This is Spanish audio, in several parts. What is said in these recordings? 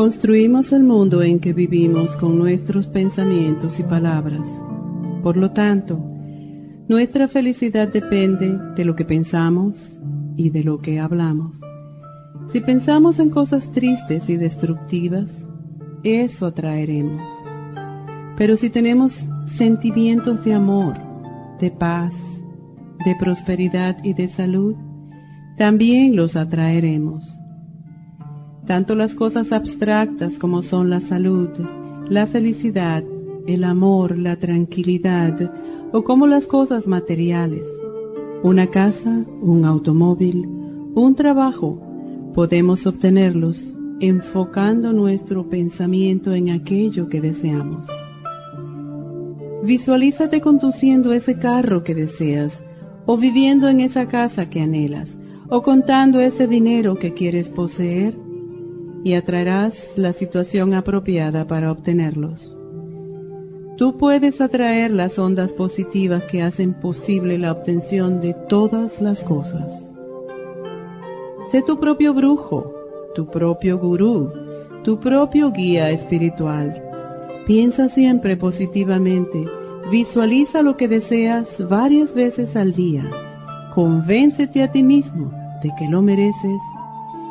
Construimos el mundo en que vivimos con nuestros pensamientos y palabras. Por lo tanto, nuestra felicidad depende de lo que pensamos y de lo que hablamos. Si pensamos en cosas tristes y destructivas, eso atraeremos. Pero si tenemos sentimientos de amor, de paz, de prosperidad y de salud, también los atraeremos tanto las cosas abstractas como son la salud, la felicidad, el amor, la tranquilidad, o como las cosas materiales. Una casa, un automóvil, un trabajo, podemos obtenerlos enfocando nuestro pensamiento en aquello que deseamos. Visualízate conduciendo ese carro que deseas, o viviendo en esa casa que anhelas, o contando ese dinero que quieres poseer y atraerás la situación apropiada para obtenerlos. Tú puedes atraer las ondas positivas que hacen posible la obtención de todas las cosas. Sé tu propio brujo, tu propio gurú, tu propio guía espiritual. Piensa siempre positivamente, visualiza lo que deseas varias veces al día. Convéncete a ti mismo de que lo mereces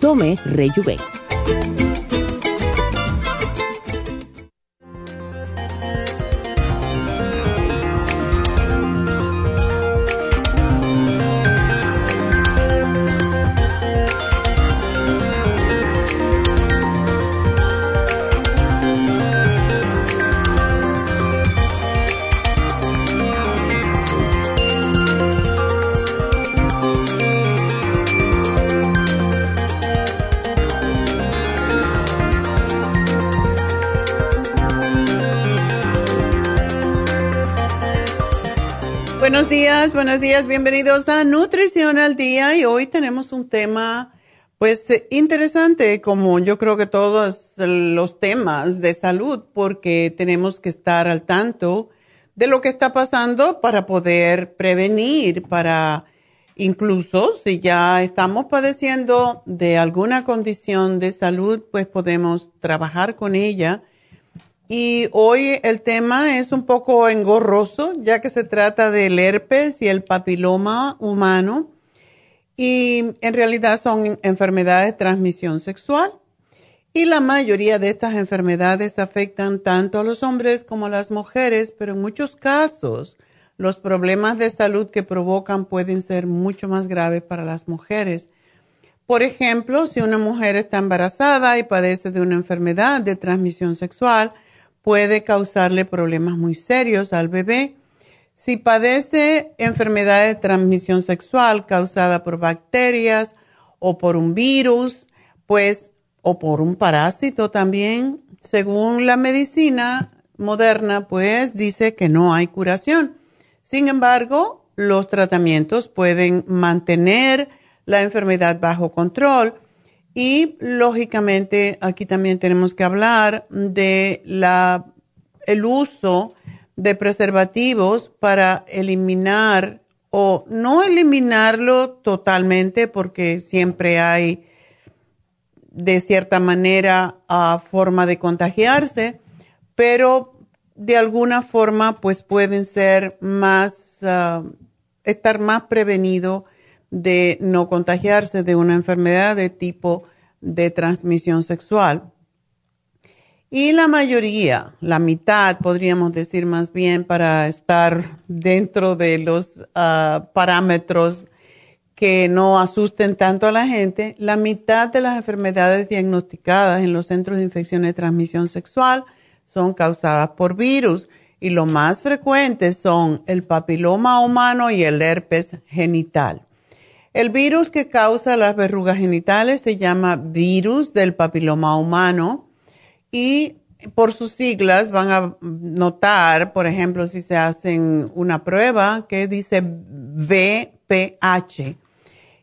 Tome Rejuven. Buenos días, bienvenidos a Nutrición al Día. Y hoy tenemos un tema pues interesante como yo creo que todos los temas de salud porque tenemos que estar al tanto de lo que está pasando para poder prevenir, para incluso si ya estamos padeciendo de alguna condición de salud, pues podemos trabajar con ella y hoy el tema es un poco engorroso, ya que se trata del herpes y el papiloma humano. Y en realidad son enfermedades de transmisión sexual. Y la mayoría de estas enfermedades afectan tanto a los hombres como a las mujeres, pero en muchos casos los problemas de salud que provocan pueden ser mucho más graves para las mujeres. Por ejemplo, si una mujer está embarazada y padece de una enfermedad de transmisión sexual, puede causarle problemas muy serios al bebé. Si padece enfermedad de transmisión sexual causada por bacterias o por un virus, pues, o por un parásito también, según la medicina moderna, pues dice que no hay curación. Sin embargo, los tratamientos pueden mantener la enfermedad bajo control y lógicamente aquí también tenemos que hablar de la, el uso de preservativos para eliminar o no eliminarlo totalmente porque siempre hay de cierta manera a forma de contagiarse, pero de alguna forma pues pueden ser más, ah, estar más prevenido de no contagiarse de una enfermedad de tipo de transmisión sexual. Y la mayoría, la mitad, podríamos decir más bien, para estar dentro de los ah, parámetros que no asusten tanto a la gente, la mitad de las enfermedades diagnosticadas en los centros de infección de transmisión sexual son causadas por virus y lo más frecuentes son el papiloma humano y el herpes genital. El virus que causa las verrugas genitales se llama virus del papiloma humano y por sus siglas van a notar, por ejemplo, si se hacen una prueba que dice VPH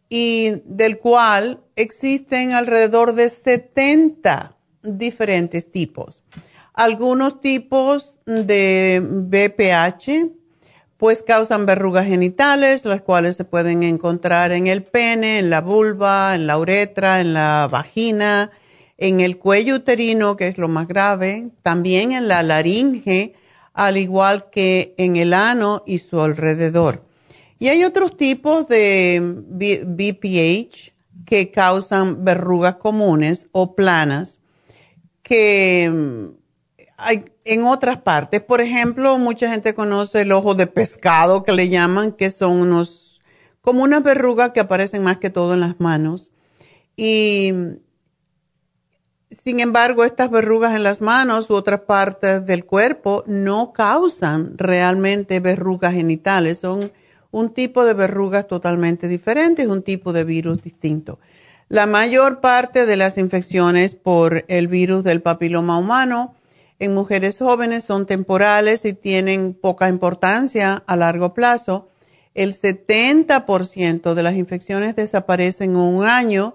y del cual existen alrededor de 70 diferentes tipos. Algunos tipos de BPH pues causan verrugas genitales, las cuales se pueden encontrar en el pene, en la vulva, en la uretra, en la vagina, en el cuello uterino, que es lo más grave, también en la laringe, al igual que en el ano y su alrededor. Y hay otros tipos de BPH que causan verrugas comunes o planas que en otras partes. Por ejemplo, mucha gente conoce el ojo de pescado que le llaman, que son unos, como una verruga que aparecen más que todo en las manos. Y sin embargo, estas verrugas en las manos u otras partes del cuerpo no causan realmente verrugas genitales. Son un tipo de verrugas totalmente diferente, es un tipo de virus distinto. La mayor parte de las infecciones por el virus del papiloma humano en mujeres jóvenes son temporales y tienen poca importancia a largo plazo. El 70% de las infecciones desaparecen en un año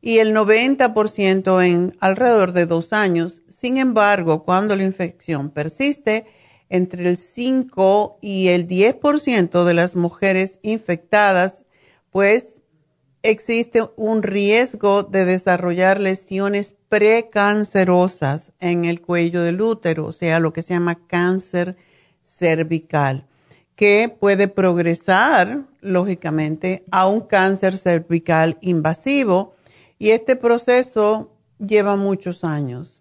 y el 90% en alrededor de dos años. Sin embargo, cuando la infección persiste, entre el 5 y el 10% de las mujeres infectadas, pues existe un riesgo de desarrollar lesiones precancerosas en el cuello del útero, o sea, lo que se llama cáncer cervical, que puede progresar, lógicamente, a un cáncer cervical invasivo y este proceso lleva muchos años.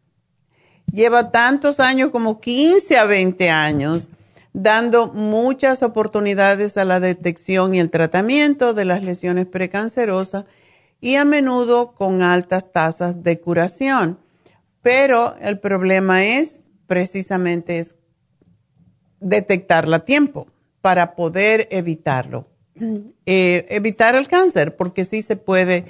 Lleva tantos años como 15 a 20 años dando muchas oportunidades a la detección y el tratamiento de las lesiones precancerosas y a menudo con altas tasas de curación. Pero el problema es precisamente es detectarla a tiempo para poder evitarlo. Eh, evitar el cáncer, porque sí se puede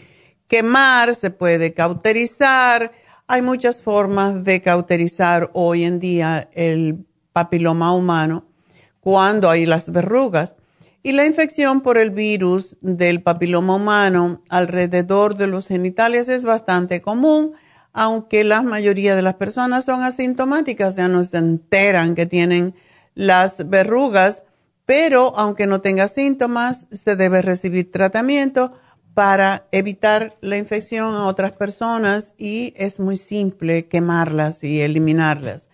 quemar, se puede cauterizar. Hay muchas formas de cauterizar hoy en día el papiloma humano cuando hay las verrugas. Y la infección por el virus del papiloma humano alrededor de los genitales es bastante común, aunque la mayoría de las personas son asintomáticas, ya no se enteran que tienen las verrugas, pero aunque no tenga síntomas, se debe recibir tratamiento para evitar la infección a otras personas y es muy simple quemarlas y eliminarlas.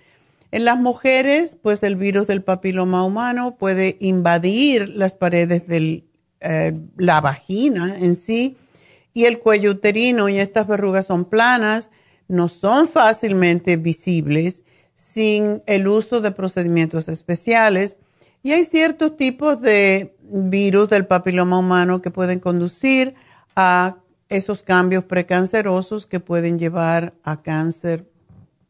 En las mujeres, pues el virus del papiloma humano puede invadir las paredes de eh, la vagina en sí y el cuello uterino y estas verrugas son planas, no son fácilmente visibles sin el uso de procedimientos especiales. Y hay ciertos tipos de virus del papiloma humano que pueden conducir a esos cambios precancerosos que pueden llevar a cáncer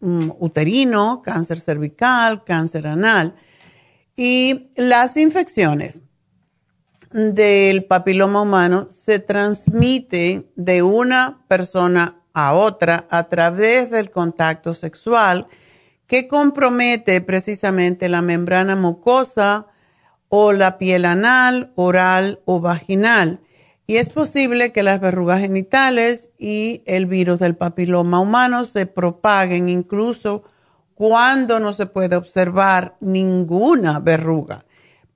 uterino, cáncer cervical, cáncer anal. Y las infecciones del papiloma humano se transmiten de una persona a otra a través del contacto sexual que compromete precisamente la membrana mucosa o la piel anal, oral o vaginal. Y es posible que las verrugas genitales y el virus del papiloma humano se propaguen incluso cuando no se puede observar ninguna verruga.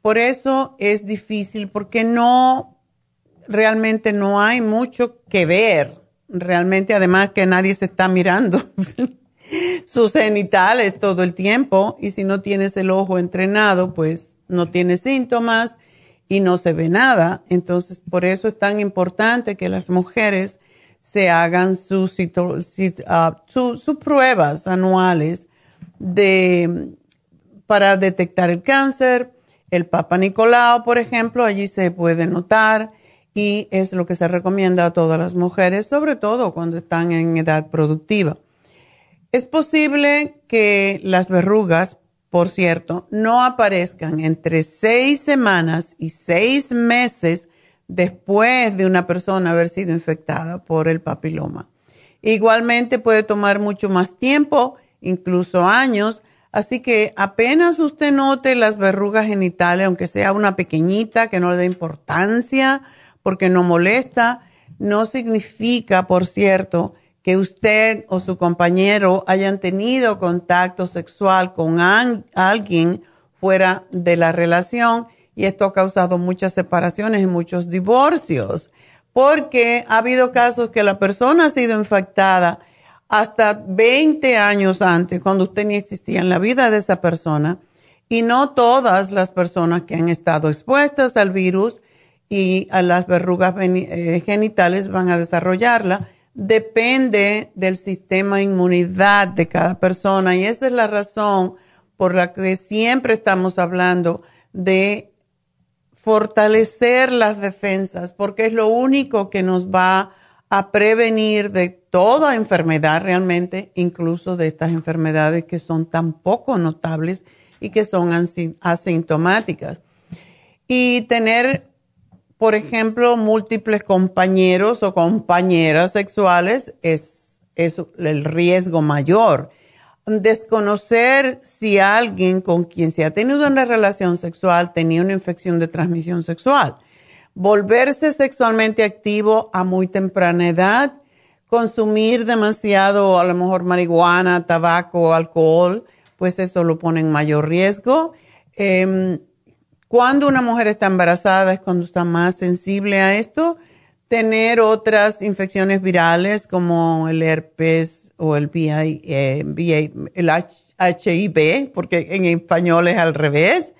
Por eso es difícil porque no, realmente no hay mucho que ver. Realmente además que nadie se está mirando sus genitales todo el tiempo y si no tienes el ojo entrenado, pues no tienes síntomas y no se ve nada. Entonces, por eso es tan importante que las mujeres se hagan sus, ah, pruebas anuales para detectar el cáncer, el Papa Nicolau, por ejemplo, allí se puede notar y es lo que se recomienda a todas las mujeres, sobre todo cuando están en edad productiva. Es posible que las verrugas, por cierto, no aparezcan entre seis semanas y seis meses después de una persona haber sido infectada por el papiloma. Igualmente puede tomar mucho más tiempo, incluso años, Así que apenas usted note las verrugas genitales, aunque sea una pequeñita que no le dé importancia porque no molesta, no significa, por cierto, que usted o su compañero hayan tenido contacto sexual con alguien fuera de la relación y esto ha causado muchas separaciones y muchos divorcios, porque ha habido casos que la persona ha sido infectada hasta 20 años antes, cuando usted ni existía en la vida de esa persona. Y no todas las personas que han estado expuestas al virus y a las verrugas eh, genitales van a desarrollarla. Depende del sistema de inmunidad de cada persona y esa es la razón por la que siempre estamos hablando de fortalecer las defensas, porque es lo único que nos va a prevenir de toda enfermedad realmente, incluso de estas enfermedades que son tan poco notables y que son asintomáticas. Y tener, por ejemplo, múltiples compañeros o compañeras sexuales es, el riesgo mayor. Desconocer si alguien con quien se ha tenido una relación sexual tenía una infección de transmisión sexual volverse sexualmente activo a muy temprana edad, consumir demasiado, a lo mejor marihuana, tabaco, alcohol, pues eso lo pone en mayor riesgo. Em, cuando una mujer está embarazada es cuando está más sensible a esto. Tener otras infecciones virales como el herpes o el, VI, eh, el HIV, porque en español es al revés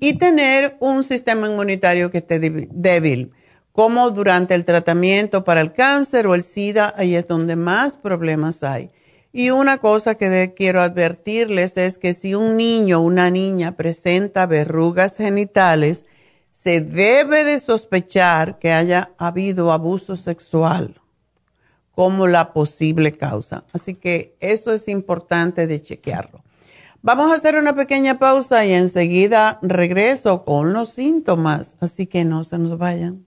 y tener un sistema inmunitario que esté débil, como durante el tratamiento para el cáncer o el SIDA, ahí es donde más problemas hay. Y una cosa que quiero advertirles es que si un niño o una niña presenta verrugas genitales, se debe de sospechar que haya habido abuso sexual como la posible causa. Así que eso es importante de chequearlo. Vamos a hacer una pequeña pausa y enseguida regreso con los síntomas, así que no se nos vayan.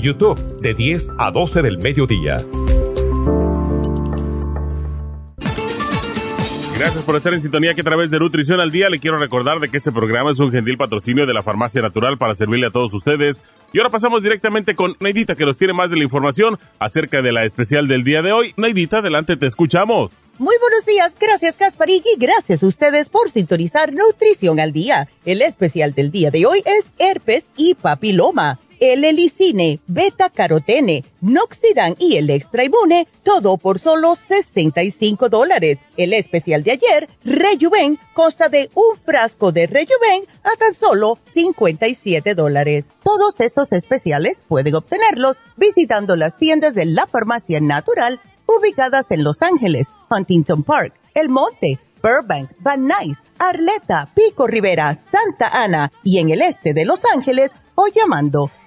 YouTube de 10 a 12 del mediodía. Gracias por estar en sintonía que a través de Nutrición al Día le quiero recordar de que este programa es un gentil patrocinio de la Farmacia Natural para servirle a todos ustedes. Y ahora pasamos directamente con Neidita que nos tiene más de la información acerca de la especial del día de hoy. Neidita, adelante, te escuchamos. Muy buenos días, gracias Gasparín y gracias a ustedes por sintonizar Nutrición al Día. El especial del día de hoy es herpes y papiloma el helicine, beta carotene, noxidan y el extra inmune, todo por solo 65 dólares. El especial de ayer, Rejuven, consta de un frasco de Rejuven a tan solo 57 dólares. Todos estos especiales pueden obtenerlos visitando las tiendas de la farmacia natural ubicadas en Los Ángeles, Huntington Park, El Monte, Burbank, Van Nuys, Arleta, Pico Rivera, Santa Ana y en el este de Los Ángeles o llamando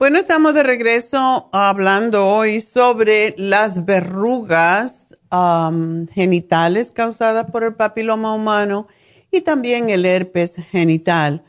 Bueno, estamos de regreso hablando hoy sobre las verrugas genitales causadas por el papiloma humano y también el herpes genital.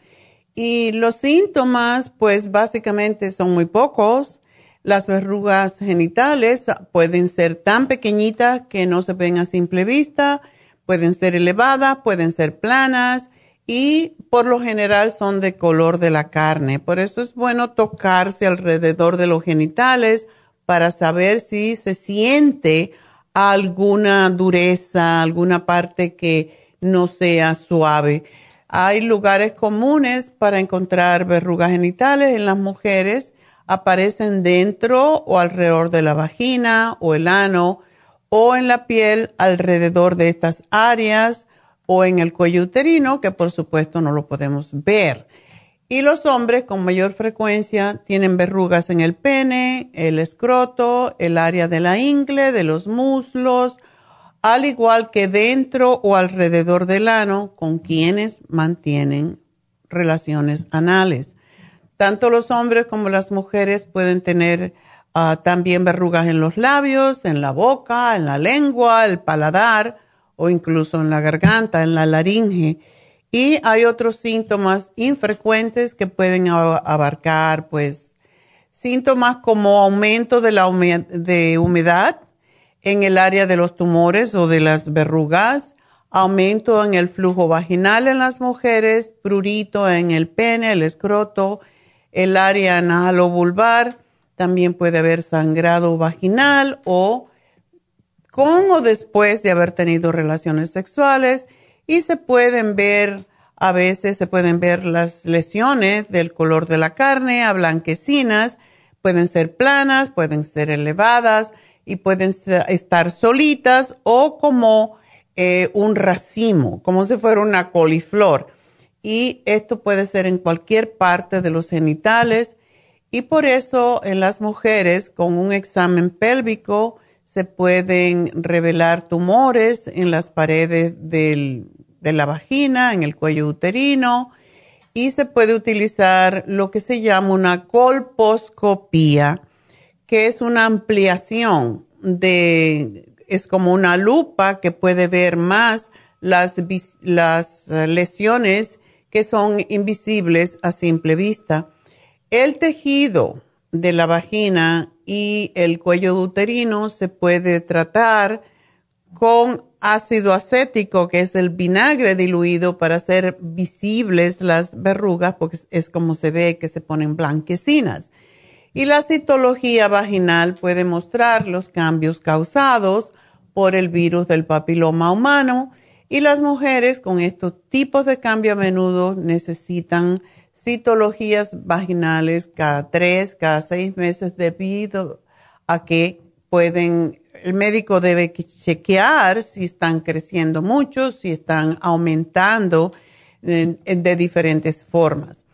Y los síntomas, pues básicamente son muy pocos. Las verrugas genitales pueden ser tan pequeñitas que no se ven a simple vista, pueden ser elevadas, pueden ser planas y por lo general son de color de la carne. Por eso es bueno tocarse alrededor de los genitales para saber si se siente alguna dureza, alguna parte que no sea suave. Hay lugares comunes para encontrar verrugas genitales en las mujeres. Aparecen dentro o alrededor de la vagina o el ano o en la piel alrededor de estas áreas o en el cuello uterino, que por supuesto no lo podemos ver. Y los hombres con mayor frecuencia tienen verrugas en el pene, el escroto, el área de la ingle, de los muslos, al igual que dentro o alrededor del ano con quienes mantienen relaciones anales. Tanto los hombres como las mujeres pueden tener ah, también verrugas en los labios, en la boca, en la lengua, el paladar o incluso en la garganta, en la laringe. Y hay otros síntomas infrecuentes que pueden abarcar, pues, síntomas como aumento de la humedad en el área de los tumores o de las verrugas, aumento en el flujo vaginal en las mujeres, prurito en el pene, el escroto, el área vulvar, también puede haber sangrado vaginal o con o después de haber tenido relaciones sexuales y se pueden ver, a veces se pueden ver las lesiones del color de la carne a blanquecinas, pueden ser planas, pueden ser elevadas y pueden estar solitas o como eh, un racimo, como si fuera una coliflor. Y esto puede ser en cualquier parte de los genitales. Y por eso en las mujeres con un examen pélvico se pueden revelar tumores en las paredes de la vagina, en el cuello uterino, y se puede utilizar lo que se llama una colposcopía, que es una ampliación de, es como una lupa que puede ver más las, las lesiones que son invisibles a simple vista. El tejido de la vagina y el cuello uterino se puede tratar con ácido acético, que es el vinagre diluido para hacer visibles las verrugas, porque es como se ve que se ponen blanquecinas. Y la citología vaginal puede mostrar los cambios causados por el virus del papiloma humano y las mujeres con estos tipos de cambio a menudo necesitan citologías vaginales cada tres, cada seis meses debido a que pueden, el médico debe chequear si están creciendo mucho, si están aumentando de, de diferentes formas.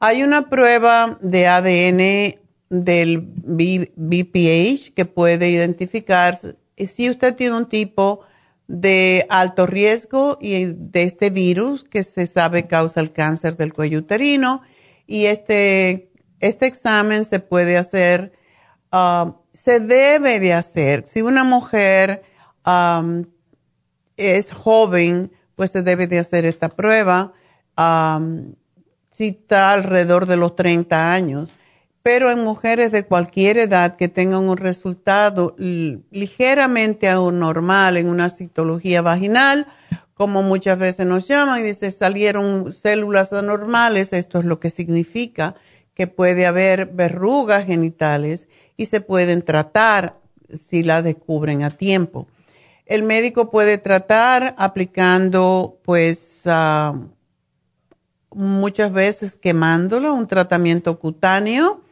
Hay una prueba de ADN del BPH que puede identificar si usted tiene un tipo de alto riesgo y de este virus que se sabe causa el cáncer del cuello uterino y este, este examen se puede hacer, um, se debe de hacer. Si una mujer um, es joven, pues se debe de hacer esta prueba. Um, si está alrededor de los 30 años pero en mujeres de cualquier edad que tengan un resultado ligeramente anormal en una citología vaginal, como muchas veces nos llaman y dicen salieron células anormales, esto es lo que significa que puede haber verrugas genitales y se pueden tratar si la descubren a tiempo. El médico puede tratar aplicando, pues, ah, muchas veces quemándolo, un tratamiento cutáneo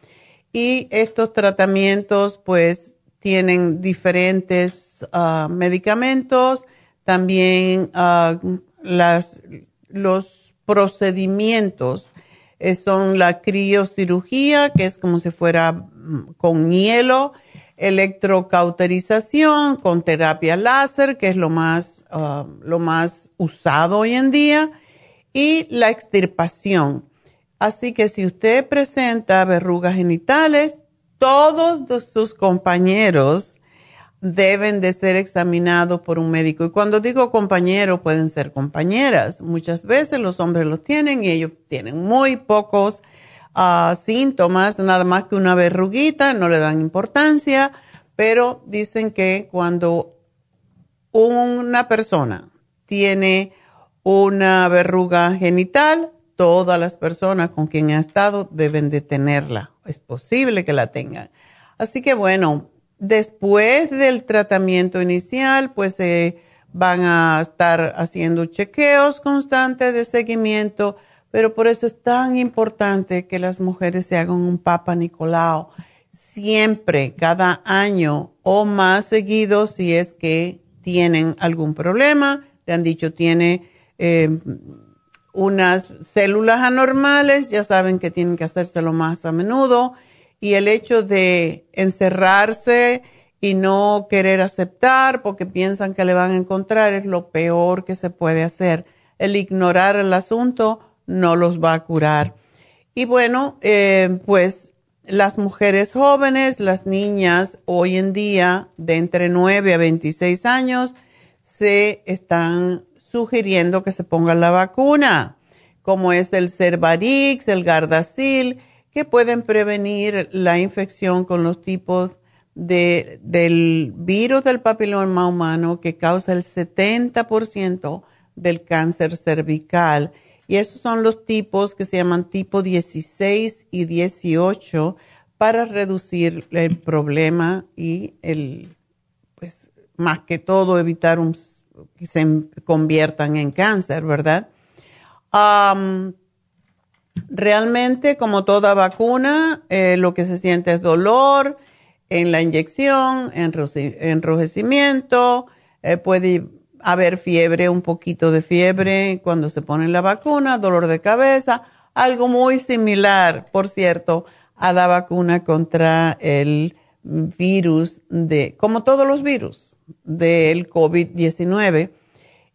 y estos tratamientos pues tienen diferentes ah, medicamentos, también ah, las, los procedimientos eh, son la criocirugía, que es como si fuera mm, con hielo, electrocauterización con terapia láser, que es lo más, ah, lo más usado hoy en día, y la extirpación Así que si usted presenta verrugas genitales, todos sus compañeros deben de ser examinados por un médico. Y cuando digo compañeros, pueden ser compañeras. Muchas veces los hombres los tienen y ellos tienen muy pocos ah, síntomas, nada más que una verruguita, no le dan importancia, pero dicen que cuando una persona tiene una verruga genital, todas las personas con quien ha estado deben de tenerla. Es posible que la tengan. Así que bueno, después del tratamiento inicial, pues eh, van a estar haciendo chequeos constantes de seguimiento, pero por eso es tan importante que las mujeres se hagan un Papa Nicolau siempre, cada año o más seguido si es que tienen algún problema. Le han dicho tiene eh, unas células anormales, ya saben que tienen que hacérselo más a menudo. Y el hecho de encerrarse y no querer aceptar porque piensan que le van a encontrar es lo peor que se puede hacer. El ignorar el asunto no los va a curar. Y bueno, eh, pues las mujeres jóvenes, las niñas hoy en día de entre 9 a 26 años, se están sugiriendo que se pongan la vacuna, como es el Cervarix, el Gardasil, que pueden prevenir la infección con los tipos de, del virus del papiloma humano que causa el 70% del cáncer cervical. Y esos son los tipos que se llaman tipo 16 y 18 para reducir el problema y el, pues, más que todo evitar un se conviertan en cáncer, ¿verdad? realmente, como toda vacuna, eh, lo que se siente es dolor en la inyección, enrojecimiento, eh, puede haber fiebre, un poquito de fiebre cuando se pone la vacuna, dolor de cabeza, algo muy similar, por cierto, a la vacuna contra el virus de, como todos los virus del COVID-19.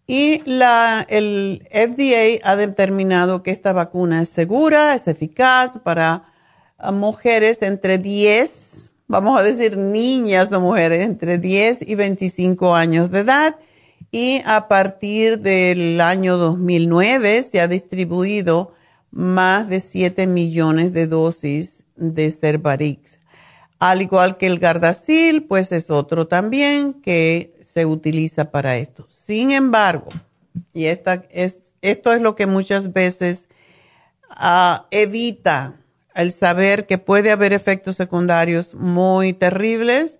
Y la, el FDA ha determinado que esta vacuna es segura, es eficaz para mujeres entre 10, vamos a decir niñas de mujeres entre 10 y 25 años de edad. Y a partir del año 2009 se ha distribuido más de 7 millones de dosis de Cervarix. Al igual que el Gardasil, pues es otro también que se utiliza para esto. Sin embargo, y esta es, esto es lo que muchas veces ah, evita el saber que puede haber efectos secundarios muy terribles.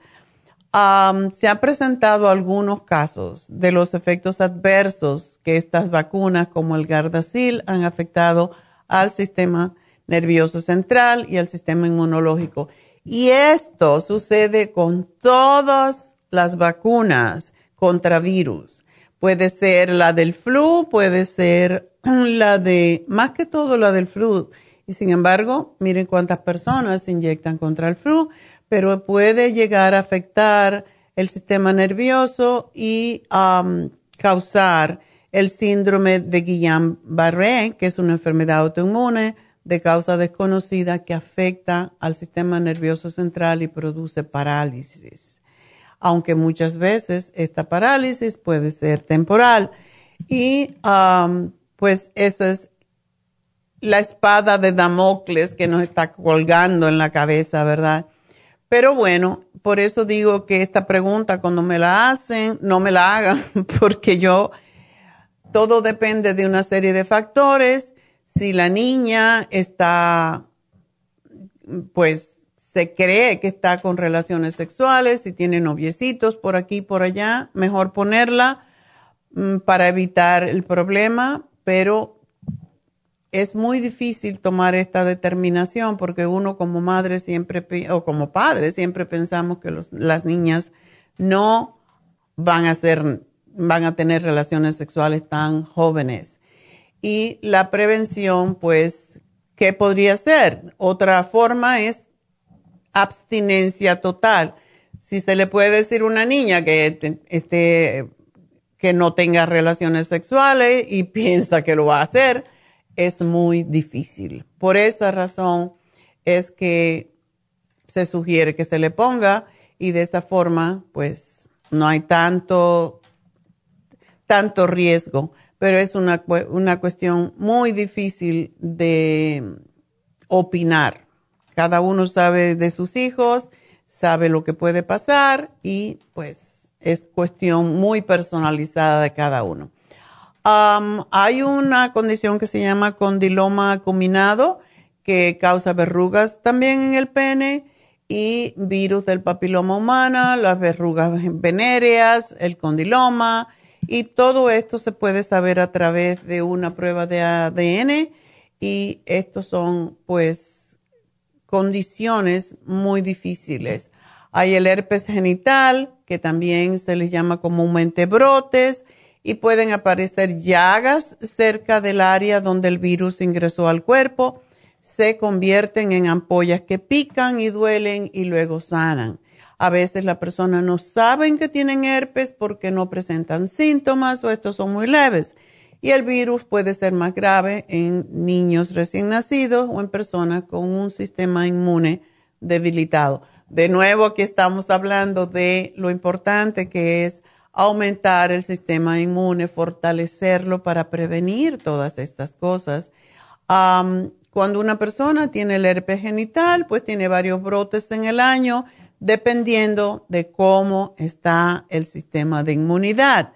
se han presentado algunos casos de los efectos adversos que estas vacunas como el Gardasil han afectado al sistema nervioso central y al sistema inmunológico. Y esto sucede con todas las vacunas contra virus. Puede ser la del flu, puede ser la de, más que todo la del flu y sin embargo, miren cuántas personas se inyectan contra el flu, pero puede llegar a afectar el sistema nervioso y causar el síndrome de Guillain-Barré, que es una enfermedad autoinmune de causa desconocida que afecta al sistema nervioso central y produce parálisis. Aunque muchas veces esta parálisis puede ser temporal. Y pues eso es la espada de Damocles que nos está colgando en la cabeza, ¿verdad? Pero bueno, por eso digo que esta pregunta cuando me la hacen, no me la hagan, porque yo, todo depende de una serie de factores. Si la niña está, pues se cree que está con relaciones sexuales, si tiene noviecitos por aquí y por allá, mejor ponerla mm, para evitar el problema, pero es muy difícil tomar esta determinación porque uno como madre siempre o como padre siempre pensamos que las niñas no van a ser van a tener relaciones sexuales tan jóvenes. Y la prevención, pues, ¿qué podría ser? Otra forma es abstinencia total. Si se le puede decir a una niña que, este, que no tenga relaciones sexuales y piensa que lo va a hacer, es muy difícil. Por esa razón es que se sugiere que se le ponga y de esa forma pues no hay tanto, tanto riesgo, pero es una, una cuestión muy difícil de opinar. Cada uno sabe de sus hijos, sabe lo que puede pasar y pues es cuestión muy personalizada de cada uno hay una condición que se llama condiloma acuminado que causa verrugas también en el pene y virus del papiloma humana, las verrugas venéreas, el condiloma y todo esto se puede saber a través de una prueba de ADN y estos son pues condiciones muy difíciles. Hay el herpes genital que también se les llama comúnmente brotes y pueden aparecer llagas cerca del área donde el virus ingresó al cuerpo, se convierten en ampollas que pican y duelen y luego sanan. A veces la persona no saben que tienen herpes porque no presentan síntomas o estos son muy leves. Y el virus puede ser más grave en niños recién nacidos o en personas con un sistema inmune debilitado. De nuevo, aquí estamos hablando de lo importante que es aumentar el sistema inmune, fortalecerlo para prevenir todas estas cosas. cuando una persona tiene el herpes genital, pues tiene varios brotes en el año, dependiendo de cómo está el sistema de inmunidad.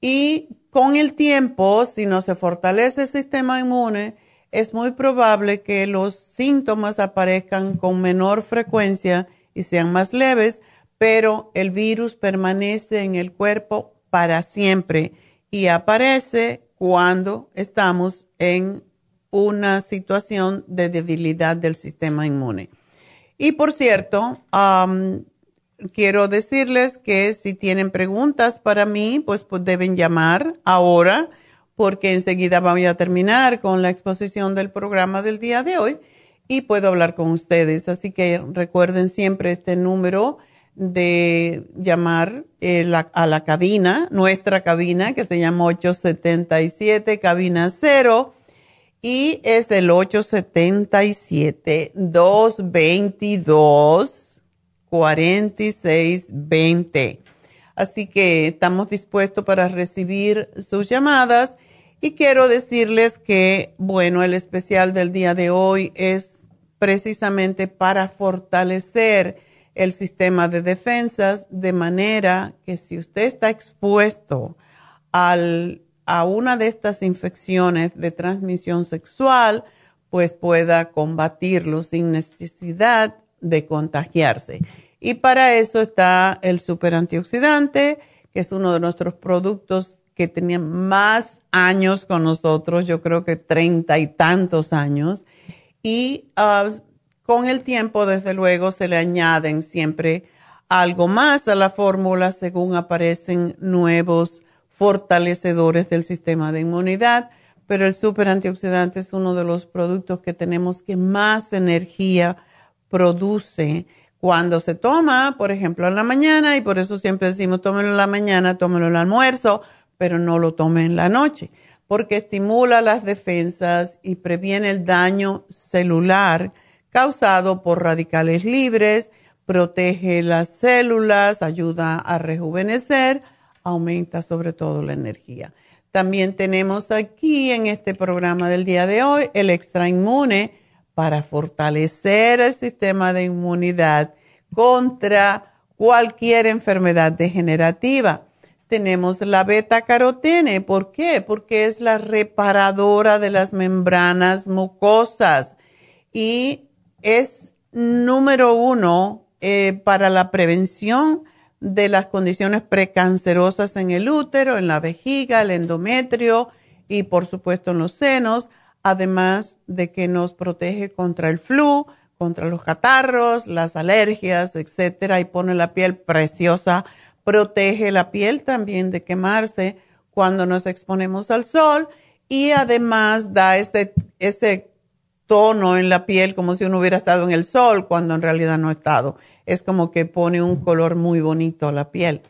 Y con el tiempo, si no se fortalece el sistema inmune, es muy probable que los síntomas aparezcan con menor frecuencia y sean más leves, pero el virus permanece en el cuerpo para siempre y aparece cuando estamos en una situación de debilidad del sistema inmune. Y por cierto, quiero decirles que si tienen preguntas para mí, pues, pues, deben llamar ahora porque enseguida voy a terminar con la exposición del programa del día de hoy y puedo hablar con ustedes. Así que recuerden siempre este número de llamar eh, a la cabina, nuestra cabina, que se llama 877 cabina 0 y es el 877 222 4620. Así que estamos dispuestos para recibir sus llamadas y quiero decirles que, bueno, el especial del día de hoy es precisamente para fortalecer el sistema de defensas de manera que si usted está expuesto al, a una de estas infecciones de transmisión sexual, pues pueda combatirlo sin necesidad de contagiarse. Y para eso está el super antioxidante, que es uno de nuestros productos que tenía más años con nosotros, yo creo que treinta y tantos años. Y ah, con el tiempo, desde luego, se le añaden siempre algo más a la fórmula según aparecen nuevos fortalecedores del sistema de inmunidad. Pero el super antioxidante es uno de los productos que tenemos que más energía produce cuando se toma, por ejemplo, en la mañana, y por eso siempre decimos tómelo en la mañana, tómelo en el almuerzo, pero no lo tome en la noche, porque estimula las defensas y previene el daño celular causado por radicales libres, protege las células, ayuda a rejuvenecer, aumenta sobre todo la energía. También tenemos aquí en este programa del día de hoy el extra inmune para fortalecer el sistema de inmunidad contra cualquier enfermedad degenerativa. Tenemos la beta carotene. ¿Por qué? Porque es la reparadora de las membranas mucosas y es número uno eh, para la prevención de las condiciones precancerosas en el útero, en la vejiga, el endometrio y por supuesto en los senos además de que nos protege contra el flu, contra los catarros, las alergias, etcétera, y pone la piel preciosa. Protege la piel también de quemarse cuando nos exponemos al sol y además da ese, ese tono en la piel como si uno hubiera estado en el sol cuando en realidad no ha estado. Es como que pone un color muy bonito a la piel.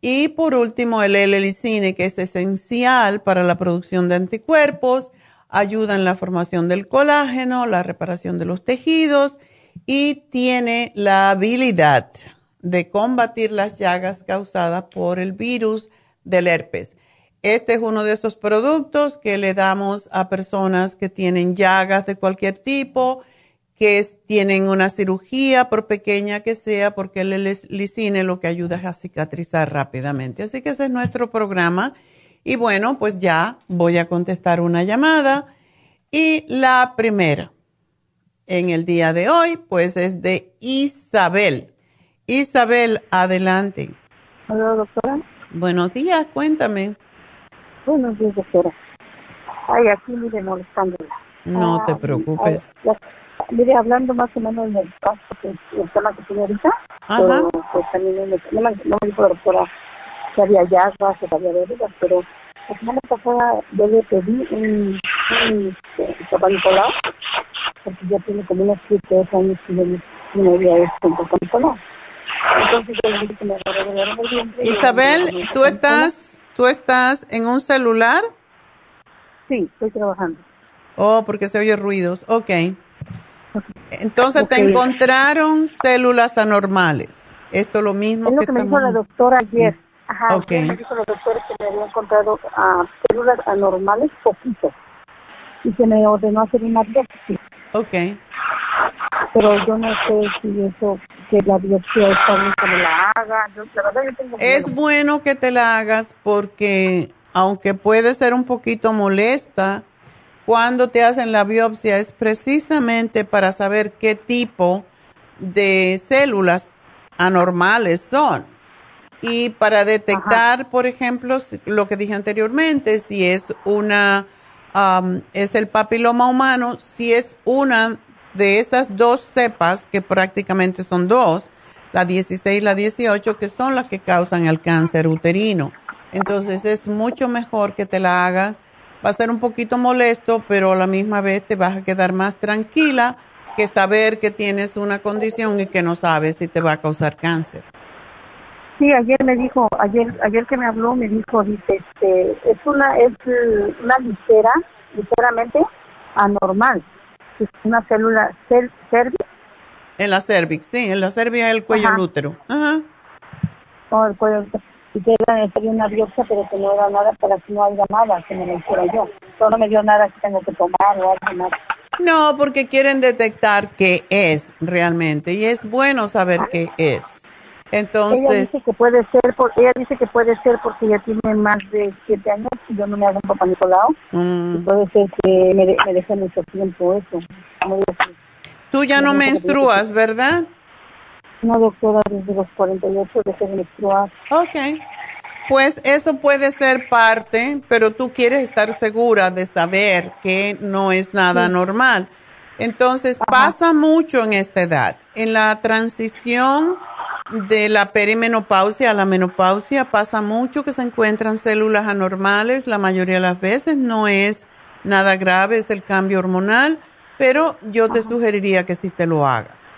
Y por último, el L-licine, que es esencial para la producción de anticuerpos ayuda en la formación del colágeno, la reparación de los tejidos y tiene la habilidad de combatir las llagas causadas por el virus del herpes. Este es uno de esos productos que le damos a personas que tienen llagas de cualquier tipo, que tienen una cirugía, por pequeña que sea, porque el licine lo que ayuda es a cicatrizar rápidamente. Así que ese es nuestro programa y bueno, pues ya voy a contestar una llamada. Y la primera en el día de hoy, pues es de Isabel. Isabel, adelante. Hola, doctora. Buenos días, cuéntame. Buenos días, doctora. Ay, aquí mire molestándola. No te preocupes. mire, hablando más o menos del caso, el tema que tiene ahorita, Ajá. pues también no, me, no me dijo la doctora que había llagas, que había heridas, pero la semana pasada yo le pedí un, un Papá Nicolau, porque ya tiene como unos 7 años que yo no había hecho un Papá Nicolau. Entonces yo le dije que me agarró de. Isabel, ¿tú estás, ¿tú estás en un celular? Sí, estoy trabajando. Oh, porque se oye ruidos. Ok. Entonces te encontraron células anormales. Esto es lo mismo es lo que, me dijo la doctora ayer. Ajá, okay. me dijo los doctores que me habían encontrado uh, células anormales poquito y se me ordenó hacer una biopsia. Ok. Pero yo no sé si eso, que la biopsia que me la haga. Yo, la verdad, yo tengo es bueno que te la hagas porque, aunque puede ser un poquito molesta, cuando te hacen la biopsia es precisamente para saber qué tipo de células anormales son. Y para detectar, por ejemplo, lo que dije anteriormente, si es una, es el papiloma humano, si es una de esas dos cepas, que prácticamente son dos, la 16 y la 18, que son las que causan el cáncer uterino. Entonces es mucho mejor que te la hagas. Va a ser un poquito molesto, pero a la misma vez te vas a quedar más tranquila que saber que tienes una condición y que no sabes si te va a causar cáncer. Sí, ayer me dijo, ayer ayer que me habló me dijo, dice, este, es una es una ligera, ligeramente anormal. Es una célula cervix. En la cervix, sí, en la cervix es el cuello del útero. Ajá. No, el cuello y que era necesaria una biopsia, pero que no era nada para que no haya nada que me lo hiciera yo. Solo me dio nada que tengo que tomar o algo más. No, porque quieren detectar qué es realmente y es bueno saber qué es. Entonces, ella dice que puede ser, por, ella dice que puede ser porque ya tiene más de siete años y yo no me hago un papá Nicolau. Mm. Y puede ser que me, me deje mucho tiempo eso. Tú ya no menstruas, ¿verdad? No, doctora, desde los 48 dejé de menstruar. Ok. Pues eso puede ser parte, pero tú quieres estar segura de saber que no es nada normal. Entonces pasa mucho en esta edad. En la transición de la perimenopausia a la menopausia pasa mucho que se encuentran células anormales. La mayoría de las veces no es nada grave, es el cambio hormonal, pero yo te sugeriría que sí te lo hagas.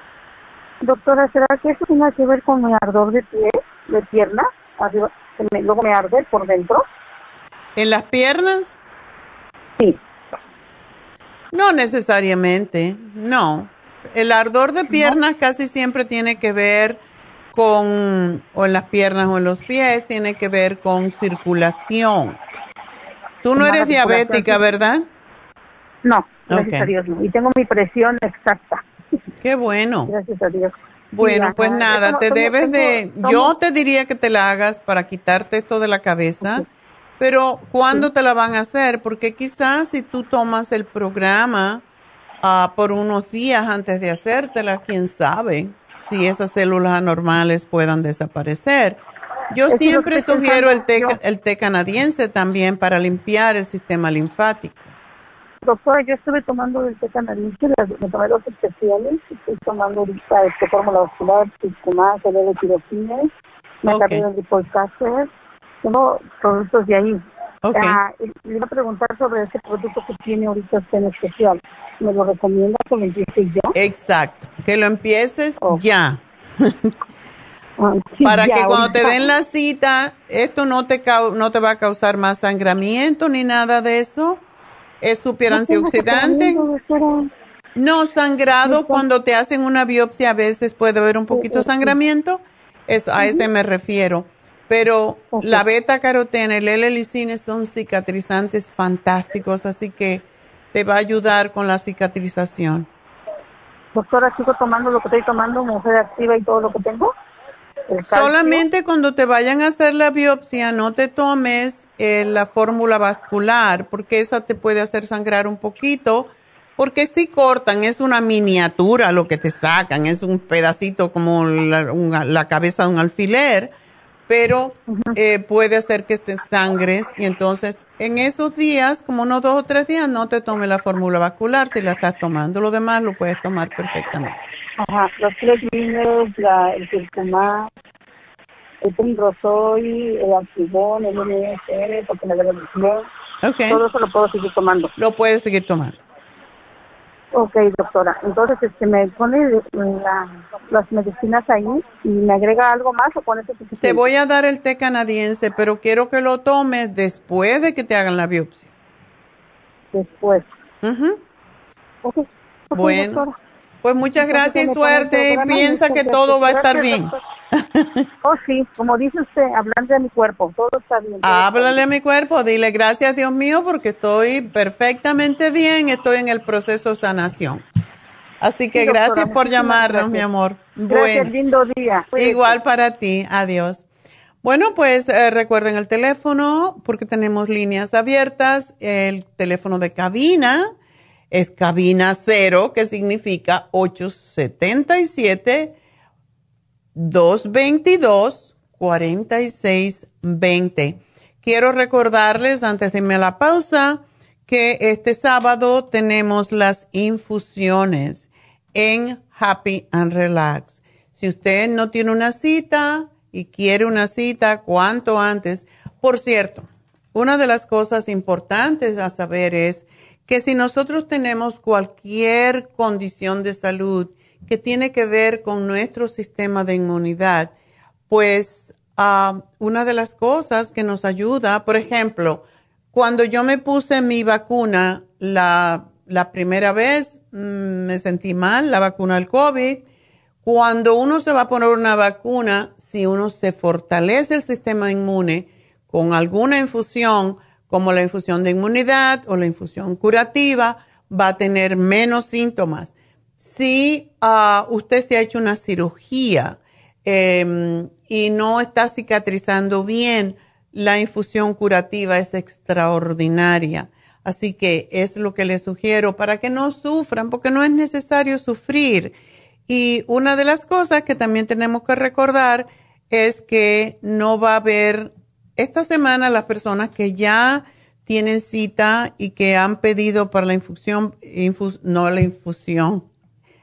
Doctora, ¿será que eso tiene que ver con el ardor de pie, de pierna? Arriba luego me arde por dentro. ¿En las piernas? Sí. No necesariamente, no. El ardor de piernas casi siempre tiene que ver con, o en las piernas o en los pies, tiene que ver con circulación. Tú no eres diabética, ¿verdad? No, gracias a Dios no. Y tengo mi presión exacta. Qué bueno. Gracias a Dios. Bueno, pues nada, te debes de, yo te diría que te la hagas para quitarte esto de la cabeza, pero ¿cuándo te la van a hacer? Porque quizás si tú tomas el programa uh, por unos días antes de hacértela, quién sabe si esas células anormales puedan desaparecer. Yo siempre sugiero el el té canadiense también para limpiar el sistema linfático. Doctora, yo estuve tomando el té canadiense, me tomé dos especiales, estoy tomando ahorita este fórmula vascular, el de tirosines, me okay. el Ripolcaster, tengo productos de ahí. Okay. Ah, le iba a preguntar sobre ese producto que tiene ahorita usted en especial. ¿Me lo recomienda que lo empiece yo? Exacto, que lo empieces ya. Ah, Para que cuando te den la cita, esto no te, no te va a causar más sangramiento ni nada de eso. ¿Es super antioxidante? No, sangrado, cuando te hacen una biopsia a veces puede haber un poquito de sangramiento, es, a ese me refiero. Pero la beta carotena y el L-licine son cicatrizantes fantásticos, así que te va a ayudar con la cicatrización. Doctora, ¿sigo tomando lo que estoy tomando, mujer activa y todo lo que tengo? Solamente cuando te vayan a hacer la biopsia no te tomes eh, la fórmula vascular porque esa te puede hacer sangrar un poquito porque si cortan es una miniatura lo que te sacan, es un pedacito como la, cabeza de un alfiler, pero eh, puede hacer que te sangres y entonces en esos días, como unos dos o tres días, no te tome la fórmula vascular si la estás tomando, lo demás lo puedes tomar perfectamente. Ajá, los tres niños, la, el circumá, el pumrosoy, el activón, el MSR, porque me duele el okay. Todo eso lo puedo seguir tomando. Lo puedes seguir tomando. Ok, doctora. Entonces, este, ¿me pone las medicinas ahí y me agrega algo más o pone Te voy a dar el té canadiense, pero quiero que lo tomes después de que te hagan la biopsia. Después. Mhm. okay. bueno. Pues muchas gracias y suerte piensa que todo va a estar bien. Oh, sí, como dice usted, hablando de mi cuerpo, todo está bien. Háblale a mi cuerpo, dile gracias Dios mío porque estoy perfectamente bien, estoy en el proceso de sanación. Así que gracias por llamarnos, mi amor. Gracias, lindo día. Igual para ti, adiós. Bueno, pues eh, recuerden el teléfono porque tenemos líneas abiertas, el teléfono de cabina es cabina cero, que significa 877-222-4620. Quiero recordarles antes de irme a la pausa que este sábado tenemos las infusiones en Happy and Relax. Si usted no tiene una cita y quiere una cita cuanto antes, por cierto, una de las cosas importantes a saber es que si nosotros tenemos cualquier condición de salud que tiene que ver con nuestro sistema de inmunidad, pues ah, una de las cosas que nos ayuda, por ejemplo, cuando yo me puse mi vacuna la, primera vez, mm, me sentí mal, la vacuna del COVID, cuando uno se va a poner una vacuna, si uno se fortalece el sistema inmune con alguna infusión, como la infusión de inmunidad o la infusión curativa, va a tener menos síntomas. Si ah, usted se ha hecho una cirugía em, y no está cicatrizando bien, la infusión curativa es extraordinaria. Así que es lo que les sugiero para que no sufran, porque no es necesario sufrir y una de las cosas que también tenemos que recordar es que no va a haber esta semana las personas que ya tienen cita y que han pedido para la infusión, no la infusión,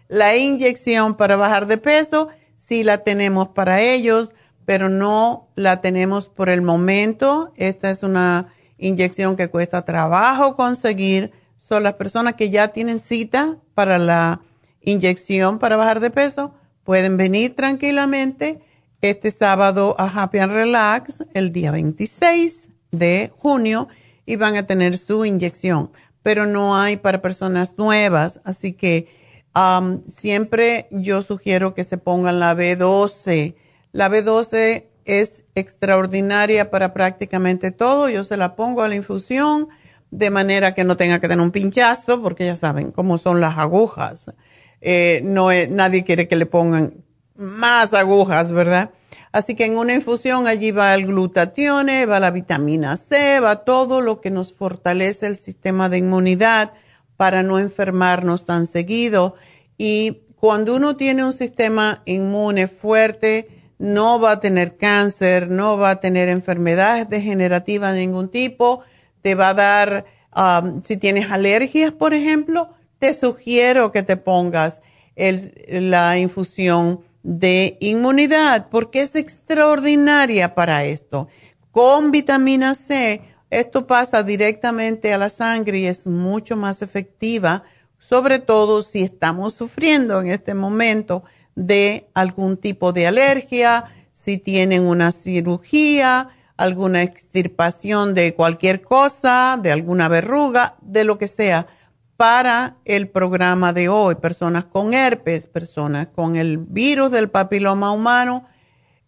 la inyección para bajar de peso, sí la tenemos para ellos, pero no la tenemos por el momento. Esta es una inyección que cuesta trabajo conseguir. Son las personas que ya tienen cita para la inyección para bajar de peso, pueden venir tranquilamente este sábado a Happy and Relax el día 26 de junio y van a tener su inyección, pero no hay para personas nuevas, así que siempre yo sugiero que se pongan la B12. La B12 es extraordinaria para prácticamente todo, yo se la pongo a la infusión de manera que no tenga que tener un pinchazo, porque ya saben cómo son las agujas eh, no nadie quiere que le pongan más agujas, ¿verdad? Así que en una infusión allí va el glutatione, va la vitamina C, va todo lo que nos fortalece el sistema de inmunidad para no enfermarnos tan seguido. Y cuando uno tiene un sistema inmune fuerte, no va a tener cáncer, no va a tener enfermedades degenerativas de ningún tipo, te va a dar, um, si tienes alergias, por ejemplo, te sugiero que te pongas la infusión de inmunidad porque es extraordinaria para esto. Con vitamina C, esto pasa directamente a la sangre y es mucho más efectiva, sobre todo si estamos sufriendo en este momento de algún tipo de alergia, si tienen una cirugía, alguna extirpación de cualquier cosa, de alguna verruga, de lo que sea para el programa de hoy, personas con herpes, personas con el virus del papiloma humano,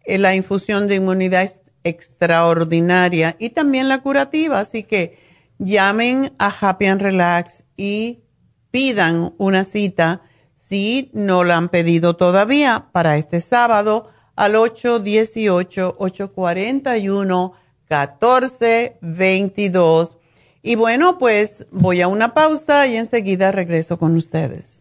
eh, la infusión de inmunidad extraordinaria y también la curativa, así que llamen a Happy and Relax y pidan una cita si no la han pedido todavía para este sábado al 818-841-1422 y bueno, pues voy a una pausa y enseguida regreso con ustedes.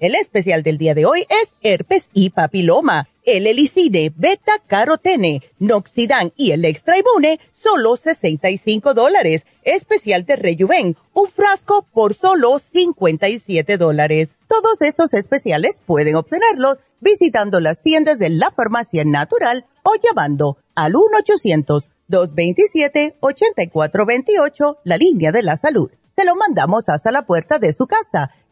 El especial del día de hoy es herpes y papiloma. El helicine, beta carotene, noxidan y el extra inmune, solo 65 dólares. Especial de Rejuven, un frasco por solo 57 dólares. Todos estos especiales pueden obtenerlos visitando las tiendas de la farmacia natural o llamando al 1-800-227-8428, la línea de la salud. Se lo mandamos hasta la puerta de su casa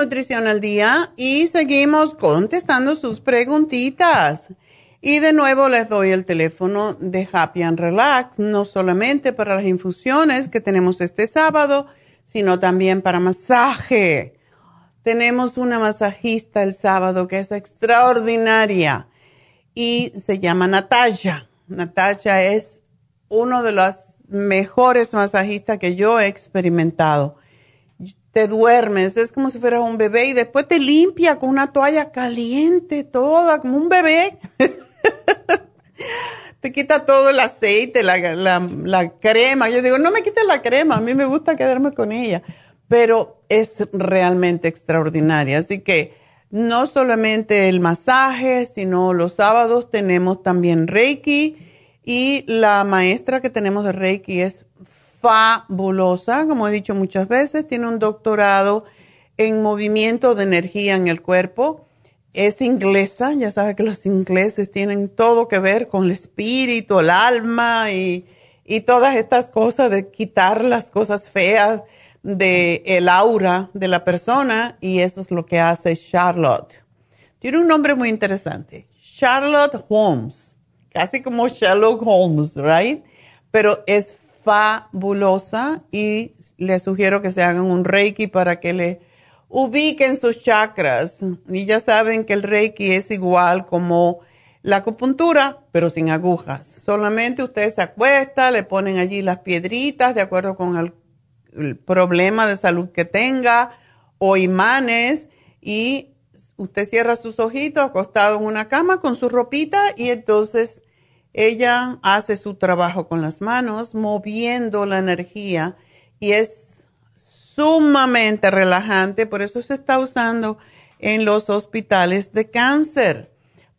Nutrición al Día y seguimos contestando sus preguntitas. Y de nuevo les doy el teléfono de Happy and Relax, no solamente para las infusiones que tenemos este sábado, sino también para masaje. Tenemos una masajista el sábado que es extraordinaria y se llama Natasha. Natasha es uno de los mejores masajistas que yo he experimentado te duermes, es como si fueras un bebé y después te limpia con una toalla caliente, toda, como un bebé. te quita todo el aceite, la, la, crema. Yo digo, no me quites la crema, a mí me gusta quedarme con ella, pero es realmente extraordinaria. Así que no solamente el masaje, sino los sábados tenemos también Reiki y la maestra que tenemos de Reiki es fabulosa, como he dicho muchas veces, tiene un doctorado en movimiento de energía en el cuerpo. Es inglesa, ya sabe que los ingleses tienen todo que ver con el espíritu, el alma y, todas estas cosas de quitar las cosas feas del el aura de la persona y eso es lo que hace Charlotte. Tiene un nombre muy interesante, Charlotte Holmes, casi como Sherlock Holmes, right? Pero es fabulosa y les sugiero que se hagan un reiki para que le ubiquen sus chakras. Y ya saben que el reiki es igual como la acupuntura, pero sin agujas. Solamente usted se acuesta, le ponen allí las piedritas de acuerdo con el, el problema de salud que tenga o imanes y usted cierra sus ojitos acostado en una cama con su ropita y entonces ella hace su trabajo con las manos, moviendo la energía y es sumamente relajante, por eso se está usando en los hospitales de cáncer,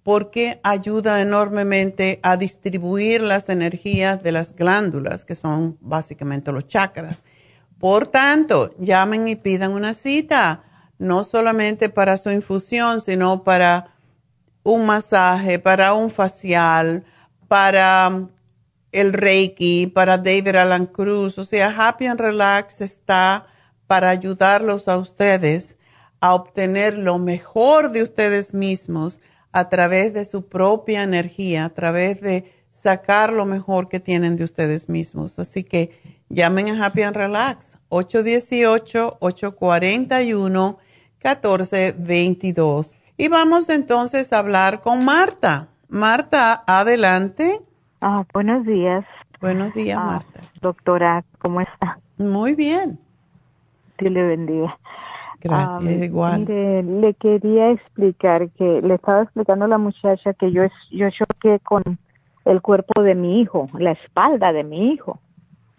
porque ayuda enormemente a distribuir las energías de las glándulas, que son básicamente los chakras. Por tanto, llamen y pidan una cita, no solamente para su infusión, sino para un masaje, para un facial, para el Reiki, para David Alan Cruz. O sea, Happy and Relax está para ayudarlos a ustedes a obtener lo mejor de ustedes mismos a través de su propia energía, a través de sacar lo mejor que tienen de ustedes mismos. Así que llamen a Happy and Relax 818-841-1422. Y vamos entonces a hablar con Marta. Marta, adelante. Ah, buenos días. Buenos días, ah, Marta. Doctora, ¿cómo está? Muy bien. Dios le bendiga. Gracias, igual. Mire, le quería explicar que le estaba explicando a la muchacha que yo yo choqué con el cuerpo de mi hijo, la espalda de mi hijo.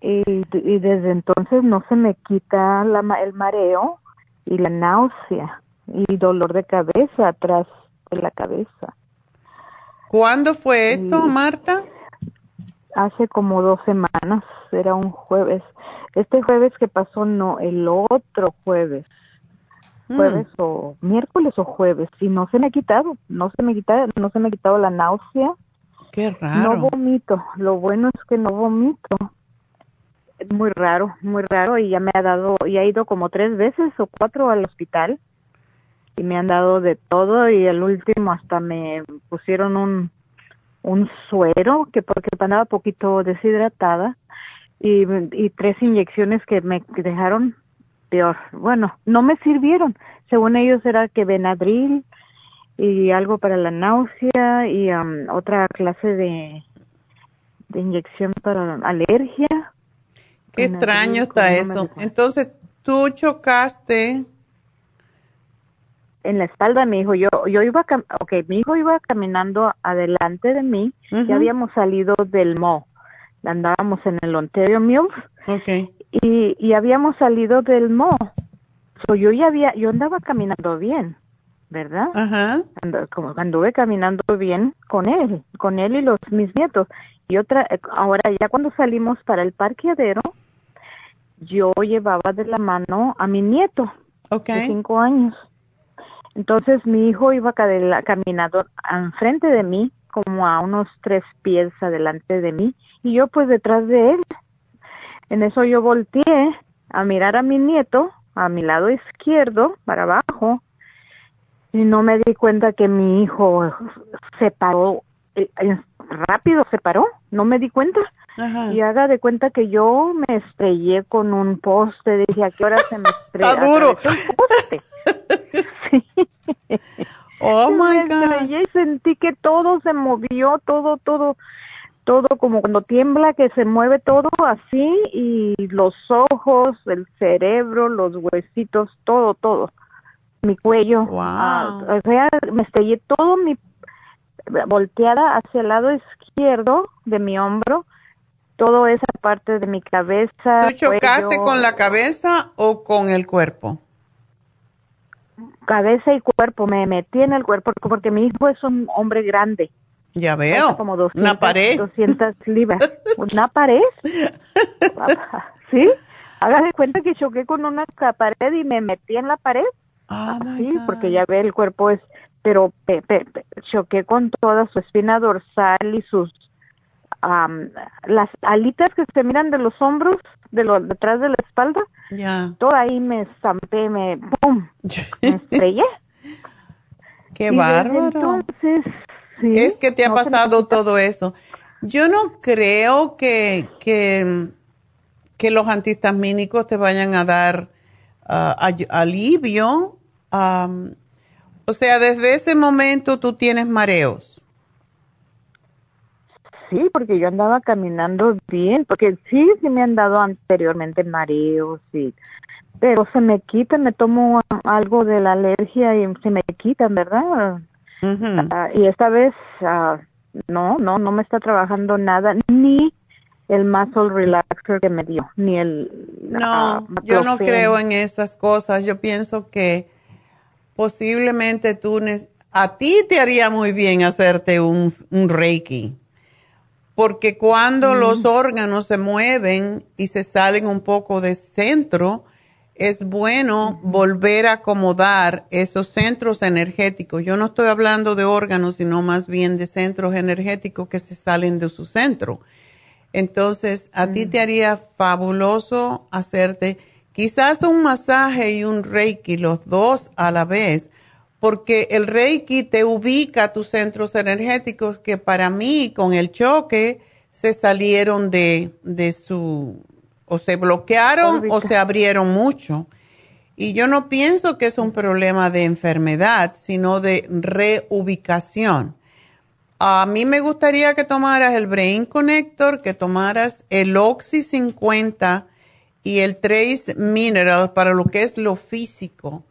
y, y, desde entonces no se me quita la, el mareo y la náusea y dolor de cabeza atrás la cabeza. ¿Cuándo fue esto, Marta? Hace como dos semanas. era un jueves. Este jueves que pasó, no, el otro jueves. Mm. Jueves o miércoles o jueves. Y no se me ha quitado, no se me quita, no se me ha quitado la náusea. Qué raro. No vomito, lo bueno es que no vomito. Muy raro, muy raro. Y ya me ha dado, y ha ido como tres veces o cuatro al hospital. Y me han dado de todo y el último hasta me pusieron un un suero que porque andaba poquito deshidratada y, y tres inyecciones que me dejaron peor. Bueno, no me sirvieron. Según ellos era que Benadryl y algo para la náusea y um, otra clase de, de inyección para alergia. Qué extraño está eso. Entonces, tú chocaste en la espalda de mi hijo. Yo, yo iba, okay, mi hijo iba caminando adelante de mí. Ya habíamos salido del mo. Andábamos en el Ontario Mills. Okay. Y, y habíamos salido del mo. So, yo ya había, yo andaba caminando bien, ¿verdad? Ajá. como anduve caminando bien con él, con él y los mis nietos. Y otra, ahora ya cuando salimos para el parqueadero, yo llevaba de la mano a mi nieto okay. de cinco años. Entonces mi hijo iba caminando enfrente de mí, como a unos tres pies adelante de mí, y yo pues detrás de él. En eso yo volteé a mirar a mi nieto, a mi lado izquierdo, para abajo, y no me di cuenta que mi hijo se paró, eh, rápido se paró, no me di cuenta. Y haga de cuenta que yo me estrellé con un poste, dije, ¿a qué hora se me estrella? Está duro. Oh my God. Y sentí que todo se movió, todo, todo, todo como cuando tiembla, que se mueve todo así, y los ojos, el cerebro, los huesitos, todo, todo. Mi cuello. Wow. Ah, o sea, me estrellé todo mi volteada hacia el lado izquierdo de mi hombro, todo esa parte de mi cabeza. ¿Tú chocaste con la cabeza o con el cuerpo? Cabeza y cuerpo, me metí en el cuerpo porque mi hijo es un hombre grande. Ya veo. Como una pared. 200 libras. ¿Una pared? ¿Sí? Hágase cuenta que choqué con una pared y me metí en la pared. Ah, sí, porque ya ve el cuerpo es, pero choqué con toda su espina dorsal y sus las alitas que se miran de los hombros, de lo detrás de la espalda. Ya. Todo ahí me estampé, me pum, me estrellé. Qué bárbaro. Entonces, sí, es que te ha pasado todo eso. Yo no creo que, que, que los antihistamínicos te vayan a dar ah, alivio. o sea, desde ese momento tú tienes mareos sí, porque yo andaba caminando bien, porque sí, sí me han dado anteriormente mareos, sí, pero se me quita, me tomo algo de la alergia y se me quitan, ¿verdad? Ah, y esta vez uh, no, no, no me está trabajando nada, ni el muscle relaxer que me dio, ni el... No, ah, yo no creo en esas cosas, yo pienso que posiblemente tú, a ti te haría muy bien hacerte un, un reiki porque cuando los órganos se mueven y se salen un poco de centro, es bueno volver a acomodar esos centros energéticos. Yo no estoy hablando de órganos, sino más bien de centros energéticos que se salen de su centro. Entonces, a ti te haría fabuloso hacerte quizás un masaje y un reiki, los dos a la vez, porque el Reiki te ubica a tus centros energéticos que para mí con el choque se salieron de, su, o se bloquearon o se abrieron mucho. Y yo no pienso que es un problema de enfermedad, sino de reubicación. A mí me gustaría que tomaras el Brain Connector, que tomaras el Oxy 50 y el Trace Mineral para lo que es lo físico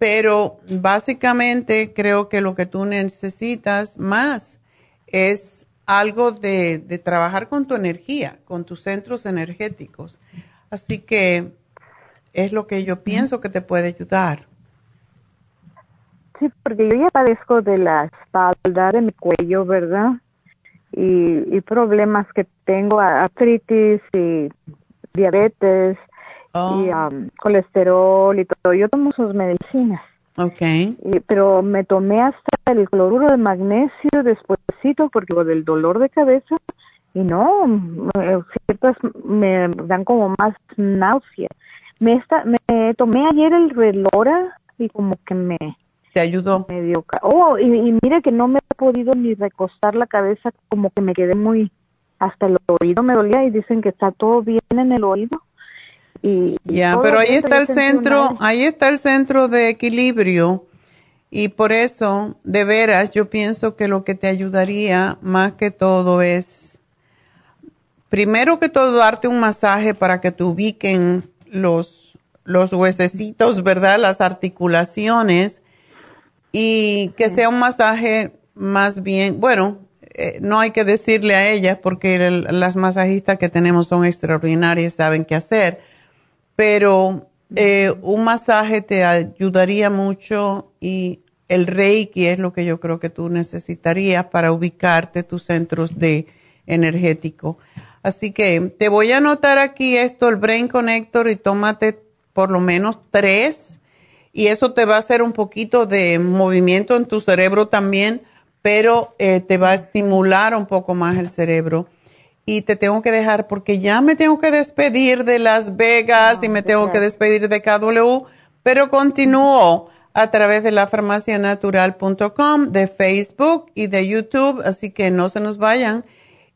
pero básicamente creo que lo que tú necesitas más es algo de, trabajar con tu energía, con tus centros energéticos. Así que es lo que yo pienso que te puede ayudar. Sí, porque yo ya padezco de la espalda, de mi cuello, ¿verdad? y, problemas que tengo, artritis y diabetes y um, colesterol y todo. Yo tomo sus medicinas. Okay. pero me tomé hasta el cloruro de magnesio despuésito porque del dolor de cabeza y no, ciertas me dan como más náusea. Me, está, me tomé ayer el relora y como que me... ¿Te ayudó? Me dio... Oh, y, y mire que no me he podido ni recostar la cabeza, como que me quedé muy... Hasta el oído me dolía y dicen que está todo bien en el oído. Y, ya, pero ahí está el centro, ahí está el centro de equilibrio y por eso, de veras, yo pienso que lo que te ayudaría más que todo es primero que todo darte un masaje para que te ubiquen los, los huesecitos, ¿verdad? Las articulaciones y que sea un masaje más bien, bueno, eh, no hay que decirle a ellas porque las masajistas que tenemos son extraordinarias, saben qué hacer, pero eh, un masaje te ayudaría mucho y el reiki es lo que yo creo que tú necesitarías para ubicarte tus centros de energético. Así que te voy a anotar aquí esto, el Brain Connector, y tómate por lo menos tres. Y eso te va a hacer un poquito de movimiento en tu cerebro también, pero eh, te va a estimular un poco más el cerebro. Y te tengo que dejar porque ya me tengo que despedir de Las Vegas y me tengo que despedir de KW, pero continúo a través de la farmacianatural.com, de Facebook y de YouTube, así que no se nos vayan.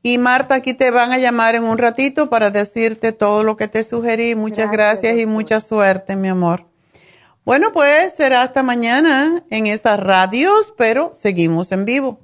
Y Marta, aquí te van a llamar en un ratito para decirte todo lo que te sugerí. Muchas gracias, y mucha suerte, mi amor. Bueno, pues será hasta mañana en esas radios, pero seguimos en vivo.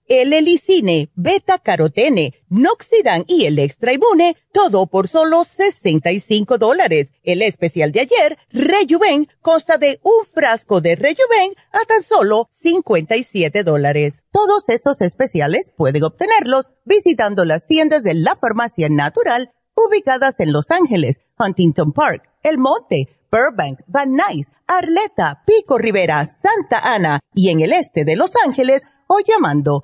el helicine, beta carotene, noxidan y el extra todo por solo 65 dólares. El especial de ayer, Rejuven, consta de un frasco de Rejuven a tan solo 57 dólares. Todos estos especiales pueden obtenerlos visitando las tiendas de la farmacia natural ubicadas en Los Ángeles, Huntington Park, El Monte, Burbank, Van Nuys, Arleta, Pico Rivera, Santa Ana y en el este de Los Ángeles o llamando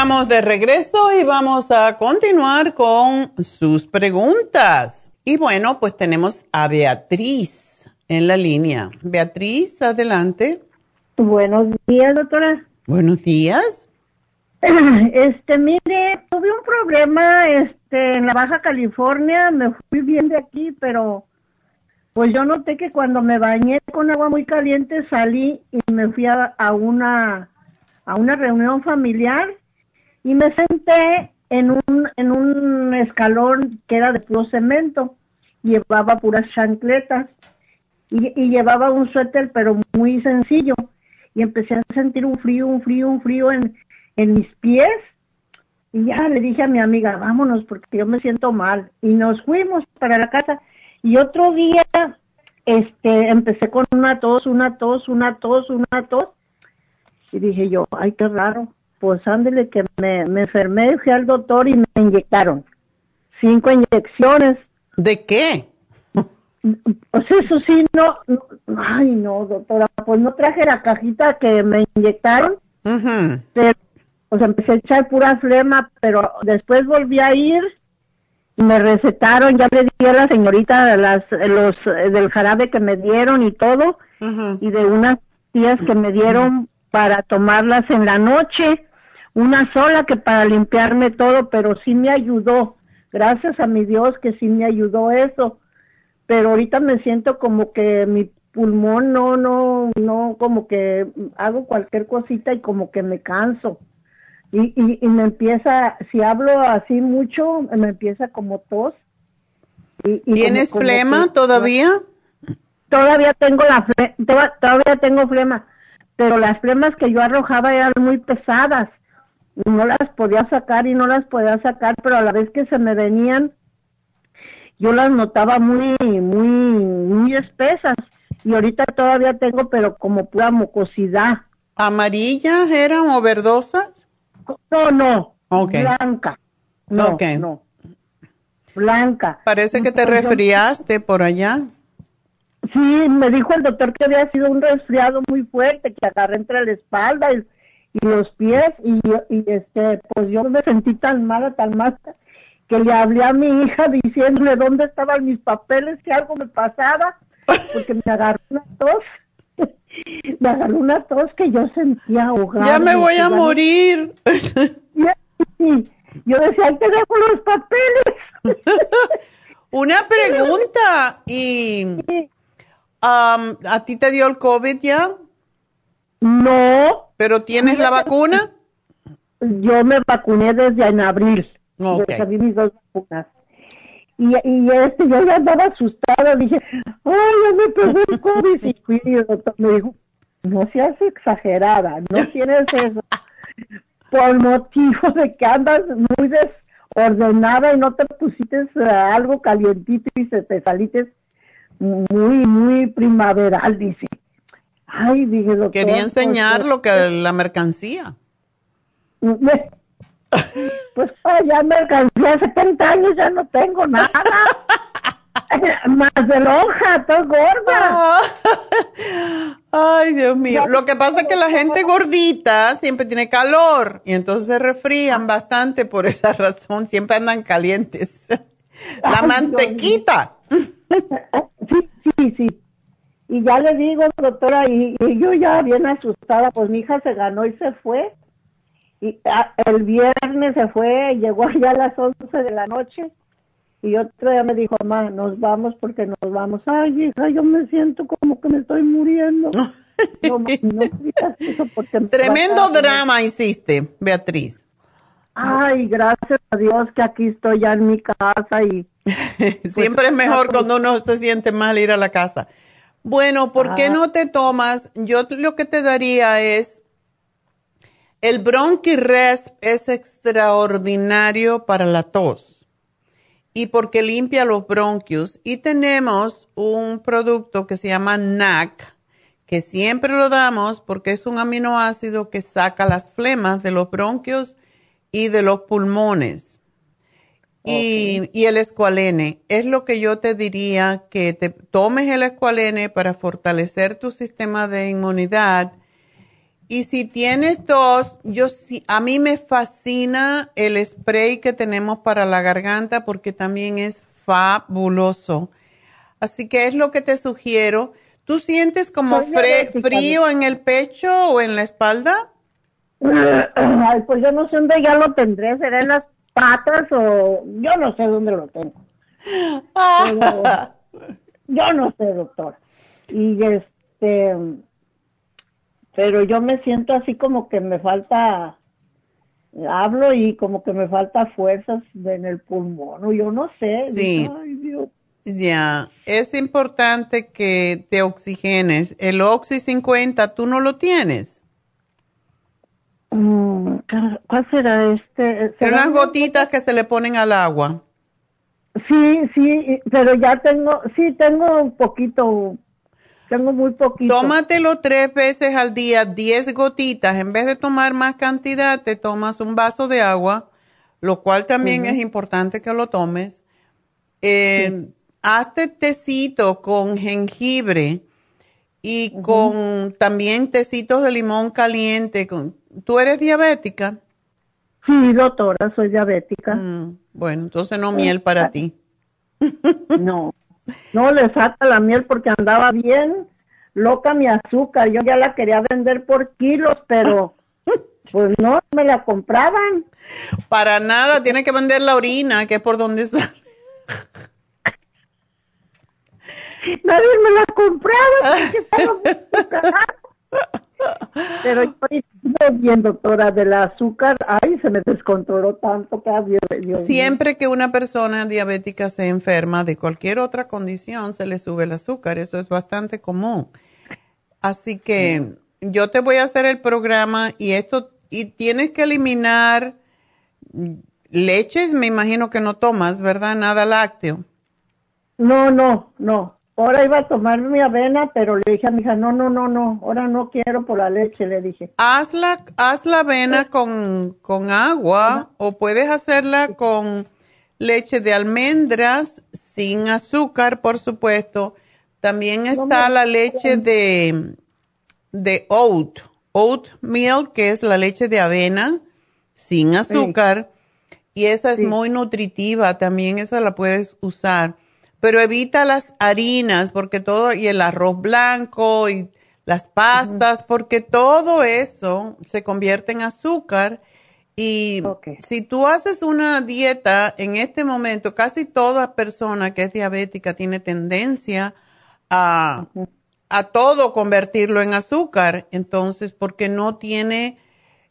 Estamos de regreso y vamos a continuar con sus preguntas. Y bueno, pues tenemos a Beatriz en la línea. Beatriz, adelante. Buenos días, doctora. Buenos días. Este, mire, tuve un problema este en la Baja California, me fui bien de aquí, pero pues yo noté que cuando me bañé con agua muy caliente salí y me fui a, a una a una reunión familiar y me senté en un en un escalón que era de puro cemento, llevaba puras chancletas y, y llevaba un suéter pero muy sencillo y empecé a sentir un frío, un frío, un frío en, en mis pies. Y ya le dije a mi amiga, vámonos porque yo me siento mal. Y nos fuimos para la casa. Y otro día, este, empecé con una tos, una tos, una tos, una tos. Y dije yo, ay, qué raro. Pues ándele que me, me enfermé, fui al doctor y me inyectaron. Cinco inyecciones. ¿De qué? Pues eso sí, no, ay no, doctora, pues no traje la cajita que me inyectaron, pero pues empecé a echar pura flema, pero después volví a ir, me recetaron, ya le di a la señorita las, los, del jarabe que me dieron y todo, y de unas tías que me dieron para tomarlas en la noche, una sola que para limpiarme todo, pero sí me ayudó, gracias a mi Dios que sí me ayudó eso pero ahorita me siento como que mi pulmón no, no, no, como que hago cualquier cosita y como que me canso. Y, y, me empieza, si hablo así mucho, me empieza como tos. Y, ¿Tienes flema todavía? Todavía tengo la todavía tengo flema, pero las flemas que yo arrojaba eran muy pesadas. No las podía sacar y no las podía sacar, pero a la vez que se me venían, yo las notaba muy, muy, muy espesas y ahorita todavía tengo, pero como pura mucosidad. ¿Amarillas eran o verdosas? No, no. Blanca. No, no. Blanca. Parece que te resfriaste por allá. Sí, me dijo el doctor que había sido un resfriado muy fuerte, que agarré entre la espalda y, los pies y, y este, pues yo me sentí tan mala, tan mala que le hablé a mi hija diciéndole dónde estaban mis papeles, que algo me pasaba, porque me agarró una tos. me agarró una tos que yo sentía ahogada. Ya me voy a morir. yo decía, te dejo los papeles. una pregunta, ¿y um, a ti te dio el COVID ya? No. ¿Pero tienes la vacuna? Yo me vacuné desde en abril. Okay. mis dos vacunas. Y, y este, yo ya andaba asustada, dije, ay, ya me pegó el COVID. Y el doctor me dijo, no seas exagerada, no tienes eso. Por motivo de que andas muy desordenada y no te pusiste uh, algo calientito y se te saliste muy, muy primaveral, dice. Ay, dije, doctor. Quería pues, enseñar lo que la mercancía. Pues ya me alcancé a 70 años, ya no tengo nada. Más de lonja, estoy gorda. Ay, Dios mío. Lo que pasa es que la gente gordita siempre tiene calor y entonces se refrían bastante por esa razón. Siempre andan calientes. La mantequita. Sí, sí, sí. Y ya le digo, doctora, y, y yo ya bien asustada, pues mi hija se ganó y se fue y ah, el viernes se fue, llegó allá a las 11 de la noche y otro día me dijo, mamá, nos vamos porque nos vamos. Ay, hija, yo me siento como que me estoy muriendo. Tremendo drama hiciste, Beatriz. Ay, gracias a Dios que aquí estoy ya en mi casa y... Siempre es mejor cuando uno se siente mal ir a la casa. Bueno, ¿por qué ah. no te tomas? Yo lo que te daría es el bronquiresp es extraordinario para la tos. y porque limpia los bronquios. Y tenemos un producto que se llama NAC, que siempre lo damos porque es un aminoácido que saca las flemas de los bronquios y de los pulmones. Y, y, el escualene. Es lo que yo te diría que te tomes el escualene para fortalecer tu sistema de inmunidad y si tienes tos, yo sí, a mí me fascina el spray que tenemos para la garganta porque también es fabuloso. Así que es lo que te sugiero. ¿Tú sientes como frío en el pecho o en la espalda? Ay, pues yo no sé dónde ya lo tendré, será en las patas o yo no sé dónde lo tengo. yo no sé, doctor. Y este pero yo me siento así como que me falta, hablo y como que me falta fuerzas en el pulmón, o yo no sé. Sí. Ya, es importante que te oxigenes. El Oxy 50, ¿tú no lo tienes? Mm, ¿Cuál será este? Son las gotitas que se le ponen al agua. Sí, sí, pero ya tengo, sí, tengo un poquito, tengo muy poquito. Tómatelo tres veces al día, diez gotitas. En vez de tomar más cantidad, te tomas un vaso de agua, lo cual también es importante que lo tomes. Eh, Hazte tecito con jengibre y con también tecitos de limón caliente. ¿Tú eres diabética? Sí, doctora, soy diabética. Mm, bueno, entonces no miel para ti. No. No le falta la miel porque andaba bien loca mi azúcar. Yo ya la quería vender por kilos, pero pues no me la compraban. Para nada, tiene que vender la orina, que es por donde sale. Nadie me la compraba. Pero yo estoy bien, doctora, del azúcar, ay, se me descontroló tanto que Siempre que una persona diabética se enferma de cualquier otra condición, se le sube el azúcar, eso es bastante común. Así que yo te voy a hacer el programa y esto, y tienes que eliminar leches, me imagino que no tomas, ¿verdad? Nada lácteo. No, no, no. Ahora iba a tomar mi avena, pero le dije a mi hija, no, no, no, no, ahora no quiero por la leche, le dije. Haz la, haz la avena con, con agua o puedes hacerla con leche de almendras sin azúcar, por supuesto. También está la leche de, de oat, oat milk, que es la leche de avena sin azúcar. Y esa es muy nutritiva, también esa la puedes usar pero evita las harinas, porque todo, y el arroz blanco y las pastas, porque todo eso se convierte en azúcar. Y si tú haces una dieta en este momento, casi toda persona que es diabética tiene tendencia a, a todo convertirlo en azúcar. Entonces, porque no tiene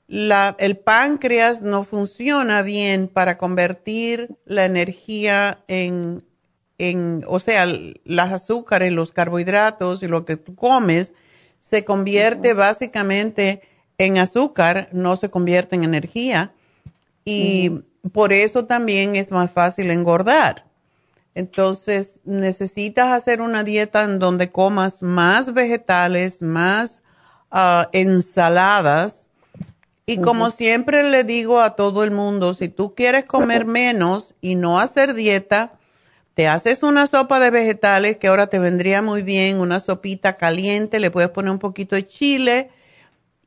la, el páncreas no funciona bien para convertir la energía en en, o sea, las azúcares, los carbohidratos y lo que tú comes se convierte básicamente en azúcar, no se convierte en energía. Y por eso también es más fácil engordar. Entonces, necesitas hacer una dieta en donde comas más vegetales, más ah, ensaladas. Y como siempre le digo a todo el mundo, si tú quieres comer menos y no hacer dieta, te haces una sopa de vegetales que ahora te vendría muy bien, una sopita caliente, le puedes poner un poquito de chile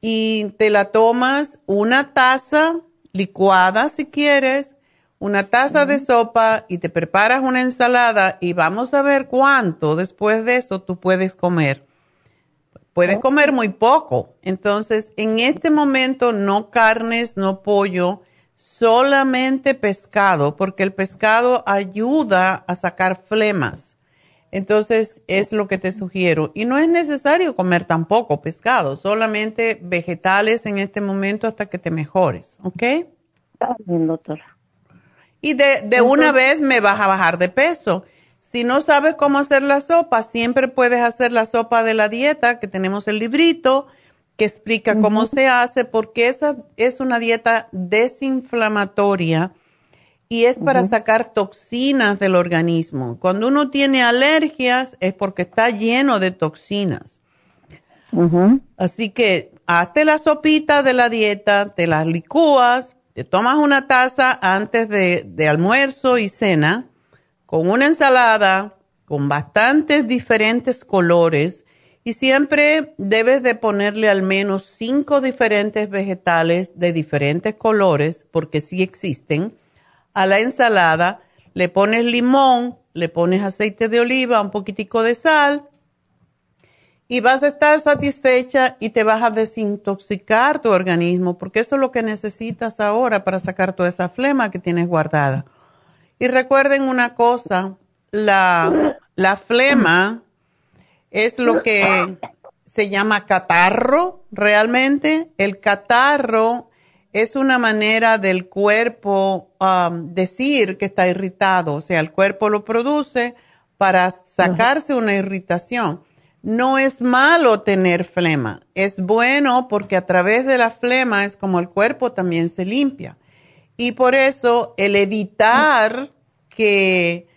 y te la tomas una taza licuada si quieres, una taza de sopa y te preparas una ensalada y vamos a ver cuánto después de eso tú puedes comer. Puedes comer muy poco. Entonces, en este momento no carnes, no pollo solamente pescado, porque el pescado ayuda a sacar flemas. Entonces, es lo que te sugiero. Y no es necesario comer tampoco pescado, solamente vegetales en este momento hasta que te mejores, ¿ok? Está bien, doctora. Y de, de una vez me vas a bajar de peso. Si no sabes cómo hacer la sopa, siempre puedes hacer la sopa de la dieta, que tenemos el librito que explica cómo se hace, porque esa es una dieta desinflamatoria y es para sacar toxinas del organismo. Cuando uno tiene alergias es porque está lleno de toxinas. Así que hazte la sopita de la dieta, te las licúas, te tomas una taza antes de, de almuerzo y cena con una ensalada con bastantes diferentes colores y siempre debes de ponerle al menos cinco diferentes vegetales de diferentes colores, porque sí existen. A la ensalada le pones limón, le pones aceite de oliva, un poquitico de sal y vas a estar satisfecha y te vas a desintoxicar tu organismo, porque eso es lo que necesitas ahora para sacar toda esa flema que tienes guardada. Y recuerden una cosa, la, la flema es lo que se llama catarro realmente. El catarro es una manera del cuerpo um, decir que está irritado, o sea, el cuerpo lo produce para sacarse una irritación. No es malo tener flema, es bueno porque a través de la flema es como el cuerpo también se limpia. Y por eso el evitar que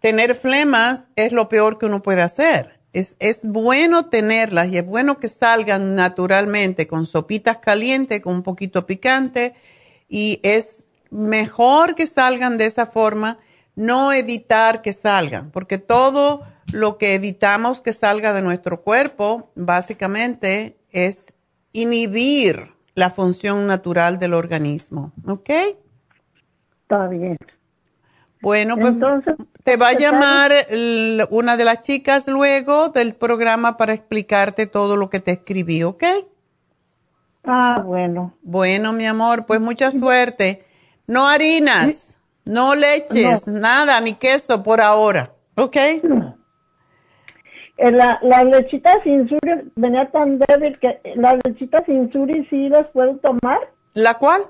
tener flemas es lo peor que uno puede hacer es, es, bueno tenerlas y es bueno que salgan naturalmente con sopitas calientes, con un poquito picante y es mejor que salgan de esa forma, no evitar que salgan, porque todo lo que evitamos que salga de nuestro cuerpo básicamente es inhibir la función natural del organismo, ¿ok? Está bien. Bueno, pues te va a llamar una de las chicas luego del programa para explicarte todo lo que te escribí, ¿ok? Ah, bueno. Bueno, mi amor, pues mucha suerte. No harinas, no leches, nada, ni queso por ahora, ¿ok? Eh, la, la lechita sin suri venía tan débil que las lechitas sin suri sí las puedo tomar. ¿La cuál?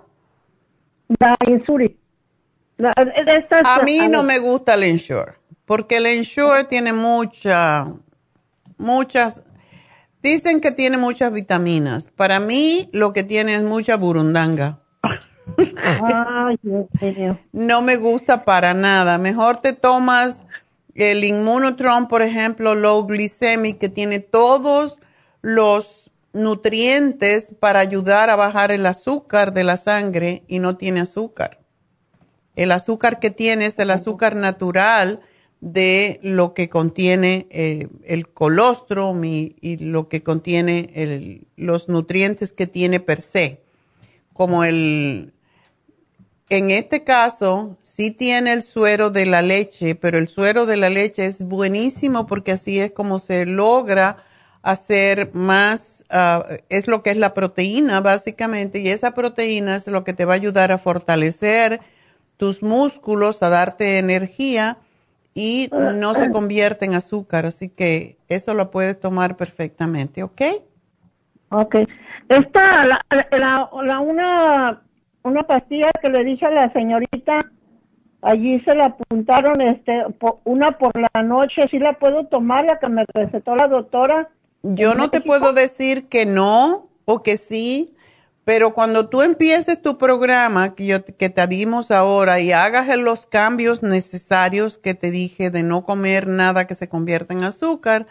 La insuri a mí no me gusta el Ensure, porque el Ensure tiene mucha, muchas, dicen que tiene muchas vitaminas. Para mí lo que tiene es mucha burundanga. no me gusta para nada. Mejor te tomas el Immunotron, por ejemplo, low glycemic, que tiene todos los nutrientes para ayudar a bajar el azúcar de la sangre y no tiene azúcar. El azúcar que tiene es el azúcar natural de lo que contiene eh, el colostrum y, lo que contiene los nutrientes que tiene per se. Como el, en este caso, sí tiene el suero de la leche, pero el suero de la leche es buenísimo porque así es como se logra hacer más, ah, es lo que es la proteína básicamente, y esa proteína es lo que te va a ayudar a fortalecer tus músculos, a darte energía y no se convierte en azúcar. Así que eso lo puedes tomar perfectamente, ¿ok? Ok. Esta, la, la, una, una pastilla que le dije a la señorita, allí se la apuntaron, este, una por la noche, ¿sí la puedo tomar, la que me recetó la doctora? Yo no te puedo decir que no o que sí, pero cuando tú empieces tu programa que, yo, que te dimos ahora y hagas los cambios necesarios que te dije de no comer nada que se convierta en azúcar,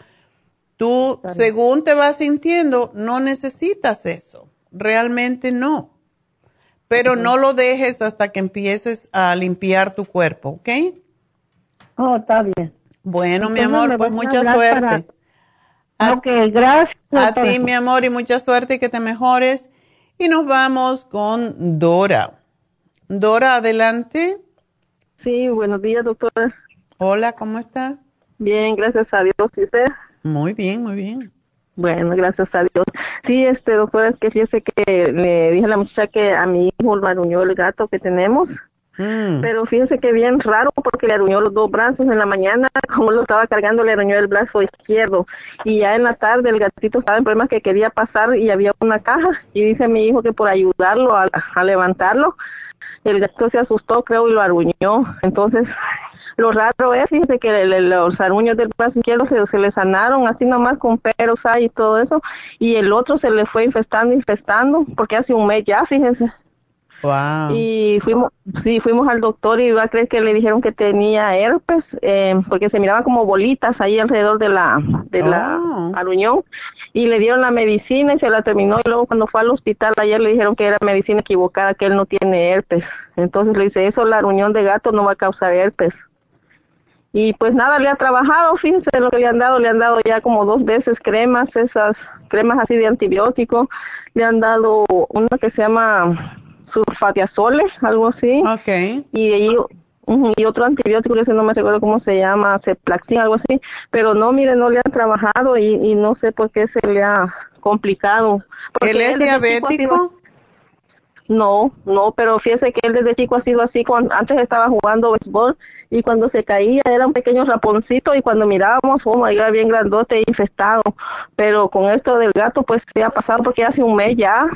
tú, según te vas sintiendo, no necesitas eso. Realmente no. Pero no lo dejes hasta que empieces a limpiar tu cuerpo, ¿ok? Oh, está bien. Bueno, mi amor, pues mucha suerte. ok, gracias. A ti, mi amor, y mucha suerte y que te mejores. Y nos vamos con Dora. Dora, adelante. Sí, buenos días, doctora. Hola, ¿cómo está? Bien, gracias a Dios. ¿Y usted? Muy bien, muy bien. Bueno, gracias a Dios. Sí, este, doctora, es que fíjese que le dije a la muchacha que a mi hijo le aruñó el gato que tenemos Mm. Pero fíjense que bien raro porque le aruñó los dos brazos en la mañana, como lo estaba cargando, le aruñó el brazo izquierdo. Y ya en la tarde el gatito estaba en problemas que quería pasar y había una caja. Y dice mi hijo que por ayudarlo a, levantarlo, el gatito se asustó, creo, y lo aruñó. Entonces, lo raro es, fíjense que los aruños del brazo izquierdo se, se, le sanaron así nomás con peros y todo eso. Y el otro se le fue infestando, infestando, porque hace un mes ya, fíjense. Wow. Y fuimos, sí, fuimos al doctor y iba a creer que le dijeron que tenía herpes, eh, porque se miraban como bolitas ahí alrededor de la, de la oh. aruñón. Y le dieron la medicina y se la terminó. Y luego cuando fue al hospital ayer le dijeron que era medicina equivocada, que él no tiene herpes. Entonces le dice, eso la aruñón de gato no va a causar herpes. Y pues nada, le ha trabajado, fíjense lo que le han dado, le han dado ya como dos veces cremas, esas cremas así de antibiótico, le han dado una que se llama sulfatiazoles, algo así. Okay. Y, y otro antibiótico, ese no me recuerdo cómo se llama, ceplaxin, algo así. Pero no, mire, no le han trabajado y, y no sé por qué se le ha complicado. ¿Él es diabético? No, no, pero fíjese que él desde chico ha sido así. Cuando, antes estaba jugando béisbol y cuando se caía era un pequeño raponcito y cuando mirábamos, oh era bien grandote e infestado. Pero con esto del gato, pues se ha pasado porque hace un mes ya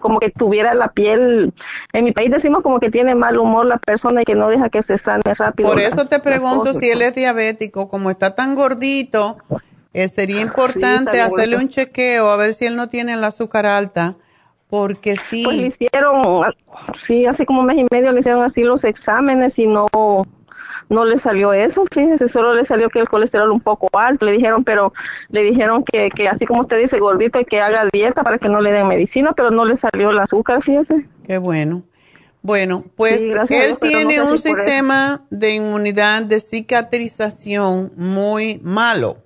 como que tuviera la piel, en mi país decimos como que tiene mal humor la persona y que no deja que se sane rápido. Por eso te pregunto si él es diabético, como está tan gordito, eh, sería importante hacerle un chequeo a ver si él no tiene el azúcar alta, porque sí. Pues le hicieron, sí, hace como un mes y medio le hicieron así los exámenes y no no le salió eso, fíjese, solo le salió que el colesterol un poco alto, le dijeron, pero le dijeron que, que así como usted dice, gordito, y que haga dieta para que no le den medicina, pero no le salió el azúcar, fíjese. Qué bueno. Bueno, pues él tiene un sistema de inmunidad de cicatrización muy malo.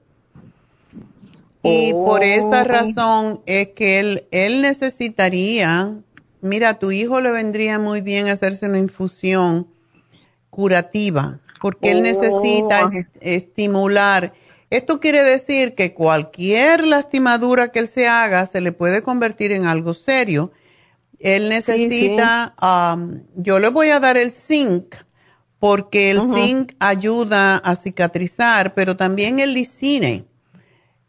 Y por esa oh, razón es que él, él necesitaría, mira, a tu hijo le vendría muy bien hacerse una infusión curativa porque él necesita oh. estimular. Esto quiere decir que cualquier lastimadura que él se haga se le puede convertir en algo serio. Él necesita, um, yo le voy a dar el zinc, porque el zinc ayuda a cicatrizar, pero también el lisine.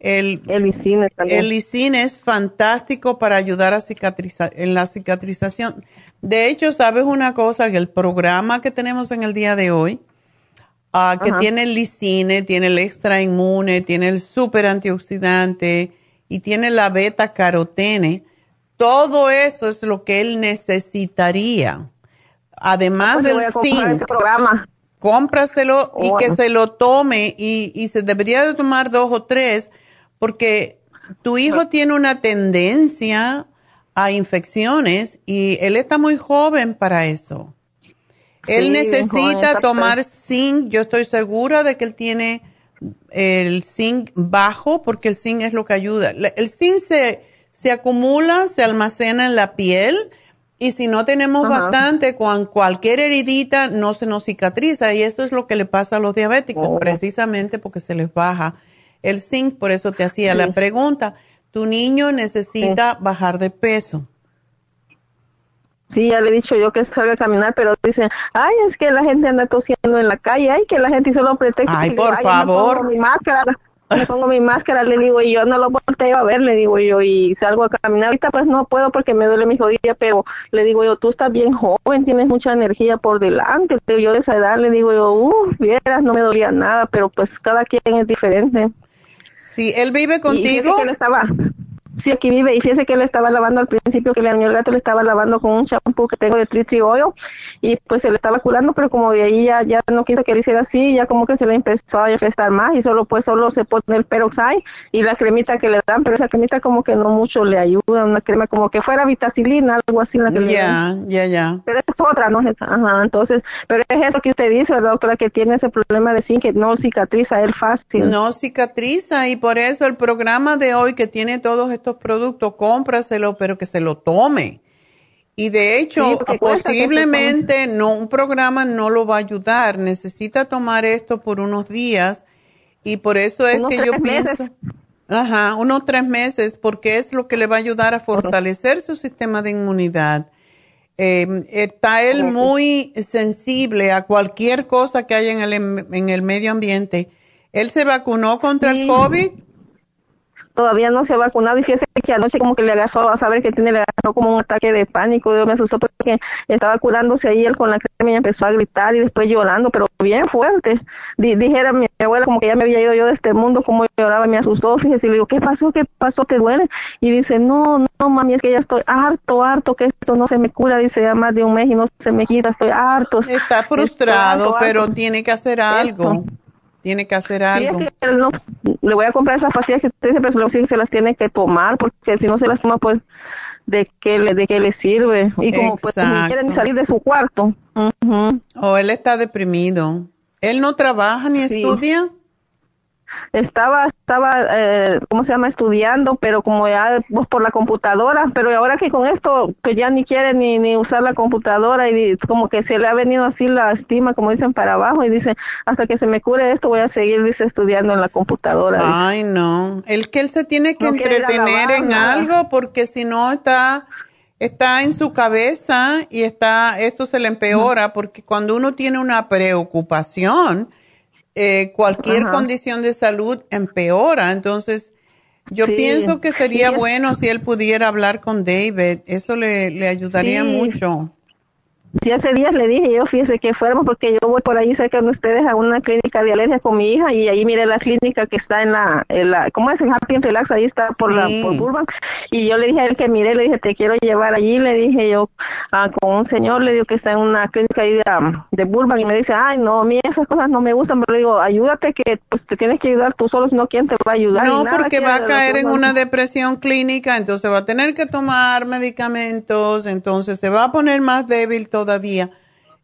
El, el lisine también. El lisine es fantástico para ayudar a cicatrizar, en la cicatrización. De hecho, ¿sabes una cosa? Que el programa que tenemos en el día de hoy, Ah, que tiene el lisine, tiene el extra inmune, tiene el super antioxidante y tiene la beta carotene. Todo eso es lo que él necesitaría. Además del zinc. Cómpraselo y que se lo tome y, y se debería de tomar dos o tres porque tu hijo tiene una tendencia a infecciones y él está muy joven para eso. Él necesita tomar zinc. Yo estoy segura de que él tiene el zinc bajo porque el zinc es lo que ayuda. El zinc se, se acumula, se almacena en la piel y si no tenemos bastante, con cualquier heridita no se nos cicatriza y eso es lo que le pasa a los diabéticos, oh. precisamente porque se les baja el zinc. Por eso te hacía la pregunta. Tu niño necesita bajar de peso. Sí, ya le he dicho yo que salga a caminar, pero dicen, ay, es que la gente anda tosiendo en la calle, ay, que la gente solo pretexta. Ay, por favor. Me pongo mi máscara, me pongo mi máscara, le digo, y yo no lo volteo a ver, le digo yo, y salgo a caminar. Ahorita pues no puedo porque me duele mi jodilla, pero le digo yo, tú estás bien joven, tienes mucha energía por delante. Pero yo de esa edad le digo yo, uh, vieras, no me dolía nada, pero pues cada quien es diferente. Sí, él vive contigo. Y que él estaba, Sí, aquí vive y fíjese que le estaba lavando al principio que le dañó el gato, le estaba lavando con un champú que tengo de Tree Tree Oil y pues se le estaba curando, pero como de ahí ya, ya no quiso que le hiciera así, ya como que se le empezó a infestar más y solo pues solo se pone el peroxide y la cremita que le dan, pero esa cremita como que no mucho le ayuda, una crema como que fuera vitacilina, algo así la que Ya, ya, ya. Pero es otra, no Ajá, entonces, pero es eso que usted dice, doctora, que tiene ese problema de zinc que no cicatriza el fácil. No cicatriza y por eso el programa de hoy que tiene todos estos productos, cómpraselo, pero que se lo tome. Y de hecho, posiblemente no, un programa no lo va a ayudar. Necesita tomar esto por unos días y por eso es que yo pienso, ajá, unos tres meses, porque es lo que le va a ayudar a fortalecer su sistema de inmunidad. Em, está él muy sensible a cualquier cosa que haya en el, en el medio ambiente. ¿Él se vacunó contra el COVID? Todavía no se ha vacunado y fíjese que anoche como que le agarró a saber que tiene le agarró como un ataque de pánico yo me asustó porque estaba curándose ahí él con la crema y empezó a gritar y después llorando pero bien fuerte. Dijera mi abuela como que ya me había ido yo de este mundo como lloraba me asustó fíjese y le digo qué pasó qué pasó te duele y dice no no mami es que ya estoy harto harto que esto no se me cura dice ya más de un mes y no se me quita estoy harto. Está frustrado pero tiene que hacer algo tiene que hacer algo. le voy a comprar esas pastillas que usted pero se las tiene que tomar, porque si no se las toma, pues, ¿de qué le, de qué le sirve? Y como pues ni quieren salir de su cuarto. O él está deprimido. ¿Él no trabaja ni estudia? Estaba, estaba, eh, ¿cómo se llama? Estudiando, pero como ya vos por la computadora, pero ahora que con esto, que ya ni quiere ni, ni usar la computadora y como que se le ha venido así la estima, como dicen, para abajo y dice, hasta que se me cure esto voy a seguir, dice, estudiando en la computadora. Ay, no, el que él se tiene que entretener en algo porque si no está está en su cabeza y está, esto se le empeora porque cuando uno tiene una preocupación, eh, cualquier condición de salud empeora. Entonces, yo pienso que sería bueno si él pudiera hablar con David. Eso le, le ayudaría mucho. Sí, hace días le dije yo, fíjese que fuéramos porque yo voy por ahí cerca de ustedes a una clínica de alergia con mi hija y ahí mire la clínica que está en la, en la ¿cómo es? En Happy Relax, ahí está por la, por Burbank. Y yo le dije a él que mire, le dije, te quiero llevar allí, le dije yo ah, con un señor, le digo que está en una clínica ahí de, de Burbank y me dice, ay, no, a mí esas cosas no me gustan, pero le digo, ayúdate que pues te tienes que ayudar tú solo, si no, ¿quién te va a ayudar? No, porque va a caer en una depresión clínica, entonces va a tener que tomar medicamentos, entonces se va a poner más débil todavía.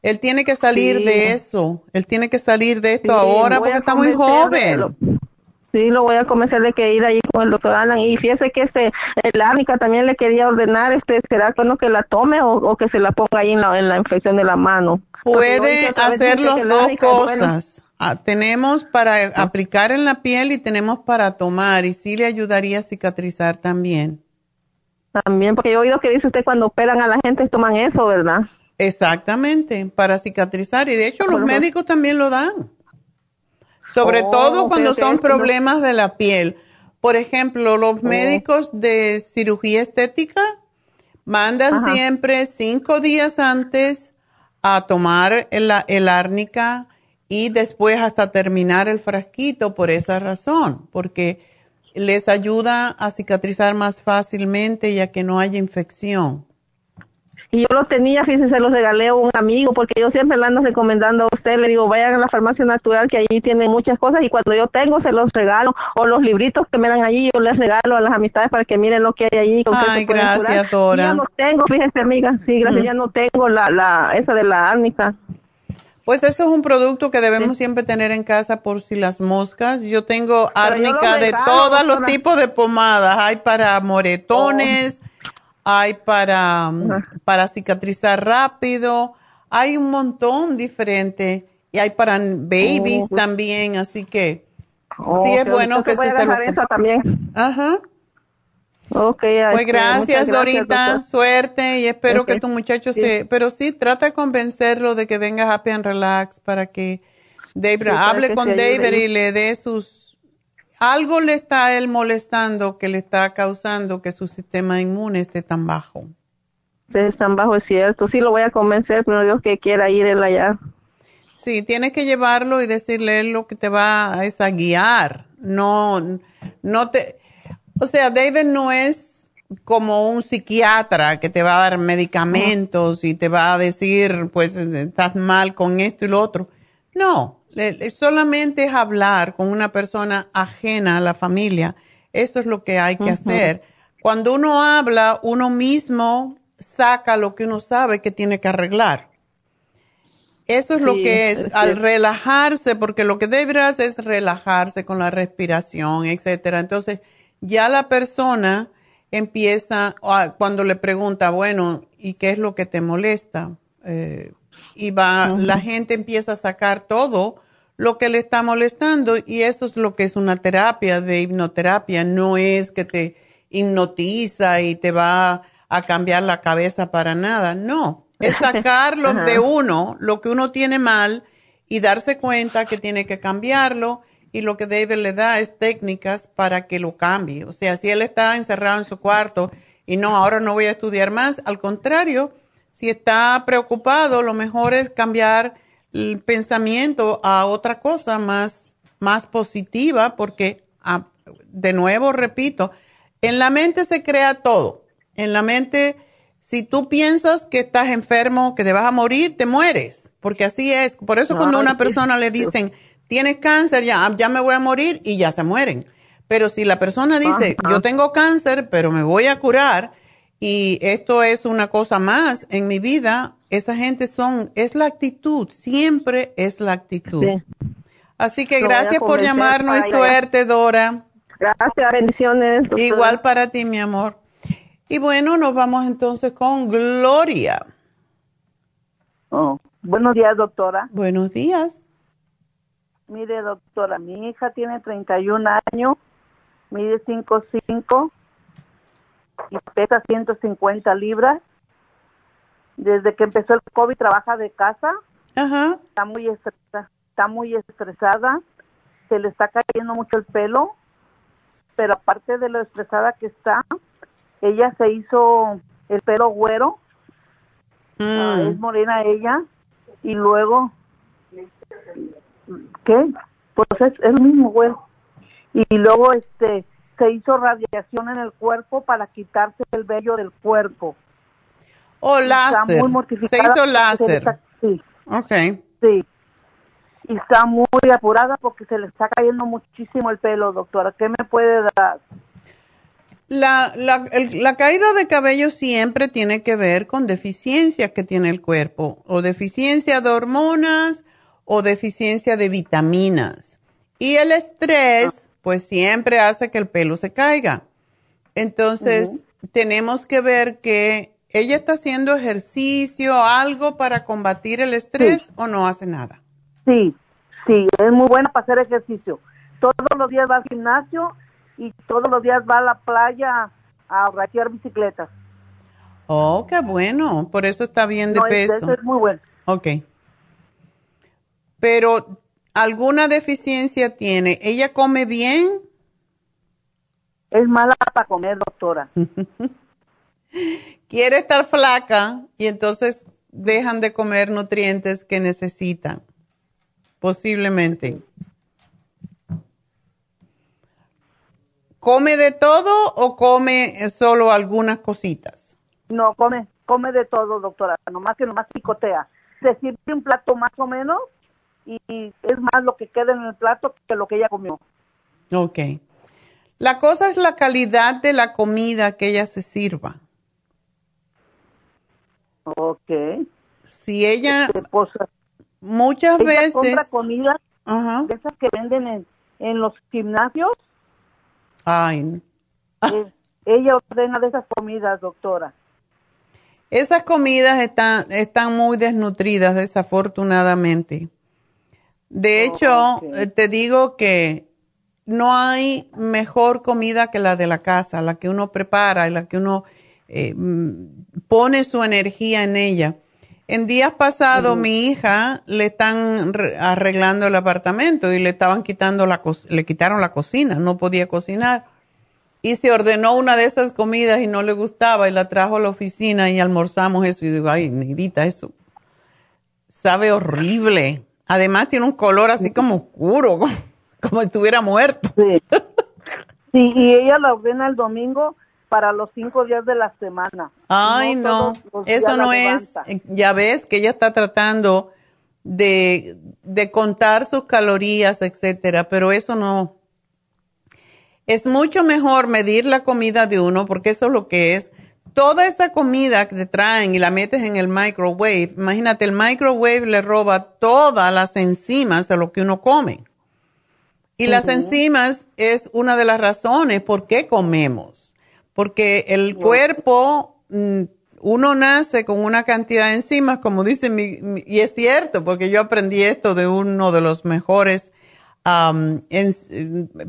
Él tiene que salir de eso. Él tiene que salir de esto ahora porque está muy joven. Sí, lo voy a convencer de que ir ahí con el doctor Alan. Y fíjese que este, el árnica también le quería ordenar, este, ¿será bueno que la tome o, que se la ponga ahí en la, en la infección de la mano? Puede hacer las dos cosas. Ah, tenemos para aplicar en la piel y tenemos para tomar y sí le ayudaría a cicatrizar también. También, porque yo he oído que dice usted cuando operan a la gente toman eso, ¿verdad? Exactamente, para cicatrizar. Y de hecho los médicos también lo dan. Sobre oh, todo cuando son problemas de la piel. Por ejemplo, los oh. médicos de cirugía estética mandan siempre cinco días antes a tomar el, el árnica y después hasta terminar el frasquito por esa razón, porque les ayuda a cicatrizar más fácilmente y a que no haya infección. Y yo lo tenía, fíjese, se los regalé a un amigo, porque yo siempre le ando recomendando a usted, le digo, vayan a la farmacia natural, que allí tienen muchas cosas, y cuando yo tengo, se los regalo, o los libritos que me dan allí, yo les regalo a las amistades para que miren lo que hay allí. Ay, gracias, Dora. Ya no tengo, fíjese, amiga, sí, gracias, ya no tengo la, la, esa de la árnica. Pues eso es un producto que debemos siempre tener en casa por si las moscas. Yo tengo árnica de todos los tipos de pomadas. Hay para moretones, oh hay para, para cicatrizar rápido, hay un montón diferente y hay para babies oh. también, así que oh, sí es bueno que se, se también. Ajá. Okay, pues gracias, Dorita, suerte y espero que tu muchacho se... Pero sí, trata de convencerlo de que venga Happy and Relax para que hable con David y le dé sus algo le está él molestando que le está causando que su sistema inmune esté tan bajo. Es tan bajo, es cierto. Sí, lo voy a convencer, pero Dios que quiera ir él allá. Sí, tienes que llevarlo y decirle lo que te va a, es a guiar. No, no te. O sea, David no es como un psiquiatra que te va a dar medicamentos y te va a decir, pues, estás mal con esto y lo otro. No, solamente es hablar con una persona ajena a la familia. Eso es lo que hay que hacer. Cuando uno habla, uno mismo saca lo que uno sabe que tiene que arreglar. Eso es lo que es, al relajarse, porque lo que deberás es relajarse con la respiración, etcétera. Entonces, ya la persona empieza, cuando le pregunta, bueno, ¿y qué es lo que te molesta? Eh, y va, la gente empieza a sacar todo lo que le está molestando y eso es lo que es una terapia de hipnoterapia, no es que te hipnotiza y te va a cambiar la cabeza para nada, no, es sacarlo de uno, lo que uno tiene mal y darse cuenta que tiene que cambiarlo y lo que David le da es técnicas para que lo cambie. O sea, si él está encerrado en su cuarto y no, ahora no voy a estudiar más, al contrario, si está preocupado, lo mejor es cambiar el pensamiento a otra cosa más, más positiva, porque, ah, de nuevo, repito, en la mente se crea todo. En la mente, si tú piensas que estás enfermo, que te vas a morir, te mueres, porque así es. Por eso cuando a una persona le dicen, tienes cáncer, ya, ya me voy a morir y ya se mueren. Pero si la persona dice, yo tengo cáncer, pero me voy a curar, y esto es una cosa más en mi vida, esa gente son, es la actitud, siempre es la actitud. Así que gracias por llamarnos y suerte, Dora. Gracias, bendiciones. Igual para ti, mi amor. Y bueno, nos vamos entonces con Gloria. Oh, buenos días, doctora. Buenos días. Mire, doctora, mi hija tiene 31 años, mide 5'5", y pesa 150 libras. Desde que empezó el COVID trabaja de casa. Está muy estresada, está muy estresada. Se le está cayendo mucho el pelo, pero aparte de lo estresada que está, ella se hizo el pelo güero. Ah, mm. es morena ella y luego ¿qué? Pues es el mismo güero. Y luego este se hizo radiación en el cuerpo para quitarse el vello del cuerpo. O láser. se hizo láser. sí. Ok. Sí. Y está muy apurada porque se le está cayendo muchísimo el pelo, doctora. ¿Qué me puede dar? La, la, la, caída de cabello siempre tiene que ver con deficiencia que tiene el cuerpo, o deficiencia de hormonas, o deficiencia de vitaminas. Y el estrés pues siempre hace que el pelo se caiga. Entonces, tenemos que ver que ella está haciendo ejercicio, algo para combatir el estrés o no hace nada. Sí, sí, es muy buena para hacer ejercicio. Todos los días va al gimnasio y todos los días va a la playa a raquear bicicletas. Oh, qué bueno. Por eso está bien de peso. Eso es muy bueno. Ok. Pero alguna deficiencia tiene. ¿Ella come bien? Es mala para comer, doctora. Quiere estar flaca y entonces dejan de comer nutrientes que necesitan, posiblemente. ¿Come de todo o come solo algunas cositas? No, come, come de todo, doctora, nomás que nomás picotea. Se sirve un plato más o menos y es más lo que queda en el plato que lo que ella comió. Ok. La cosa es la calidad de la comida que ella se sirva. Ok. Si ella muchas veces compra comida de esas que venden en, en los gimnasios. Ay. Eh, ella ordena de esas comidas, doctora. Esas comidas están, están muy desnutridas, desafortunadamente. De oh, hecho, eh, te digo que no hay mejor comida que la de la casa, la que uno prepara y la que uno eh, pone su energía en ella. En días pasados, mi hija le están arreglando el apartamento y le estaban quitando la le quitaron la cocina, no podía cocinar. Y se ordenó una de esas comidas y no le gustaba y la trajo a la oficina y almorzamos eso. Y digo, ay, negrita, eso sabe horrible. Además tiene un color así como oscuro, como, si estuviera muerto. Sí. sí, y ella la ordena el domingo para los cinco días de la semana. Ay, no, eso no es, ya ves que ella está tratando de, de contar sus calorías, etcétera, pero eso no. Es mucho mejor medir la comida de uno, porque eso es lo que es toda esa comida que te traen y la metes en el microwave, imagínate, el microwave le roba todas las enzimas a lo que uno come. Y las enzimas es una de las razones por qué comemos. Porque el cuerpo, mm, uno nace con una cantidad de enzimas, como dice mi, y es cierto, porque yo aprendí esto de uno de los mejores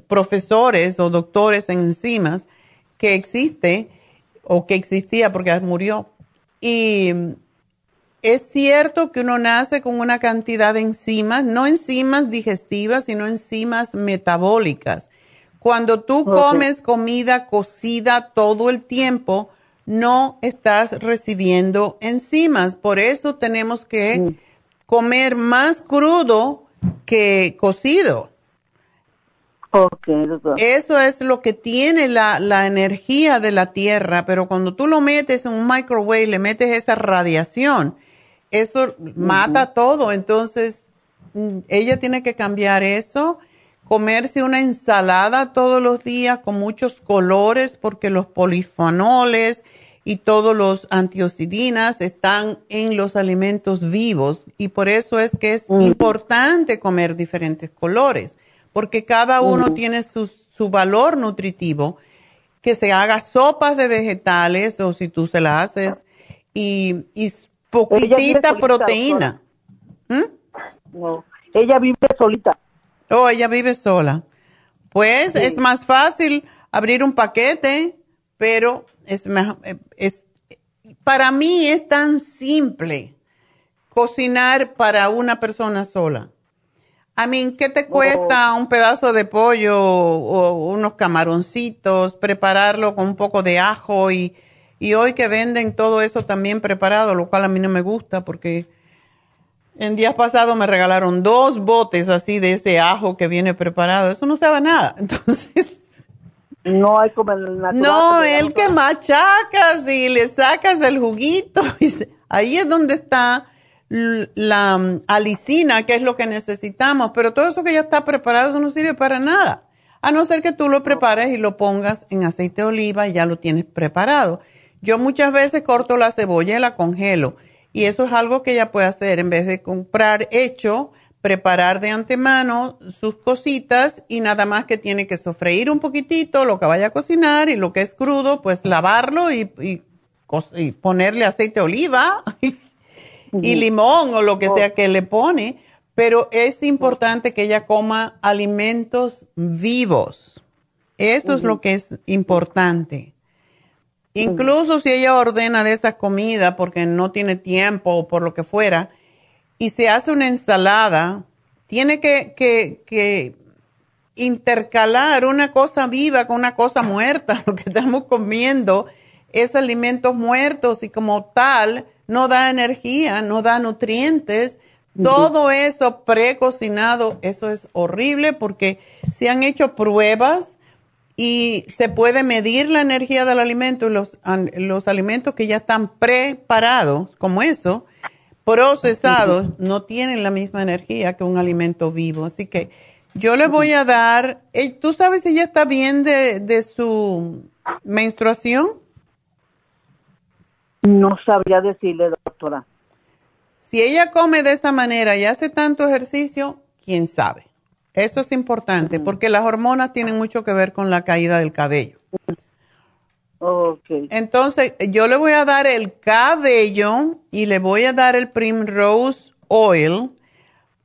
profesores o doctores en enzimas que existe o que existía porque murió. Y es cierto que uno nace con una cantidad de enzimas, no enzimas digestivas, sino enzimas metabólicas. Cuando tú comes comida cocida todo el tiempo, no estás recibiendo enzimas. Por eso tenemos que mm. comer más crudo que cocido. Eso es lo que tiene la, la, energía de la tierra, pero cuando tú lo metes en un microwave, le metes esa radiación, eso mata todo. Entonces, mm, ella tiene que cambiar eso, comerse una ensalada todos los días con muchos colores, porque los polifenoles y todos los antioxidinas están en los alimentos vivos y por eso es que es importante comer diferentes colores porque cada uno tiene su, su, valor nutritivo, que se haga sopas de vegetales o si tú se la haces y, y poquitita proteína. ¿Mm? No, ella vive solita. Oh, ella vive sola. Pues es más fácil abrir un paquete, pero es, es para mí es tan simple cocinar para una persona sola. I mean, ¿qué te cuesta un pedazo de pollo o unos camaroncitos, prepararlo con un poco de ajo y, y hoy que venden todo eso también preparado, lo cual a mí no me gusta porque en días pasados me regalaron dos botes así de ese ajo que viene preparado. Eso no sabe nada. Entonces... No hay como el natural. No, el que machacas y le sacas el juguito. ahí es donde está la mm, alicina, que es lo que necesitamos, pero todo eso que ya está preparado, eso no sirve para nada, a no ser que tú lo prepares y lo pongas en aceite de oliva y ya lo tienes preparado. Yo muchas veces corto la cebolla y la congelo, y eso es algo que ella puede hacer. En vez de comprar hecho, preparar de antemano sus cositas y nada más que tiene que sofreír un poquitito lo que vaya a cocinar y lo que es crudo, pues lavarlo y, y, y ponerle aceite de oliva y limón o lo que sea que le pone, pero es importante que ella coma alimentos vivos. Eso es lo que es importante. Incluso si ella ordena de esa comida porque no tiene tiempo o por lo que fuera, y se hace una ensalada, tiene que, que, que intercalar una cosa viva con una cosa muerta. Lo que estamos comiendo es alimentos muertos y como tal no da energía, no da nutrientes. Todo eso precocinado, eso es horrible porque se han hecho pruebas y se puede medir la energía del alimento y los, los alimentos que ya están preparados, como eso, procesados, no tienen la misma energía que un alimento vivo. Así que yo le voy a dar, ¿tú sabes si ya está bien de, de su menstruación? No sabría decirle, doctora. Si ella come de esa manera y hace tanto ejercicio, quién sabe. Eso es importante porque las hormonas tienen mucho que ver con la caída del cabello. Okay. Entonces, yo le voy a dar el cabello y le voy a dar el Primrose Oil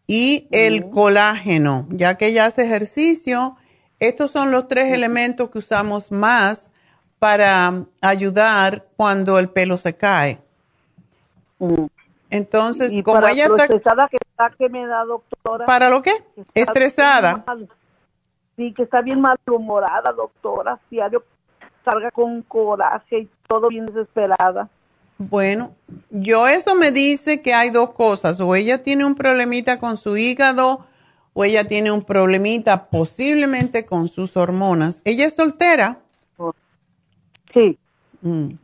y el colágeno, ya que ella hace ejercicio. Estos son los tres elementos que usamos más para ayudar cuando el pelo se cae. Mm. Entonces, ¿Y como para ella lo está... estresada que está, que me da, doctora. ¿Para lo qué? Está Estresada. sí, que está bien malhumorada, doctora. Diario salga con coraje y todo bien desesperada. Bueno, yo eso me dice que hay dos cosas, o ella tiene un problemita con su hígado o ella tiene un problemita posiblemente con sus hormonas. ¿Ella es soltera? Sí. Mm.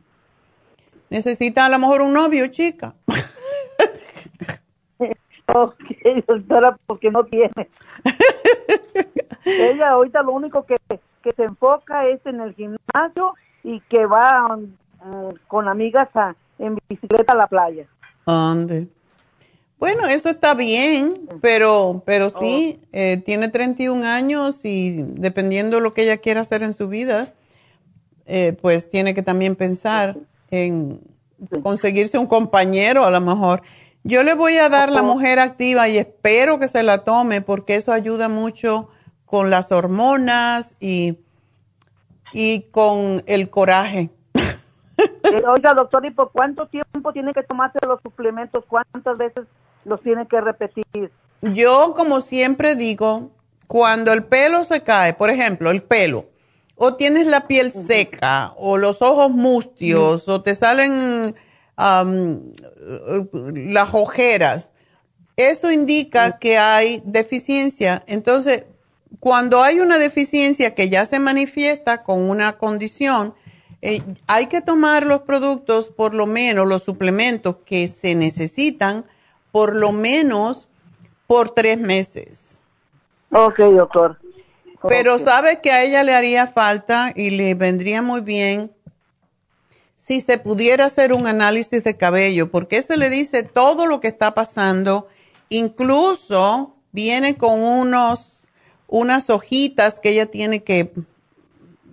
Necesita a lo mejor un novio, chica. Ok, doctora, porque no tiene. Ella ahorita lo único que, que se enfoca es en el gimnasio y que va mm, con amigas a, en bicicleta a la playa. Ande. Bueno, eso está bien, pero, pero sí, eh, tiene 31 años y dependiendo de lo que ella quiera hacer en su vida, eh, pues tiene que también pensar en conseguirse un compañero a lo mejor. Yo le voy a dar la mujer activa y espero que se la tome porque eso ayuda mucho con las hormonas y, y con el coraje. Eh, oiga, doctor, ¿y por cuánto tiempo tiene que tomarse los suplementos? ¿Cuántas veces los tiene que repetir? Yo, como siempre digo, cuando el pelo se cae, por ejemplo, el pelo, o tienes la piel seca, o los ojos mustios, o te salen las ojeras, eso indica que hay deficiencia. Entonces, cuando hay una deficiencia que ya se manifiesta con una condición, eh, hay que tomar los productos, por lo menos los suplementos que se necesitan, por lo menos por tres meses. Ok, doctor. Pero sabe que a ella le haría falta y le vendría muy bien si se pudiera hacer un análisis de cabello, porque se le dice todo lo que está pasando, incluso viene con unos, unas hojitas que ella tiene que,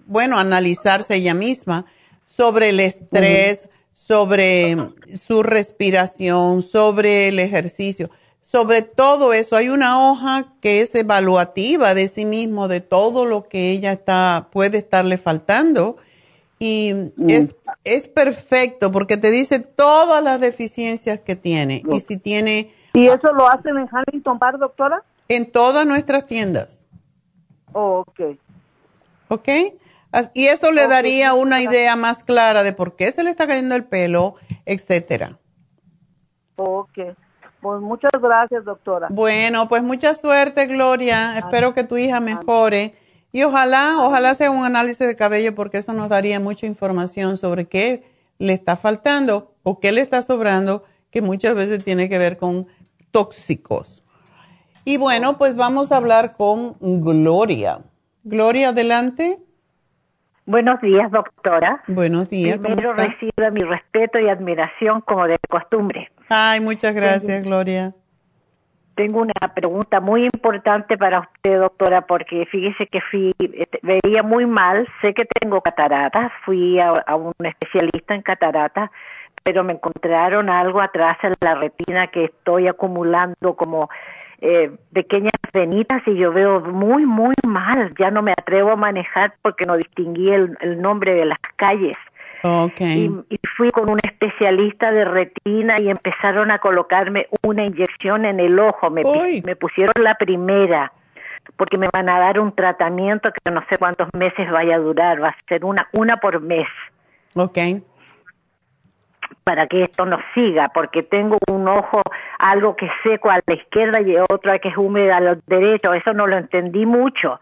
bueno, analizarse ella misma sobre el estrés, sobre su respiración, sobre el ejercicio sobre todo eso, hay una hoja que es evaluativa de sí mismo, de todo lo que ella está, puede estarle faltando. Y mm. es, es perfecto porque te dice todas las deficiencias que tiene. Y si tiene... ¿Y eso lo hacen en Huntington Park, doctora? En todas nuestras tiendas. Oh, ok. ¿Ok? Y eso le daría una idea más clara de por qué se le está cayendo el pelo, etcétera. Ok. Pues muchas gracias, doctora. Bueno, pues mucha suerte, Gloria. Espero que tu hija mejore. Y ojalá, ojalá sea un análisis de cabello porque eso nos daría mucha información sobre qué le está faltando o qué le está sobrando, que muchas veces tiene que ver con tóxicos. Y bueno, pues vamos a hablar con Gloria. Gloria, adelante. Buenos días, doctora. Buenos días. Primero reciba mi respeto y admiración como de costumbre. Ay, muchas gracias, Gloria. Tengo una pregunta muy importante para usted, doctora, porque fíjese que fui, este, veía muy mal, sé que tengo cataratas, fui a, a un especialista en cataratas, pero me encontraron algo atrás en la retina que estoy acumulando como eh, pequeñas venitas y yo veo muy, muy mal. Ya no me atrevo a manejar porque no distinguí el, nombre de las calles. Okay. Y, fui con un especialista de retina y empezaron a colocarme una inyección en el ojo. Me, me pusieron la primera porque me van a dar un tratamiento que no sé cuántos meses vaya a durar. Va a ser una, una por mes. Okay para que esto no siga, porque tengo un ojo algo que es seco a la izquierda y otro que es húmedo a los derechos, eso no lo entendí mucho.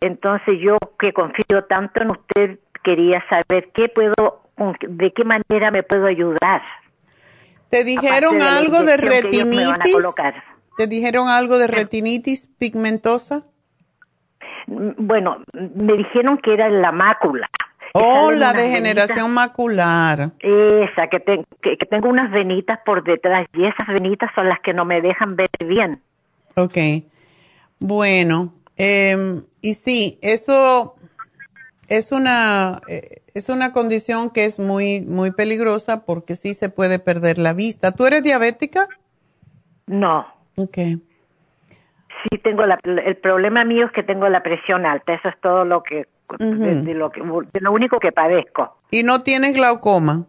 Entonces yo que confío tanto en usted, quería saber qué puedo, de qué manera me puedo ayudar. ¿Te dijeron algo de retinitis? ¿Te dijeron algo de retinitis pigmentosa? Mm, bueno, me dijeron que era la mácula. Oh, la degeneración macular. Esa, que, que, tengo unas venitas por detrás y esas venitas son las que no me dejan ver bien. Ok. Bueno, em, y sí, eso es una, eh, es una condición que es muy, muy peligrosa porque sí se puede perder la vista. ¿Tú eres diabética? No. Ok. Sí, tengo la, el problema mío es que tengo la presión alta, eso es todo lo que de, lo que, de lo único que padezco. ¿Y no tienes glaucoma?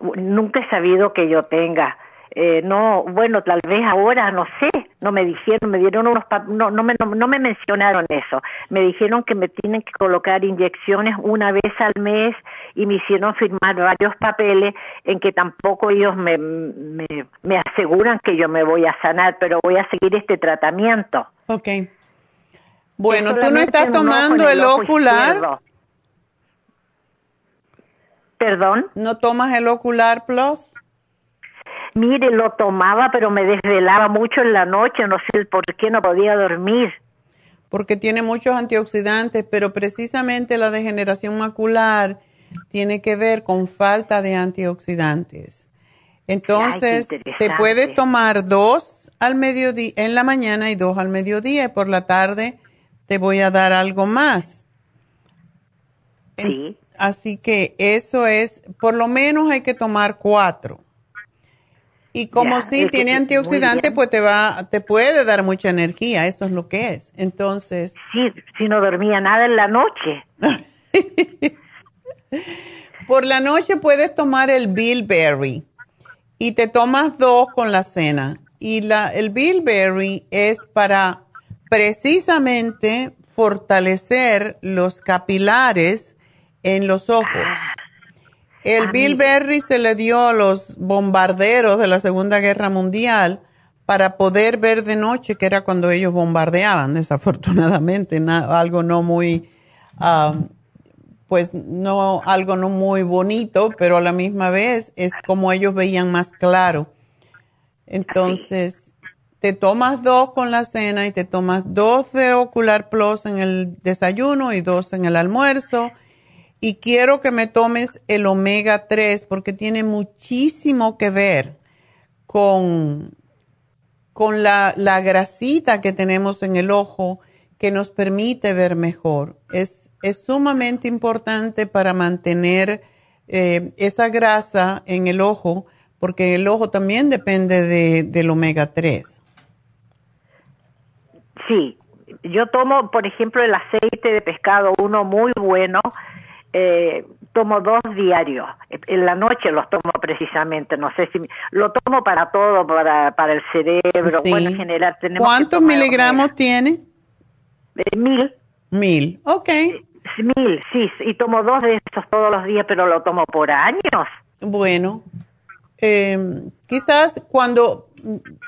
Nunca he sabido que yo tenga. Eh, no, bueno, tal vez ahora, no sé, no me dijeron, me dieron unos, no, no, me, no, me mencionaron eso. Me dijeron que me tienen que colocar inyecciones una vez al mes y me hicieron firmar varios papeles en que tampoco ellos me, me, me aseguran que yo me voy a sanar, pero voy a seguir este tratamiento. Okay. Bueno, tú no estás tomando el, ocular. ¿Perdón? ¿No tomas el ocular plus? Mire, lo tomaba, pero me desvelaba mucho en la noche, no sé por qué no podía dormir. Porque tiene muchos antioxidantes, pero precisamente la degeneración macular tiene que ver con falta de antioxidantes. Entonces, te puedes tomar dos al mediodía, en la mañana y dos al mediodía, y por la tarde te voy a dar algo más. Sí. Así que eso es, por lo menos hay que tomar cuatro. Y como si tiene antioxidante, pues te va, te puede dar mucha energía, eso es lo que es. Entonces. Sí, si no dormía nada en la noche. Por la noche puedes tomar el bilberry y te tomas dos con la cena. Y la, el bilberry es para precisamente fortalecer los capilares en los ojos. El ah, bilberry se le dio a los bombarderos de la Segunda Guerra Mundial para poder ver de noche, que era cuando ellos bombardeaban, desafortunadamente, algo no muy, pues no, algo no muy bonito, pero a la misma vez es como ellos veían más claro. Entonces, te tomas dos con la cena y te tomas dos de Ocular Plus en el desayuno y dos en el almuerzo. Y quiero que me tomes el omega 3 porque tiene muchísimo que ver con, con la, grasita que tenemos en el ojo que nos permite ver mejor. Es, es sumamente importante para mantener eh, esa grasa en el ojo porque el ojo también depende de, del omega 3. Sí, yo tomo, por ejemplo, el aceite de pescado, uno muy bueno, eh, tomo dos diarios. En la noche los tomo precisamente, no sé si lo tomo para todo, para, para el cerebro, bueno, en general. Tenemos ¿Cuántos miligramos tiene? Eh, mil. Mil, ok. Eh, mil, sí, y tomo dos de esos todos los días, pero lo tomo por años. Bueno, quizás cuando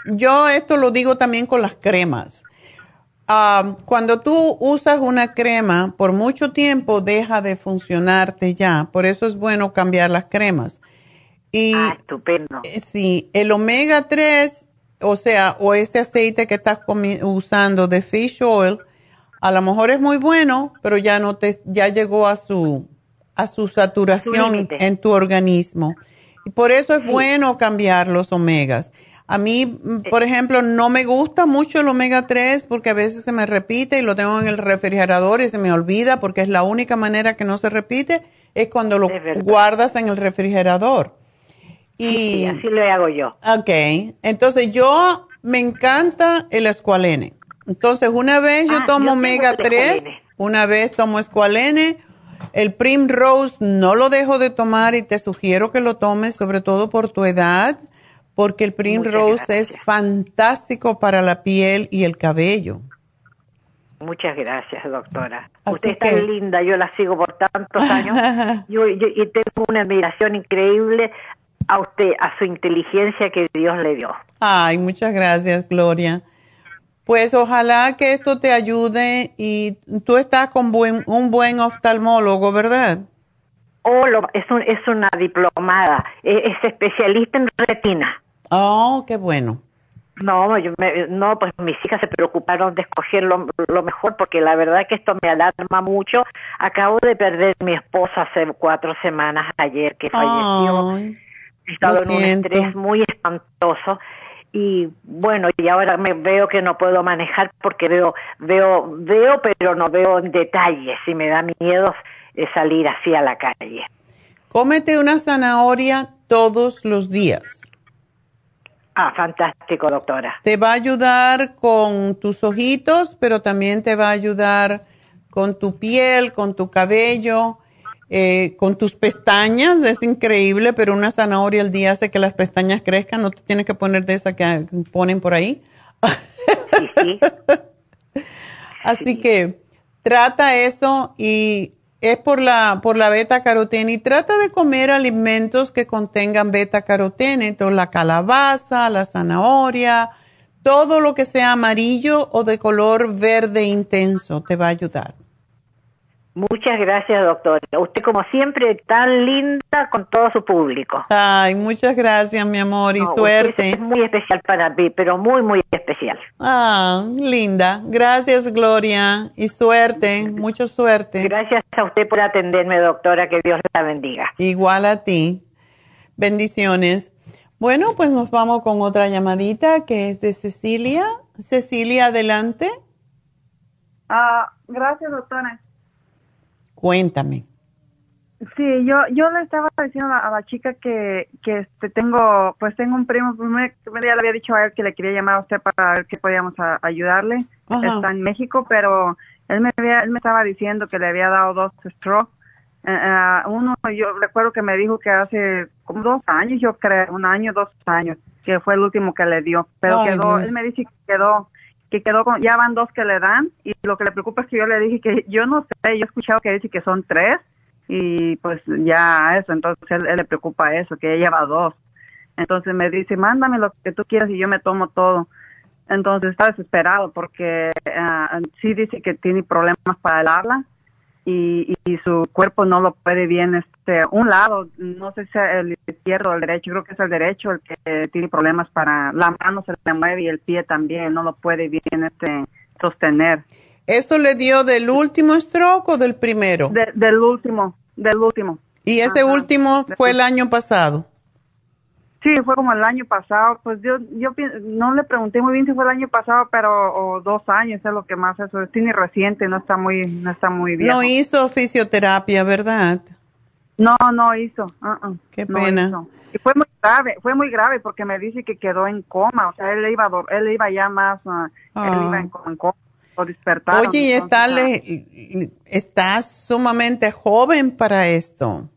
yo esto lo digo también con las cremas cuando tú usas una crema por mucho tiempo deja de funcionarte ya, por eso es bueno cambiar las cremas. Y ah, estupendo. Eh, sí, el omega 3, o sea, o ese aceite que estás usando de fish oil, a lo mejor es muy bueno, pero ya no te ya llegó a su a su saturación en tu organismo. Y por eso es bueno cambiar los omegas. A mí, mm, por ejemplo, no me gusta mucho el omega 3 porque a veces se me repite y lo tengo en el refrigerador y se me olvida porque es la única manera que no se repite es cuando lo guardas en el refrigerador. Y, así lo hago yo. Ok, entonces yo me encanta el escualene. Entonces una vez yo ah, tomo omega 3, una vez tomo escualene. El Primrose no lo dejo de tomar y te sugiero que lo tomes, sobre todo por tu edad porque el Primrose es fantástico para la piel y el cabello. Muchas gracias, doctora. Usted es tan linda, yo la sigo por tantos años y tengo una admiración increíble a usted, a su inteligencia que Dios le dio. Ay, muchas gracias, Gloria. Pues ojalá que esto te ayude y tú estás con buen, un buen oftalmólogo, ¿verdad? Oh, es, es una diplomada, es especialista en retina. Oh, qué bueno. No, yo no, pues mis hijas se preocuparon de escoger lo, mejor porque la verdad que esto me alarma mucho. Acabo de perder mi esposa hace cuatro semanas ayer que falleció. He estado en un estrés muy espantoso y bueno, y ahora me veo que no puedo manejar porque veo, veo, veo, pero no veo en detalles y me da miedo salir así a la calle. Cómete una zanahoria todos los días. Ah, fantástico, doctora. Te va a ayudar con tus ojitos, pero también te va a ayudar con tu piel, con tu cabello, eh, con tus pestañas. Es increíble, pero una zanahoria al día hace que las pestañas crezcan. No te tienes que poner de esa que ponen por ahí. Sí, sí. Así que trata eso y es por la, por la beta carotene y trata de comer alimentos que contengan beta carotene, entonces la calabaza, la zanahoria, todo lo que sea amarillo o de color verde intenso te va a ayudar. Muchas gracias, doctora. Usted, como siempre, tan linda con todo su público. Ay, muchas gracias, mi amor, y suerte. Es muy especial para mí, pero muy, muy especial. Ah, linda. Gracias, Gloria, y suerte, mucha suerte. Gracias a usted por atenderme, doctora. Que Dios la bendiga. Igual a ti. Bendiciones. Bueno, pues nos vamos con otra llamadita que es de Cecilia. Cecilia, adelante. Ah, gracias, doctora. Cuéntame. Sí, yo yo le estaba diciendo a la, chica que, que este, tengo, pues tengo un primo, primer, día le había dicho a él que le quería llamar a usted para ver qué podíamos ayudarle. Está en México, pero él me, había, él me estaba diciendo que le había dado dos strokes Uh, uno, yo recuerdo que me dijo que hace como dos años, yo creo, un año, dos años, que fue el último que le dio. Pero quedó, él me dice que quedó, que quedó con, ya van dos que le dan y lo que le preocupa es que yo le dije que yo no sé, yo he escuchado que dice que son tres y pues ya eso, entonces él, le preocupa eso, que ella lleva dos. Entonces me dice, mándame lo que tú quieras y yo me tomo todo. Entonces está desesperado porque uh, sí dice que tiene problemas para el habla y, y, su cuerpo no lo puede bien, este, un lado, no sé si es el izquierdo o el derecho, creo que es el derecho el que tiene problemas para, la mano se le mueve y el pie también, no lo puede bien, este, sostener. ¿Eso le dio del último stroke o del primero? del último, del último. ¿Y ese último fue el año pasado? Sí, fue como el año pasado. Pues yo, yo no le pregunté muy bien si fue el año pasado, pero o dos años es lo que más eso. Es ni reciente, no está muy, no está muy bien. No hizo fisioterapia, ¿verdad? No, no hizo. Uh Qué pena. Y fue muy grave, fue muy grave porque me dice que quedó en coma. O sea, él iba, él iba ya más, uh, él iba en, ah. coma o despertar. Oye, y está, está sumamente joven para esto.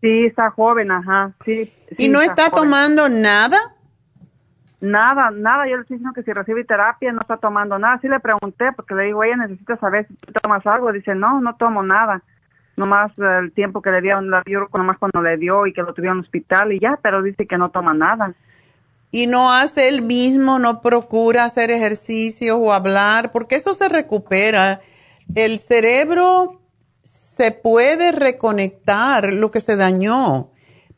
Sí, está joven, ajá, sí. ¿Y no está, tomando nada? Nada, nada. Yo le estoy diciendo que si recibe terapia no está tomando nada. Sí le pregunté porque le digo, ella necesita saber si tú tomas algo. Dice, no, no tomo nada. Nomás el tiempo que le dieron, la dio nomás cuando le dio y que lo tuvieron en el hospital y ya, pero dice que no toma nada. Y no hace él mismo, no procura hacer ejercicio o hablar, porque eso se recupera. El cerebro se puede reconectar lo que se dañó,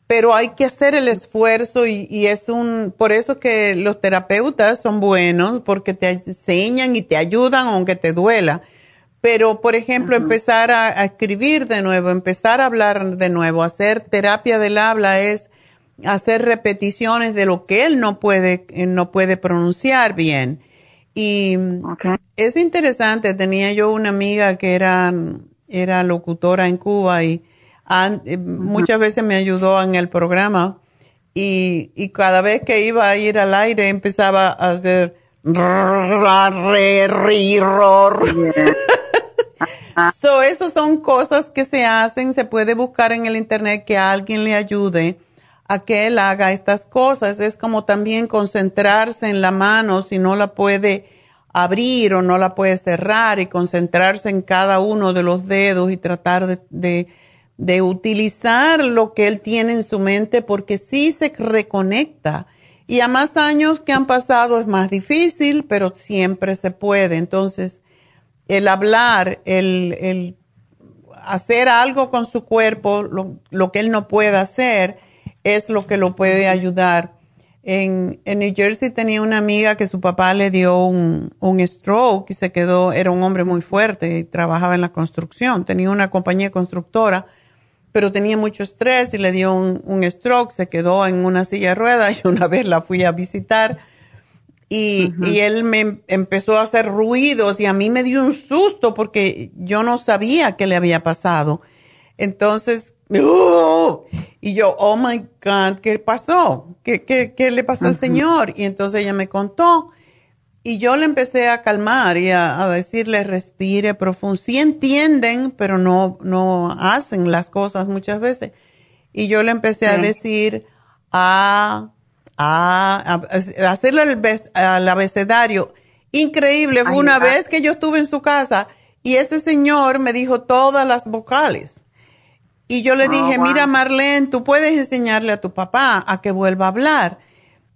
pero hay que hacer el esfuerzo y, es un, por eso que los terapeutas son buenos, porque te enseñan y te ayudan aunque te duela. Pero, por ejemplo, empezar a, escribir de nuevo, empezar a hablar de nuevo, hacer terapia del habla es hacer repeticiones de lo que él no puede, no puede pronunciar bien. Y es interesante, tenía yo una amiga que era era locutora en Cuba y eh, muchas veces me ayudó en el programa y, y, cada vez que iba a ir al aire empezaba a hacer so, esas son cosas que se hacen, se puede buscar en el internet que alguien le ayude a que él haga estas cosas. Es como también concentrarse en la mano si no la puede abrir o no la puede cerrar y concentrarse en cada uno de los dedos y tratar de, de, utilizar lo que él tiene en su mente porque sí se reconecta. Y a más años que han pasado es más difícil, pero siempre se puede. Entonces, el hablar, el, el hacer algo con su cuerpo, lo, lo, que él no puede hacer, es lo que lo puede ayudar. En, en, New Jersey tenía una amiga que su papá le dio un, un, stroke y se quedó, era un hombre muy fuerte y trabajaba en la construcción, tenía una compañía constructora, pero tenía mucho estrés y le dio un, un stroke, se quedó en una silla de ruedas y una vez la fui a visitar y, y él me empezó a hacer ruidos y a mí me dio un susto porque yo no sabía qué le había pasado. Entonces ¡Oh! Y yo, oh my God, ¿qué pasó? ¿Qué, qué, qué le pasó al Señor? Y entonces ella me contó. Y yo le empecé a calmar y a, decirle, respire profundo. Sí entienden, pero no, no hacen las cosas muchas veces. Y yo le empecé a decir, a, a, a hacerle el al abecedario. Increíble, fue una vez que yo estuve en su casa y ese señor me dijo todas las vocales. Y yo le ah, dije, mira Marlene, tú puedes enseñarle a tu papá a que vuelva a hablar.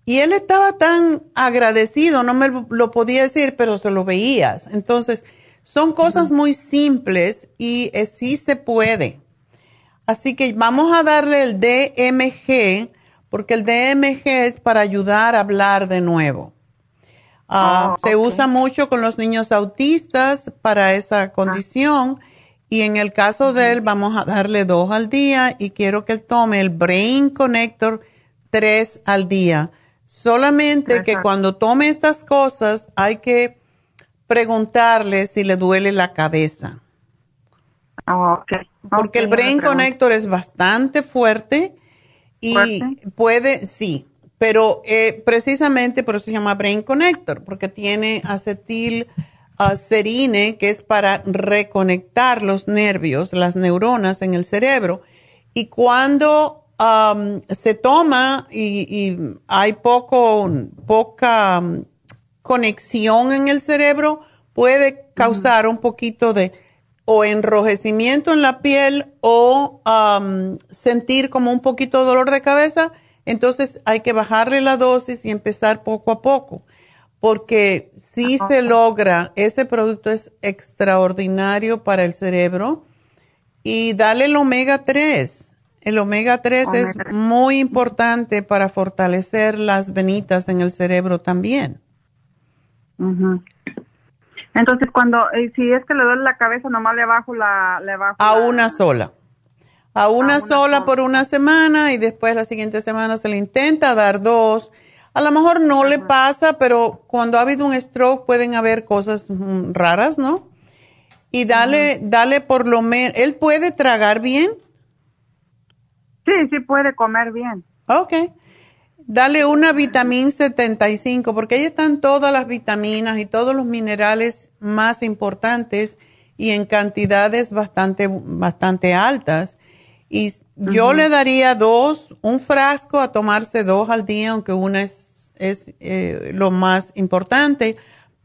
Y él estaba tan agradecido, no me lo podía decir, pero se lo veías. Entonces, son cosas muy simples y eh, sí se puede. Así que vamos a darle el DMG, porque el DMG es para ayudar a hablar de nuevo. Ah, ah, se usa mucho con los niños autistas para esa condición. Y en el caso de él, vamos a darle dos al día y quiero que él tome el Brain Connector tres al día. Solamente que cuando tome estas cosas hay que preguntarle si le duele la cabeza. Oh, Porque el Brain Connector es bastante fuerte y puede, sí, pero eh, precisamente por eso se llama Brain Connector, porque tiene acetil uh, serine, que es para reconectar los nervios, las neuronas en el cerebro. Y cuando um, se toma y, hay poco, poca um, conexión en el cerebro, puede causar un poquito de o enrojecimiento en la piel o um, sentir como un poquito de dolor de cabeza. Entonces hay que bajarle la dosis y empezar poco a poco porque si se logra, ese producto es extraordinario para el cerebro y dale el omega 3. El omega 3 es muy importante para fortalecer las venitas en el cerebro también. Entonces, cuando, eh, si es que le duele la cabeza, nomás le bajo la... Le bajo a una sola. A una, sola por una semana y después la siguiente semana se le intenta dar dos a lo mejor no le pasa, pero cuando ha habido un stroke pueden haber cosas mm, raras, ¿no? Y dale, dale por lo menos, ¿él puede tragar bien? Sí, sí puede comer bien. Ok. Dale una vitamina 75, porque ahí están todas las vitaminas y todos los minerales más importantes y en cantidades bastante, bastante altas. Y yo le daría dos, un frasco a tomarse dos al día, aunque una es es eh, lo más importante,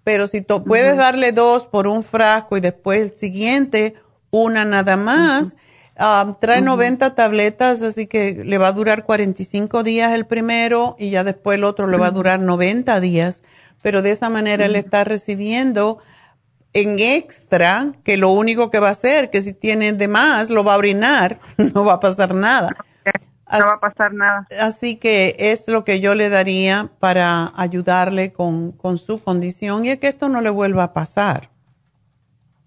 pero si puedes darle dos por un frasco y después el siguiente, una nada más, um, trae 90 tabletas, así que le va a durar 45 días el primero y ya después el otro le va a durar 90 días, pero de esa manera él está recibiendo en extra, que lo único que va a hacer, que si tiene de más, lo va a orinar, no va a pasar nada no va a pasar nada. Así que es lo que yo le daría para ayudarle con, su condición y es que esto no le vuelva a pasar.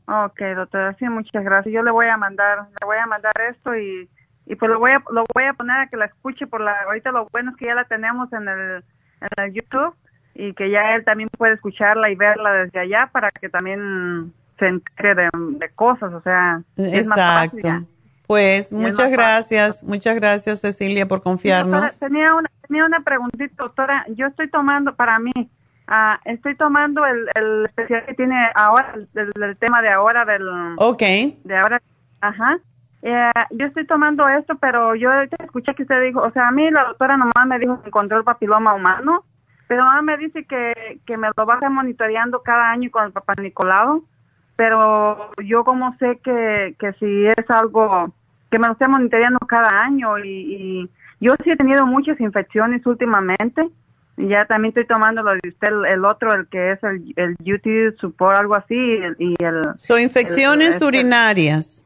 Ok, doctora, sí, muchas gracias. Yo le voy a mandar, le voy a mandar esto y, y pues lo voy a, lo voy a poner a que la escuche por la, ahorita lo bueno es que ya la tenemos en el, en el YouTube y que ya él también puede escucharla y verla desde allá para que también se entere de, cosas, o sea, es más fácil pues muchas gracias, muchas gracias Cecilia por confiarnos. tenía una tenía una preguntita, doctora. Yo estoy tomando para mí, uh, estoy tomando el, el especial que tiene ahora, el, tema de ahora del. Ok. De ahora, ajá. Eh, yo estoy tomando esto, pero yo escuché que usted dijo, o sea, a mí la doctora nomás me dijo que encontró el papiloma humano, pero ahora me dice que, que me lo va a estar monitoreando cada año con el papá Nicolau pero yo como sé que, que si es algo que me lo esté monitoreando cada año y, yo sí he tenido muchas infecciones últimamente y ya también estoy tomando lo de usted el, otro el que es el el UTI support algo así y el son infecciones este urinarias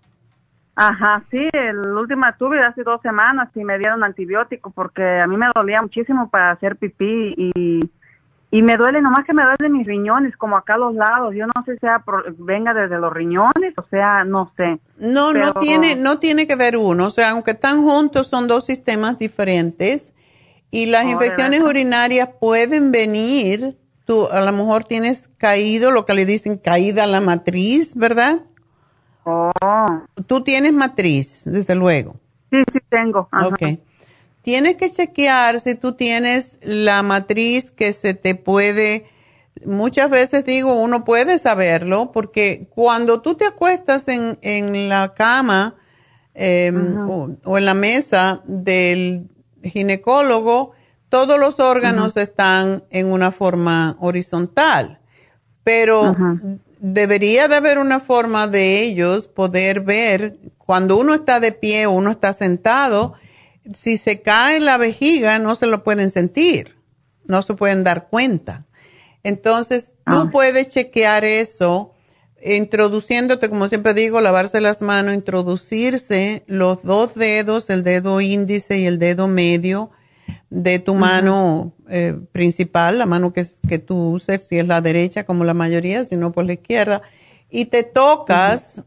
Ajá, sí, el último tuve hace dos semanas y me dieron antibiótico porque a mí me dolía muchísimo para hacer pipí y y me duele, nomás que me duelen mis riñones, como acá a los lados. Yo no sé si sea venga desde los riñones, o sea, no sé. No, no tiene, no tiene que ver uno. O sea, aunque están juntos, son dos sistemas diferentes. Y las oh, infecciones urinarias pueden venir. Tú a lo mejor tienes caído, lo que le dicen caída la matriz, ¿verdad? Oh. Tú tienes matriz, desde luego. Sí, sí tengo. Ajá. Ok. Tienes que chequear si tú tienes la matriz que se te puede, muchas veces digo, uno puede saberlo, porque cuando tú te acuestas en, en la cama em, o, en la mesa del ginecólogo, todos los órganos están en una forma horizontal, pero debería de haber una forma de ellos poder ver cuando uno está de pie o uno está sentado, si se cae la vejiga no se lo pueden sentir, no se pueden dar cuenta. Entonces, tú ah. puedes chequear eso introduciéndote, como siempre digo, lavarse las manos, introducirse los dos dedos, el dedo índice y el dedo medio de tu mano eh, principal, la mano que, que tú uses, si es la derecha como la mayoría, si no por la izquierda, y te tocas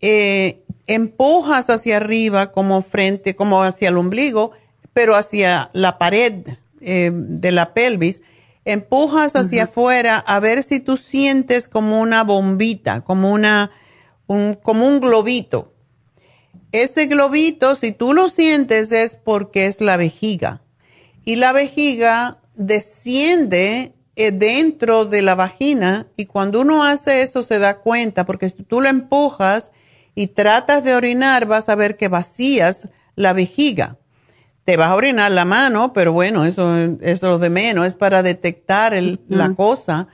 eh, empujas hacia arriba como frente, como hacia el ombligo, pero hacia la pared eh, de la pelvis. Empujas hacia afuera a ver si tú sientes como una bombita, como una, un, como un globito. Ese globito, si tú lo sientes, es porque es la vejiga. Y la vejiga desciende eh, dentro de la vagina y cuando uno hace eso se da cuenta, porque si tú lo empujas y tratas de orinar, vas a ver que vacías la vejiga. Te vas a orinar la mano, pero bueno, eso, es lo de menos, es para detectar la cosa.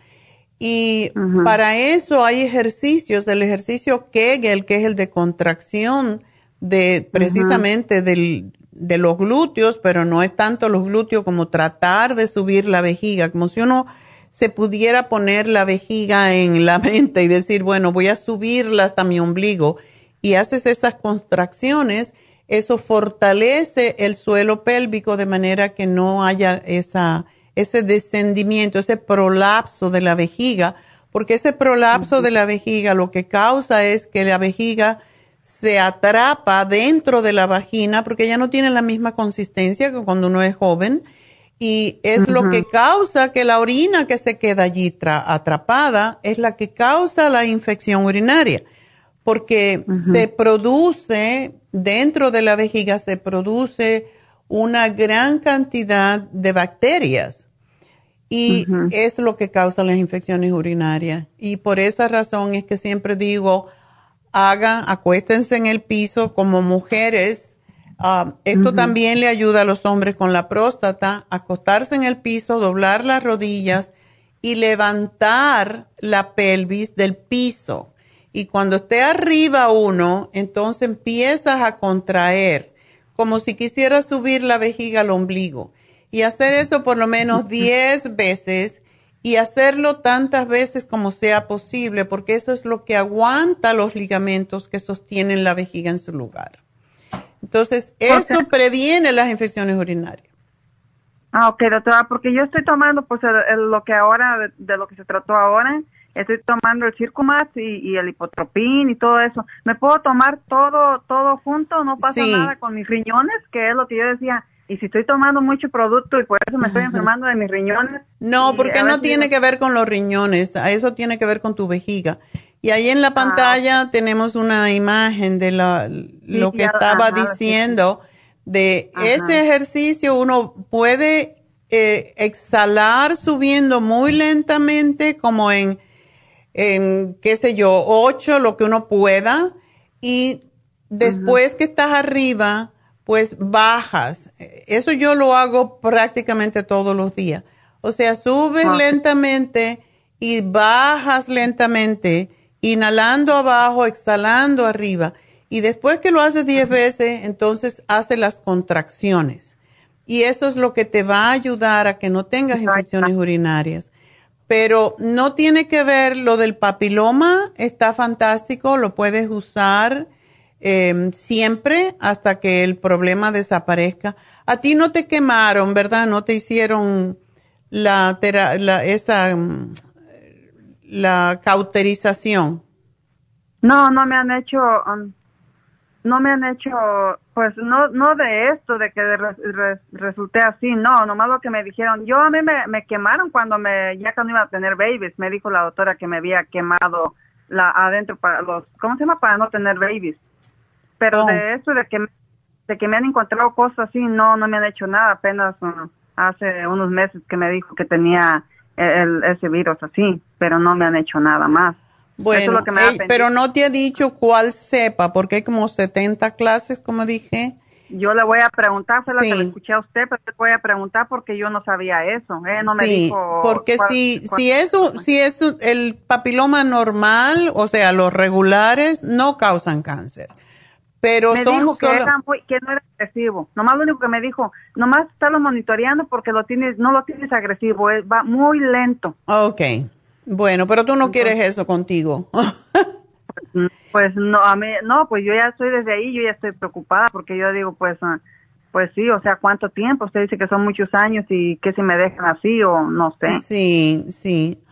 Y para eso hay ejercicios, el ejercicio Kegel, que es el de contracción de precisamente del, de los glúteos, pero no es tanto los glúteos como tratar de subir la vejiga, como si uno se pudiera poner la vejiga en la mente y decir, bueno, voy a subirla hasta mi ombligo y haces esas contracciones, eso fortalece el suelo pélvico de manera que no haya esa, ese descendimiento, ese prolapso de la vejiga, porque ese prolapso de la vejiga lo que causa es que la vejiga se atrapa dentro de la vagina porque ya no tiene la misma consistencia que cuando uno es joven y es lo que causa que la orina que se queda allí atrapada es la que causa la infección urinaria porque se produce dentro de la vejiga se produce una gran cantidad de bacterias y es lo que causa las infecciones urinarias y por esa razón es que siempre digo hagan, acuéstense en el piso como mujeres. Ah, esto también le ayuda a los hombres con la próstata, acostarse en el piso, doblar las rodillas y levantar la pelvis del piso. Y cuando esté arriba uno, entonces empiezas a contraer, como si quisieras subir la vejiga al ombligo. Y hacer eso por lo menos 10 veces y hacerlo tantas veces como sea posible, porque eso es lo que aguanta los ligamentos que sostienen la vejiga en su lugar. Entonces, eso previene las infecciones urinarias. Ah, ok, doctora, porque yo estoy tomando, pues, lo que ahora, de, lo que se trató ahora, estoy tomando el Circumax y, el hipotropín y todo eso. ¿Me puedo tomar todo, todo junto? ¿No pasa nada con mis riñones? Que es lo que yo decía y si estoy tomando mucho producto y por eso me estoy enfermando de mis riñones. No, porque no tiene que ver con los riñones, eso tiene que ver con tu vejiga. Y ahí en la ah, pantalla tenemos una imagen de la, lo que estaba diciendo, de ese ejercicio. Uno puede eh, exhalar subiendo muy lentamente, como en, en, qué sé yo, ocho, lo que uno pueda, y después que estás arriba, pues bajas. Eso yo lo hago prácticamente todos los días. O sea, subes lentamente y bajas lentamente, inhalando abajo, exhalando arriba. Y después que lo haces 10 veces, entonces hace las contracciones. Y eso es lo que te va a ayudar a que no tengas infecciones urinarias. Pero no tiene que ver lo del papiloma, está fantástico, lo puedes usar Em, siempre hasta que el problema desaparezca. A ti no te quemaron, ¿verdad? No te hicieron la, la esa mm, la cauterización. No, no me han hecho, um, no me han hecho, pues no, no de esto, de que resulté así, no, nomás lo que me dijeron. Yo a mí me, me quemaron cuando me, ya cuando iba a tener babies, me dijo la doctora que me había quemado la adentro para los, ¿cómo se llama? Para no tener babies. Pero de oh. eso, de que, de que me han encontrado cosas así, no, no me han hecho nada. Apenas uh, hace unos meses que me dijo que tenía el, ese virus así, pero no me han hecho nada más. Bueno, pero no te ha dicho cuál sepa, porque hay como 70 clases, como dije. Yo le voy a preguntar, fue la que le escuché a usted, pero le voy a preguntar porque yo no sabía eso, ¿eh? No me dijo. Porque si, si eso, si es el papiloma normal, o sea, los regulares, no causan cáncer. Pero me dijo que, que no era agresivo. Nomás lo único que me dijo, nomás estarlo monitoreando porque lo tienes, no lo tienes agresivo, va muy lento. Ok. Bueno, pero tú no quieres eso contigo. pues no, a mí, no, pues yo ya estoy desde ahí, yo ya estoy preocupada porque yo digo, pues, ah, pues sí, o sea, ¿cuánto tiempo? Usted dice que son muchos años y que si me dejan así o no sé. Sí, sí.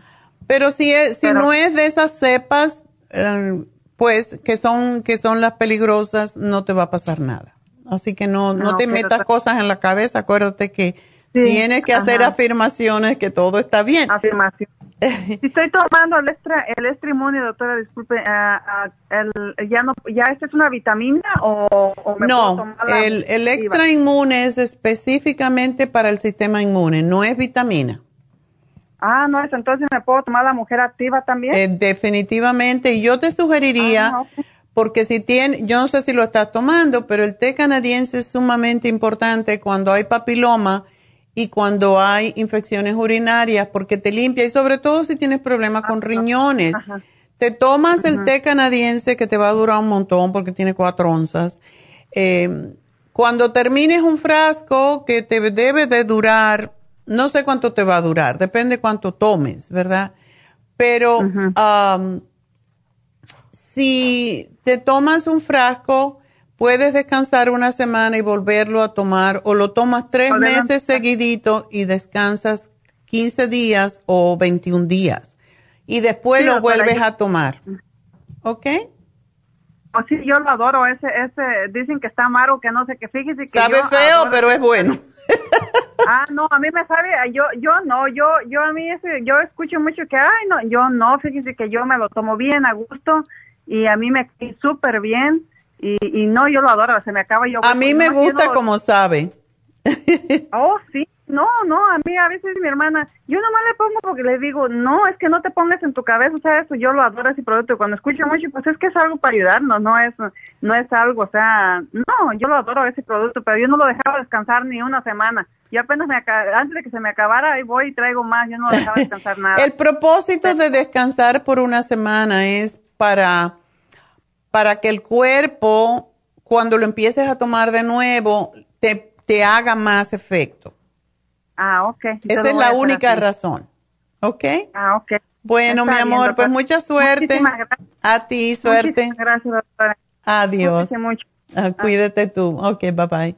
Pero si, es, si no es de esas cepas, eh, pues que son que son las peligrosas, no te va a pasar nada. Así que no, no, te metas cosas en la cabeza, acuérdate que tienes que hacer afirmaciones que todo está bien. Afirmación. si estoy tomando el extra, el inmune, doctora, disculpe, uh, el, ya no, ya esta es una vitamina o, me no, el, el extra inmune es específicamente para el sistema inmune, no es vitamina. Ah, no, entonces me puedo tomar la mujer activa también. Eh, definitivamente, y yo te sugeriría, ah, porque si tiene, yo no sé si lo estás tomando, pero el té canadiense es sumamente importante cuando hay papiloma y cuando hay infecciones urinarias, porque te limpia y sobre todo si tienes problemas con riñones. Te tomas el té canadiense que te va a durar un montón porque tiene cuatro onzas. Eh, cuando termines un frasco que te debe de durar no sé cuánto te va a durar, depende cuánto tomes, ¿verdad? Pero si te tomas un frasco, puedes descansar una semana y volverlo a tomar, o lo tomas tres meses seguidito y descansas 15 días o 21 días. Y después lo vuelves a tomar. ¿Ok? Oh, sí, yo lo adoro. Ese, ese, dicen que está amargo, que no sé qué. Fíjese que. Sabe feo, pero es bueno. Ah, no, a mí me sabe, yo, yo no, yo, yo a mí ese, yo escucho mucho que, ay, no, yo no, fíjese que yo me lo tomo bien a gusto y a mí me súper bien y, y no, yo lo adoro, se me acaba yo. A mí me gusta como sabe. Oh, sí, no, no, a mí a veces mi hermana, yo nomás le pongo porque le digo, no, es que no te pongas en tu cabeza, o sea, eso yo lo adoro ese producto. Cuando escucho mucho, pues es que es algo para ayudarnos, no es, no es algo, o sea, no, yo lo adoro ese producto, pero yo no lo dejaba descansar ni una semana. Yo apenas me antes de que se me acabara, ahí voy y traigo más, yo no lo dejaba descansar nada. El propósito de descansar por una semana es para, para que el cuerpo, cuando lo empieces a tomar de nuevo, te, te haga más efecto. Ah, ok. Esa es la única razón. ¿Ok? Ah, ok. Bueno, mi amor, pues mucha suerte. A ti, suerte. gracias, doctora. Adiós. Mucho. Ah, cuídate tú. Ok, bye bye.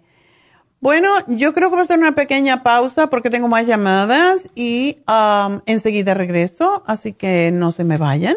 Bueno, yo creo que va a ser una pequeña pausa porque tengo más llamadas y um, enseguida regreso, así que no se me vayan.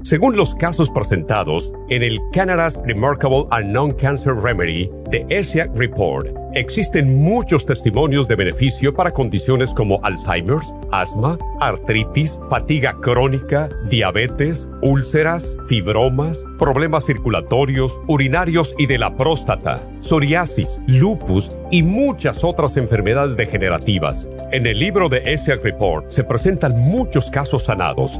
Según los casos presentados en el Canada's Remarkable and Non-Cancer Remedy de ESIAC Report, existen muchos testimonios de beneficio para condiciones como Alzheimer's, asma, artritis, fatiga crónica, diabetes, úlceras, fibromas, problemas circulatorios, urinarios y de la próstata, psoriasis, lupus y muchas otras enfermedades degenerativas. En el libro de ESIAC Report se presentan muchos casos sanados,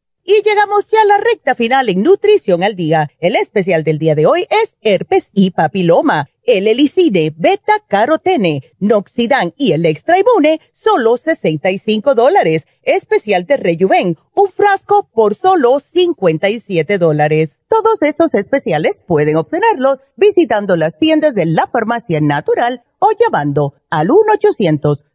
Y llegamos ya a la recta final en Nutrición al Día. El especial del día de hoy es herpes y papiloma. El helicine, beta carotene, noxidan y el extra solo 65 dólares. Especial de Rejuven, un frasco por solo 57 dólares. Todos estos especiales pueden obtenerlos visitando las tiendas de la farmacia natural o llamando al 1 800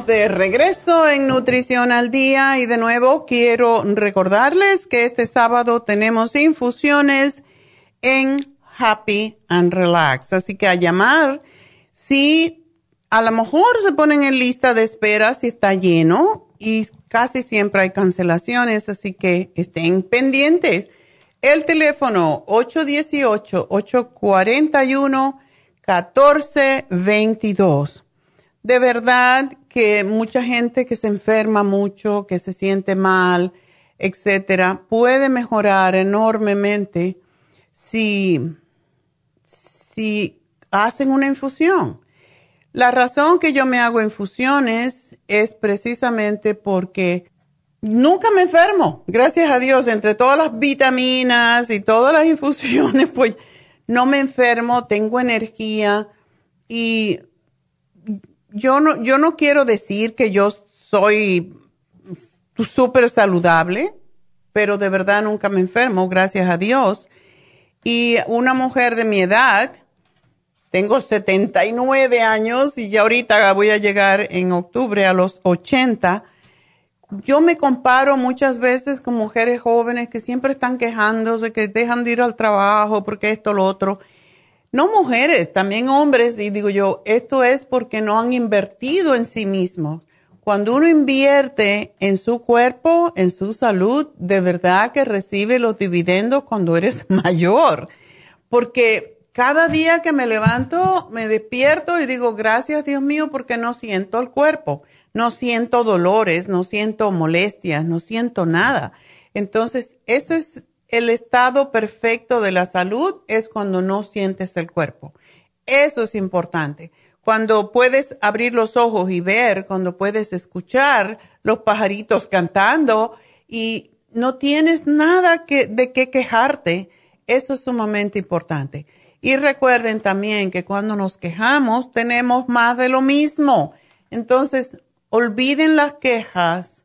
De regreso en Nutrición al Día y de nuevo quiero recordarles que este sábado tenemos infusiones en Happy and Relax. Así que a llamar, si a lo mejor se ponen en lista de espera si está lleno y casi siempre hay cancelaciones, así que estén pendientes. El teléfono 818-841-1422 de verdad que mucha gente que se enferma mucho, que se siente mal, etcétera, puede mejorar enormemente si, si hacen una infusión. La razón que yo me hago infusiones es precisamente porque nunca me enfermo, gracias a Dios, entre todas las vitaminas y todas las infusiones, pues no me enfermo, tengo energía y yo no, yo no quiero decir que yo soy súper saludable, pero de verdad nunca me enfermo, gracias a Dios. Y una mujer de mi edad, tengo 79 años y ya ahorita voy a llegar en octubre a los 80. Yo me comparo muchas veces con mujeres jóvenes que siempre están quejándose, que dejan de ir al trabajo porque esto, lo otro no mujeres, también hombres, y digo yo, esto es porque no han invertido en sí mismos. Cuando uno invierte en su cuerpo, en su salud, de verdad que recibe los dividendos cuando eres mayor. Porque cada día que me levanto, me despierto y digo, gracias Dios mío, porque no siento el cuerpo, no siento dolores, no siento molestias, no siento nada. Entonces, ese es el estado perfecto de la salud es cuando no sientes el cuerpo. Eso es importante. Cuando puedes abrir los ojos y ver, cuando puedes escuchar los pajaritos cantando y no tienes nada de qué quejarte, eso es sumamente importante. Y recuerden también que cuando nos quejamos tenemos más de lo mismo. Entonces, olviden las quejas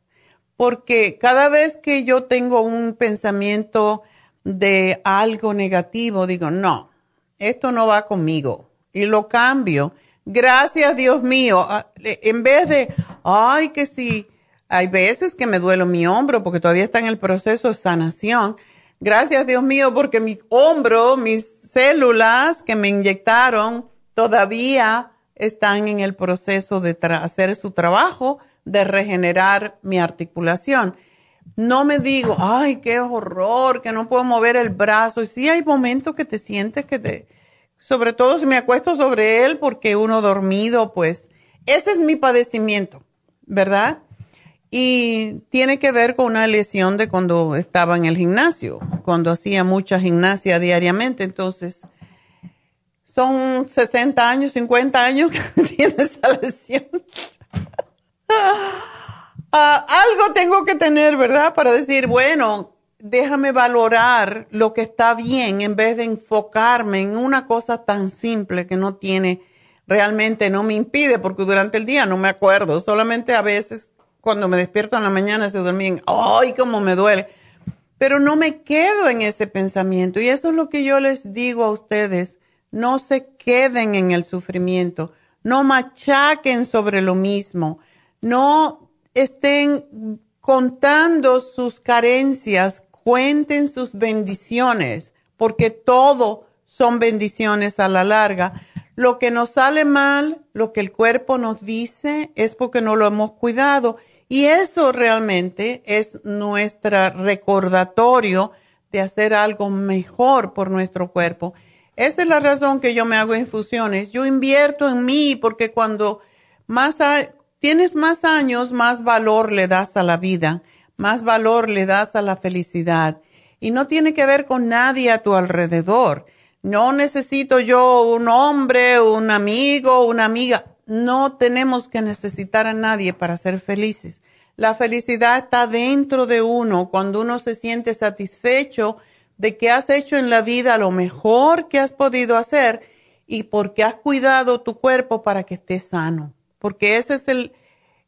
porque cada vez que yo tengo un pensamiento de algo negativo, digo, no, esto no va conmigo y lo cambio. Gracias, Dios mío. Ah, en vez de, ay, que sí, hay veces que me duele mi hombro porque todavía está en el proceso de sanación. Gracias, Dios mío, porque mi hombro, mis células que me inyectaron todavía están en el proceso de hacer su trabajo de regenerar mi articulación. No me digo, ay, qué horror, que no puedo mover el brazo. Y sí hay momentos que te sientes que te, sobre todo si me acuesto sobre él porque uno dormido, pues ese es mi padecimiento, ¿verdad? Y tiene que ver con una lesión de cuando estaba en el gimnasio, cuando hacía mucha gimnasia diariamente. Entonces, son 60 años, 50 años que tiene esa lesión. Ah, algo tengo que tener, ¿verdad? Para decir, bueno, déjame valorar lo que está bien en vez de enfocarme en una cosa tan simple que no tiene, realmente no me impide, porque durante el día no me acuerdo, solamente a veces cuando me despierto en la mañana se duermen, ¡ay, cómo me duele! Pero no me quedo en ese pensamiento. Y eso es lo que yo les digo a ustedes, no se queden en el sufrimiento, no machaquen sobre lo mismo no estén contando sus carencias, cuenten sus bendiciones, porque todo son bendiciones a la larga. Lo que nos sale mal, lo que el cuerpo nos dice, es porque no lo hemos cuidado. Y eso realmente es nuestro recordatorio de hacer algo mejor por nuestro cuerpo. Esa es la razón que yo me hago infusiones. Yo invierto en mí porque cuando más, tienes más años, más valor le das a la vida, más valor le das a la felicidad. Y no tiene que ver con nadie a tu alrededor. No necesito yo un hombre, un amigo, una amiga. No tenemos que necesitar a nadie para ser felices. La felicidad está dentro de uno cuando uno se siente satisfecho de que has hecho en la vida lo mejor que has podido hacer y porque has cuidado tu cuerpo para que esté sano porque ese es el,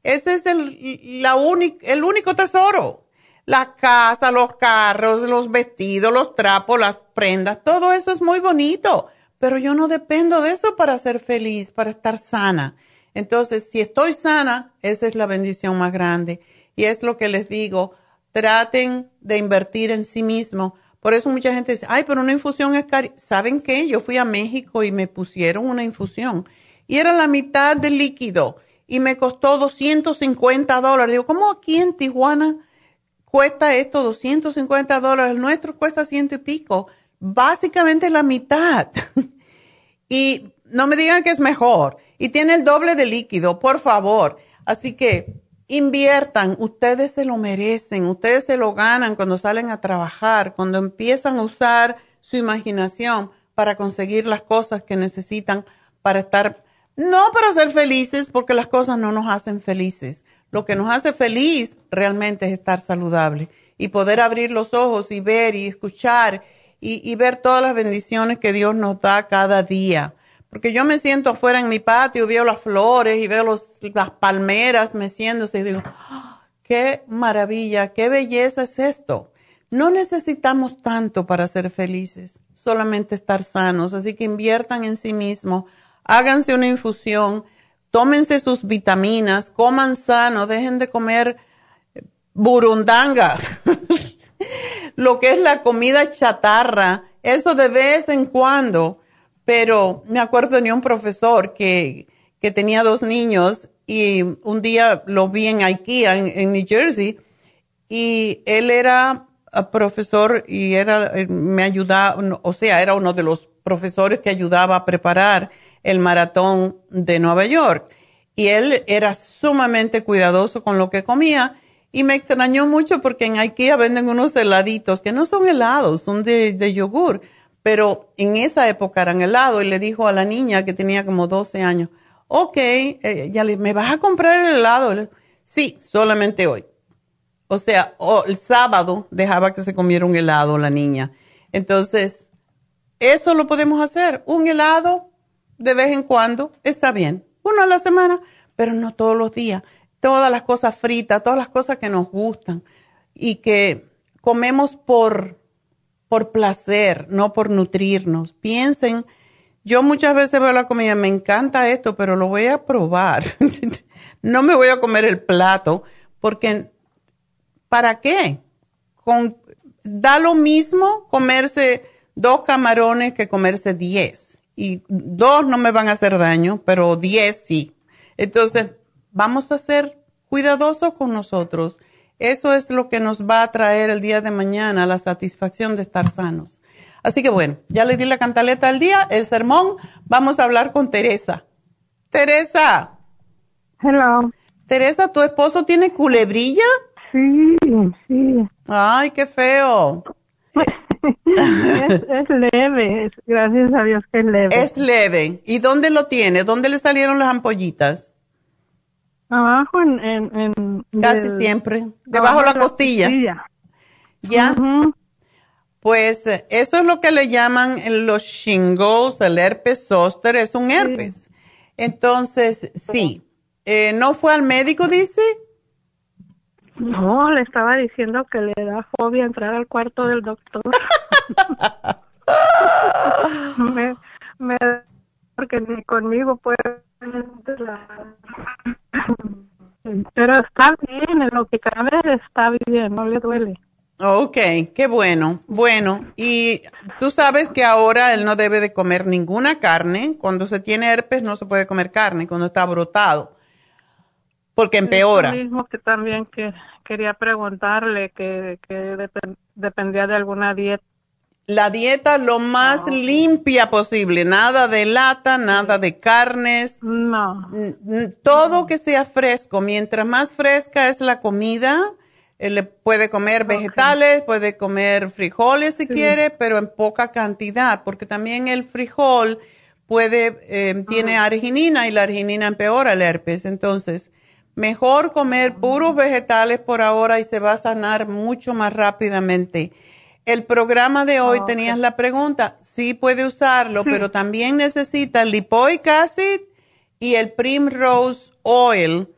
ese es el, la el único tesoro. La casa, los carros, los vestidos, los trapos, las prendas, todo eso es muy bonito, pero yo no dependo de eso para ser feliz, para estar sana. Entonces, si estoy sana, esa es la bendición más grande. Y es lo que les digo, traten de invertir en sí mismo. Por eso mucha gente dice, ay, pero una infusión es cari ¿Saben qué? Yo fui a México y me pusieron una infusión y era la mitad del líquido y me costó 250 dólares. Digo, ¿cómo aquí en Tijuana cuesta esto 250 dólares? El nuestro cuesta ciento y pico. Básicamente la mitad. y no me digan que es mejor. Y tiene el doble de líquido, por favor. Así que inviertan, ustedes se lo merecen, ustedes se lo ganan cuando salen a trabajar, cuando empiezan a usar su imaginación para conseguir las cosas que necesitan para estar, no para ser felices, porque las cosas no nos hacen felices. Lo que nos hace feliz realmente es estar saludable y poder abrir los ojos y ver y escuchar y, ver todas las bendiciones que Dios nos da cada día. Porque yo me siento afuera en mi patio, veo las flores y veo las palmeras meciéndose y digo, ¡Ah! qué maravilla, qué belleza es esto. No necesitamos tanto para ser felices, solamente estar sanos. Así que inviertan en sí mismos, háganse una infusión, tómense sus vitaminas, coman sano, dejen de comer burundanga, lo que es la comida chatarra, eso de vez en cuando pero me acuerdo de un profesor que, que tenía dos niños y un día lo vi en IKEA, en, New Jersey, y él era ah, profesor y era, eh, me ayudaba, o sea, era uno de los profesores que ayudaba a preparar el maratón de Nueva York. Y él era sumamente cuidadoso con lo que comía y me extrañó mucho porque en IKEA venden unos heladitos que no son helados, son de, yogur pero en esa época eran helado y le dijo a la niña que tenía como 12 años, ok, eh, ya le, ¿me vas a comprar el helado? Sí, solamente hoy. O sea, el sábado dejaba que se comiera un helado la niña. Entonces, eso lo podemos hacer. Un helado de vez en cuando está bien. Uno a la semana, pero no todos los días. Todas las cosas fritas, todas las cosas que nos gustan y que comemos por por placer, no por nutrirnos. Piensen, yo muchas veces veo la comida, me encanta esto, pero lo voy a probar. no me voy a comer el plato, porque ¿para qué? Con, da lo mismo comerse dos camarones que comerse diez. Y dos no me van a hacer daño, pero diez sí. Entonces, vamos a ser cuidadosos con nosotros eso es lo que nos va a traer el día de mañana, la satisfacción de estar sanos. Así que bueno, ya le di la cantaleta al día, el sermón. Vamos a hablar con Teresa. Teresa. Hello. Teresa, ¿tu esposo tiene culebrilla? Sí, sí. Ay, qué feo. Es, leve, gracias a Dios que es leve. Es leve. ¿Y dónde lo tiene? ¿Dónde le salieron las ampollitas? Abajo en... en, Casi siempre, debajo de la, costilla. ¿Ya? Pues eso es lo que le llaman los shingles, el herpes zóster, es un herpes. Entonces, sí. Eh, ¿No fue al médico, dice? No, le estaba diciendo que le da fobia entrar al cuarto del doctor. me, me, porque ni conmigo puede entrar. Pero está bien, en lo que cabe está bien, no le duele. Ok, qué bueno. Bueno, y tú sabes que ahora él no debe de comer ninguna carne. Cuando se tiene herpes no se puede comer carne, cuando está brotado, porque empeora. Es lo mismo que también que quería preguntarle, que, que dependía de alguna dieta la dieta lo más limpia posible, nada de lata, nada de carnes. No. Todo que sea fresco. Mientras más fresca es la comida, eh, puede comer vegetales, puede comer frijoles si quiere, pero en poca cantidad, porque también el frijol puede, eh, tiene arginina y la arginina empeora el herpes. Entonces, mejor comer puros vegetales por ahora y se va a sanar mucho más rápidamente. El programa de hoy tenías la pregunta, sí puede usarlo, pero también necesita el lipoic acid y el primrose oil.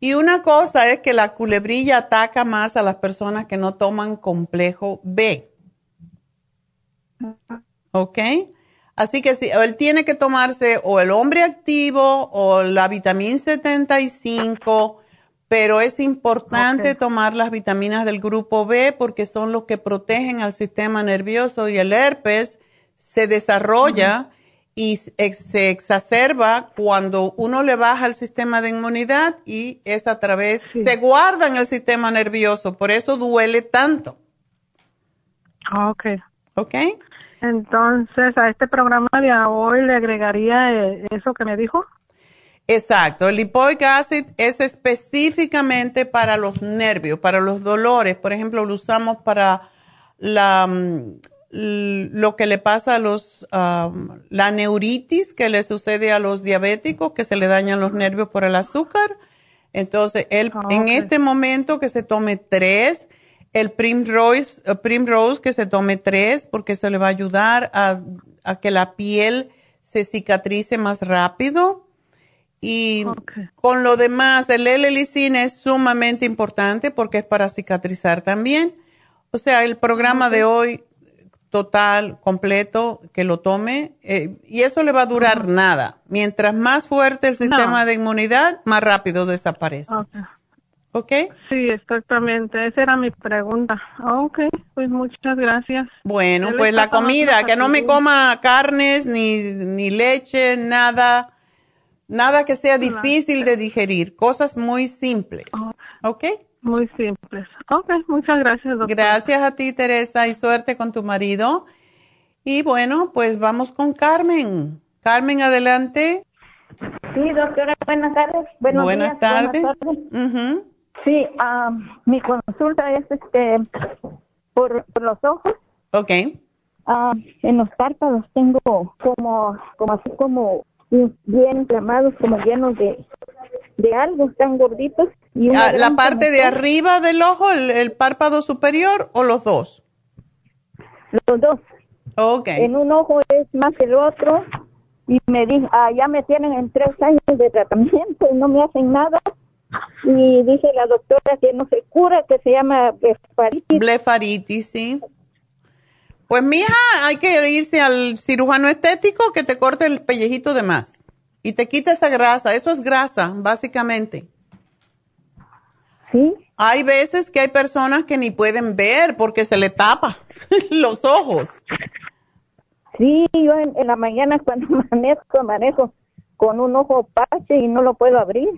Y una cosa es que la culebrilla ataca más a las personas que no toman complejo B. ¿Ok? Así que si él tiene que tomarse o el hombre activo o la vitamina 75, pero es importante tomar las vitaminas del grupo B porque son los que protegen al sistema nervioso y el herpes se desarrolla y se exacerba cuando uno le baja el sistema de inmunidad y es a través, se guarda en el sistema nervioso, por eso duele tanto. Ah, ok. Ok. Entonces, a este programa de hoy le agregaría eh, eso que me dijo. Exacto, el lipoic acid es específicamente para los nervios, para los dolores. Por ejemplo, lo usamos para la, mm, lo que le pasa a los, la neuritis que le sucede a los diabéticos, que se le dañan los nervios por el azúcar. Entonces, él, ah, en este momento que se tome tres, el Primrose, eh, Primrose que se tome tres, porque eso le va a ayudar a, a que la piel se cicatrice más rápido y con lo demás, el L-licina es sumamente importante porque es para cicatrizar también. O sea, el programa de hoy total, completo, que lo tome, eh, y eso le va a durar nada. Mientras más fuerte el sistema de inmunidad, más rápido desaparece. ¿Ok? Sí, exactamente. Esa era mi pregunta. Ok, pues muchas gracias. Bueno, pues la comida, que no me coma carnes, ni, ni leche, nada Nada que sea difícil de digerir, cosas muy simples. ¿Ok? Muy simples. Ok, muchas gracias, doctora. Gracias a ti, Teresa, y suerte con tu marido. Y bueno, pues vamos con Carmen. Carmen, adelante. Sí, doctora, buenas tardes. buenas, tardes. Sí, mi consulta es este por, los ojos. Ok. en los párpados tengo como, como así como bien inflamados, como llenos de, de algo, tan gorditos. Y ah, ¿La parte de arriba del ojo, el, párpado superior o los dos? Los dos. Ok. En un ojo es más que el otro y me dijo, ah, ya me tienen en tres años de tratamiento y no me hacen nada. Y dice la doctora que no se cura, que se llama blefaritis. Blefaritis, sí. Pues mija, hay que irse al cirujano estético que te corte el pellejito de más y te quita esa grasa. Eso es grasa, básicamente. Sí. Hay veces que hay personas que ni pueden ver porque se le tapa los ojos. Sí, yo en, la mañana cuando manejo, manejo con un ojo pache y no lo puedo abrir.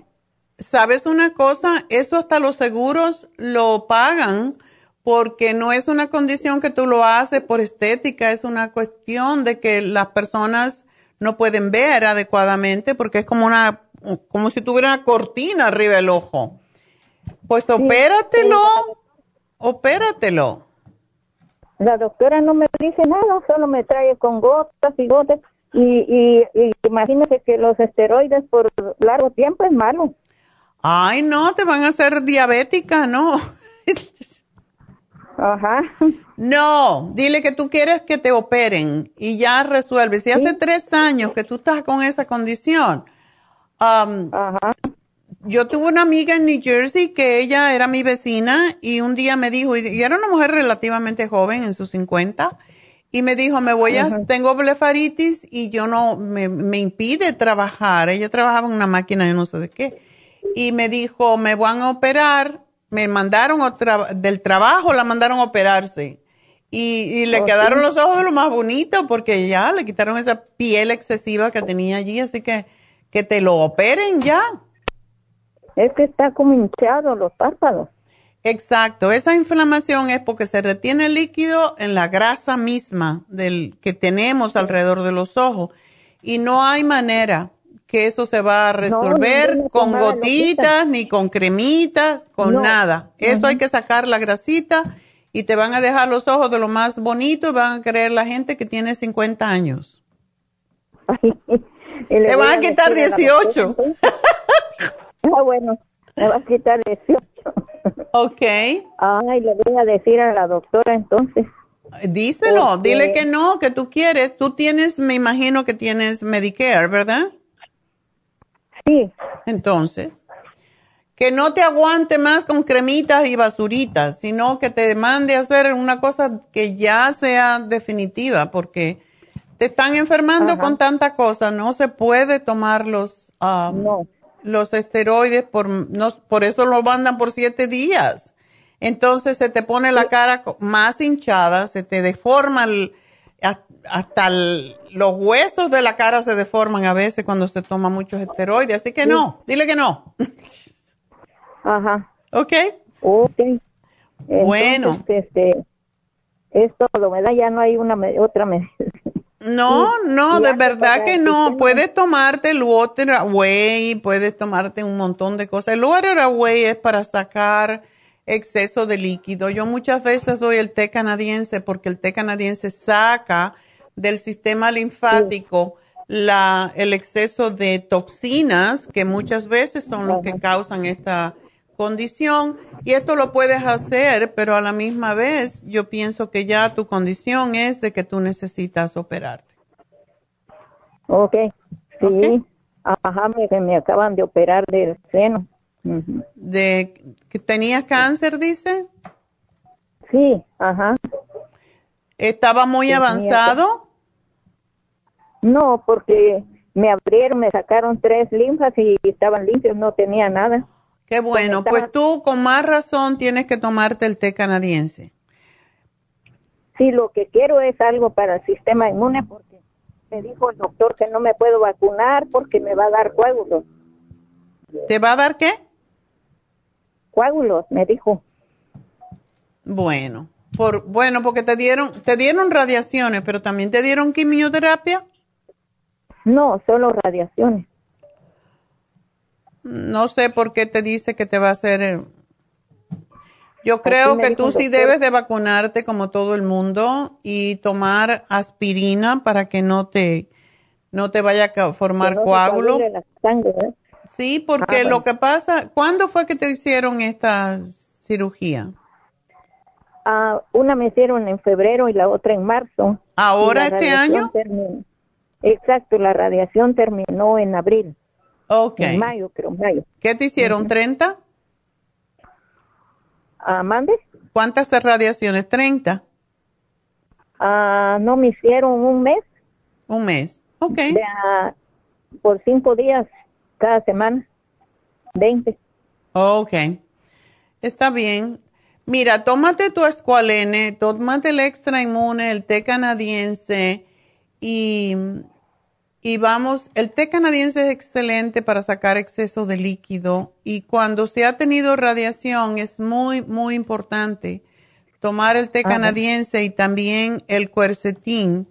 ¿Sabes una cosa? Eso hasta los seguros lo pagan porque no es una condición que tú lo haces por estética, es una cuestión de que las personas no pueden ver adecuadamente porque es como una como si tuviera una cortina arriba del ojo. Pues opératelo, opératelo. La doctora no me dice nada, solo me trae con gotas y gotas y, y, y imagínese que los esteroides por largo tiempo es malo. Ay, no, te van a hacer diabética, ¿no? Ajá. No, dile que tú quieres que te operen y ya resuelve. Si hace tres años que tú estás con esa condición, um, Ajá. yo tuve una amiga en New Jersey que ella era mi vecina y un día me dijo, y era una mujer relativamente joven, en sus 50, y me dijo, me voy a, tengo blefaritis y yo no, me, me impide trabajar. Ella trabajaba en una máquina, yo no sé de qué. Y me dijo, me van a operar me mandaron otra, del trabajo, la mandaron a operarse. Y, le oh, quedaron los ojos lo más bonito porque ya le quitaron esa piel excesiva que tenía allí, así que que te lo operen ya. Es que está como hinchado los párpados. Exacto, esa inflamación es porque se retiene el líquido en la grasa misma del que tenemos alrededor de los ojos y no hay manera que eso se va a resolver con gotitas, ni con cremitas, con nada. Eso hay que sacar la grasita y te van a dejar los ojos de lo más bonito y van a creer la gente que tiene 50 años. te van a quitar 18. ah, bueno, me va a quitar 18. ok. Ay, le voy a decir a la doctora entonces. Díselo, dile que no, que tú quieres. Tú tienes, me imagino que tienes Medicare, ¿verdad? Sí. Entonces, que no te aguante más con cremitas y basuritas, sino que te mande a hacer una cosa que ya sea definitiva, porque Te están enfermando con tanta cosa, no se puede tomar los, ah, los esteroides, por, no, por eso lo mandan por siete días. Entonces se te pone la cara más hinchada, se te deforma, hasta los huesos de la cara se deforman a veces cuando se toma muchos esteroides. Así que no, dile que no. Ajá. ¿Ok? Ok. bueno. Este, es todo, ¿verdad? Ya no hay una otra medicina. No, no, de verdad que no. Puedes tomarte el Water Away, puedes tomarte un montón de cosas. El Water Away es para sacar exceso de líquido. Yo muchas veces doy el té canadiense porque el té canadiense saca del sistema linfático la, el exceso de toxinas que muchas veces son los que causan esta condición y esto lo puedes hacer, pero a la misma vez yo pienso que ya tu condición es de que tú necesitas operarte. Ok, sí. Ajá, me, me acaban de operar del seno. ¿De que tenías cáncer, dice? Sí, ajá. ¿Estaba muy avanzado? No, porque me abrieron, me sacaron tres linfas y estaban limpios, no tenía nada. Qué bueno, pues tú con más razón tienes que tomarte el té canadiense. Sí, lo que quiero es algo para el sistema inmune porque me dijo el doctor que no me puedo vacunar porque me va a dar coágulos. ¿Te va a dar qué? Coágulos, me dijo. Bueno, por bueno, porque te dieron te dieron radiaciones, pero también te dieron quimioterapia? No, solo radiaciones. No sé por qué te dice que te va a hacer. Yo creo que tú sí debes de vacunarte como todo el mundo y tomar aspirina para que no te no te vaya a formar coágulo. ¿eh? Sí, porque ah, lo que pasa, ¿cuándo fue que te hicieron esta cirugía? Ah, una me hicieron en febrero y la otra en marzo. ¿Ahora este año? Exacto, la radiación terminó en abril. Ok. En mayo, creo, mayo. ¿Qué te hicieron, 30? Ah, ¿Mande? ¿Cuántas radiaciones? ¿30? Ah, no, me hicieron un mes. Un mes, ok. por cinco días cada semana, 20. Ok, está bien. Mira, tómate tu escualene, tómate el extra inmune, el té canadiense y y vamos, el té canadiense es excelente para sacar exceso de líquido y cuando se ha tenido radiación es muy, muy importante tomar el té canadiense y también el cuercetín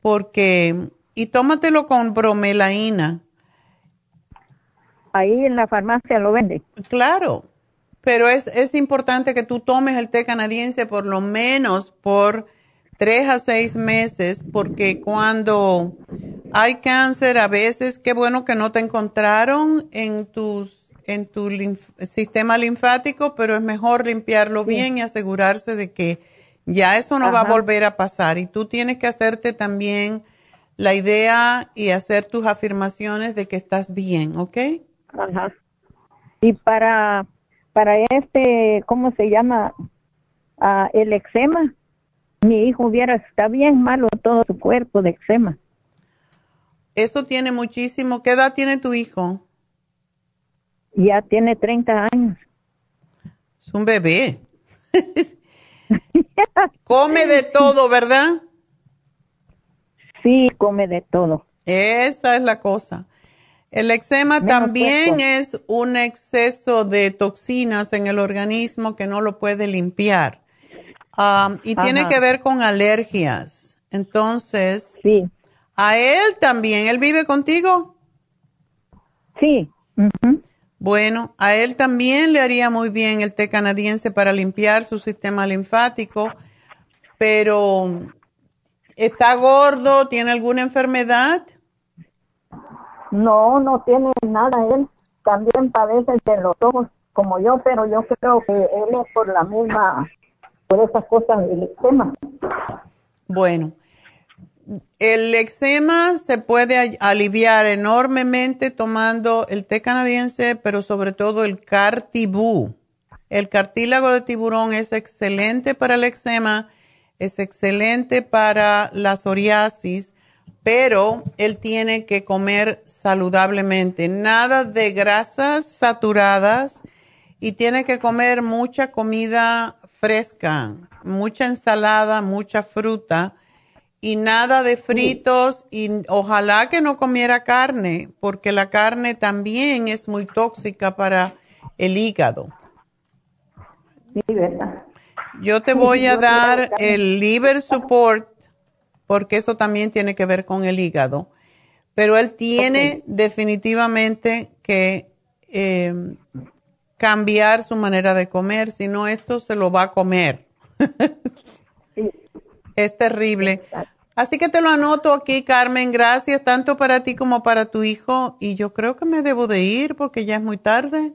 porque, y tómatelo con bromelaína. Ahí en la farmacia lo vende. Claro, pero es, es importante que tú tomes el té canadiense por lo menos por tres a seis meses, porque cuando hay cáncer, a veces, qué bueno que no te encontraron en tus en tu sistema linfático, pero es mejor limpiarlo bien y asegurarse de que ya eso no va a volver a pasar. Y tú tienes que hacerte también la idea y hacer tus afirmaciones de que estás bien, ¿ok? Ajá. Y para, para este, ¿cómo se llama? Ah, el eczema mi hijo hubiera, está bien malo todo su cuerpo de eczema. Eso tiene muchísimo. ¿Qué edad tiene tu hijo? Ya tiene 30 años. Es un bebé. come de todo, ¿verdad? Sí, come de todo. Esa es la cosa. El eczema también es un exceso de toxinas en el organismo que no lo puede limpiar y tiene que ver con alergias. Entonces, sí. a él también, ¿él vive contigo? Sí. Bueno, a él también le haría muy bien el té canadiense para limpiar su sistema linfático, pero ¿está gordo? ¿Tiene alguna enfermedad? No, no tiene nada él. También padece de los ojos como yo, pero yo creo que él es por la misma por esas cosas del eczema. Bueno, el eczema se puede aliviar enormemente tomando el té canadiense, pero sobre todo el cartibú. El cartílago de tiburón es excelente para el eczema, es excelente para la psoriasis, pero él tiene que comer saludablemente, nada de grasas saturadas y tiene que comer mucha comida fresca, mucha ensalada, mucha fruta y nada de fritos y ojalá que no comiera carne, porque la carne también es muy tóxica para el hígado. Sí, verdad. Yo te voy a dar el liver support porque eso también tiene que ver con el hígado. Pero él tiene definitivamente que eh, cambiar su manera de comer, si no esto se lo va a comer. Es terrible. Así que te lo anoto aquí, Carmen. Gracias tanto para ti como para tu hijo. Y yo creo que me debo de ir porque ya es muy tarde.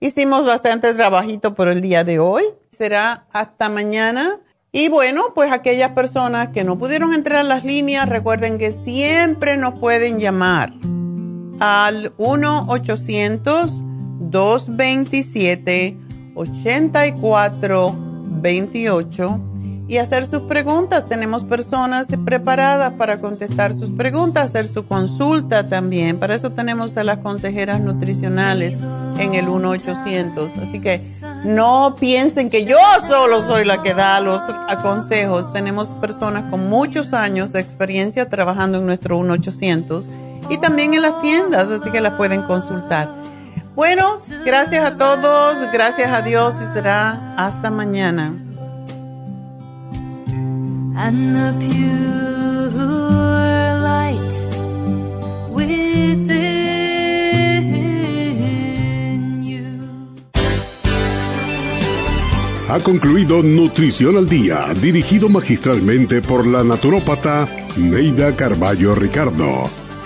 Hicimos bastante trabajito por el día de hoy. Será hasta mañana. Y bueno, pues aquellas personas que no pudieron entrar a las líneas, recuerden que siempre nos pueden llamar al 1-800-227-8428 y hacer sus preguntas. Tenemos personas preparadas para contestar sus preguntas, hacer su consulta también. Para eso tenemos a las consejeras nutricionales en el 1-800. Así que no piensen que yo solo soy la que da los consejos. Tenemos personas con muchos años de experiencia trabajando en nuestro 1-800 y también en las tiendas, así que las pueden consultar. Bueno, gracias a todos, gracias a Dios y será hasta mañana. and the pure light within you. Ha concluido Nutrición al Día, dirigido magistralmente por la naturópata Neida Carballo Ricardo.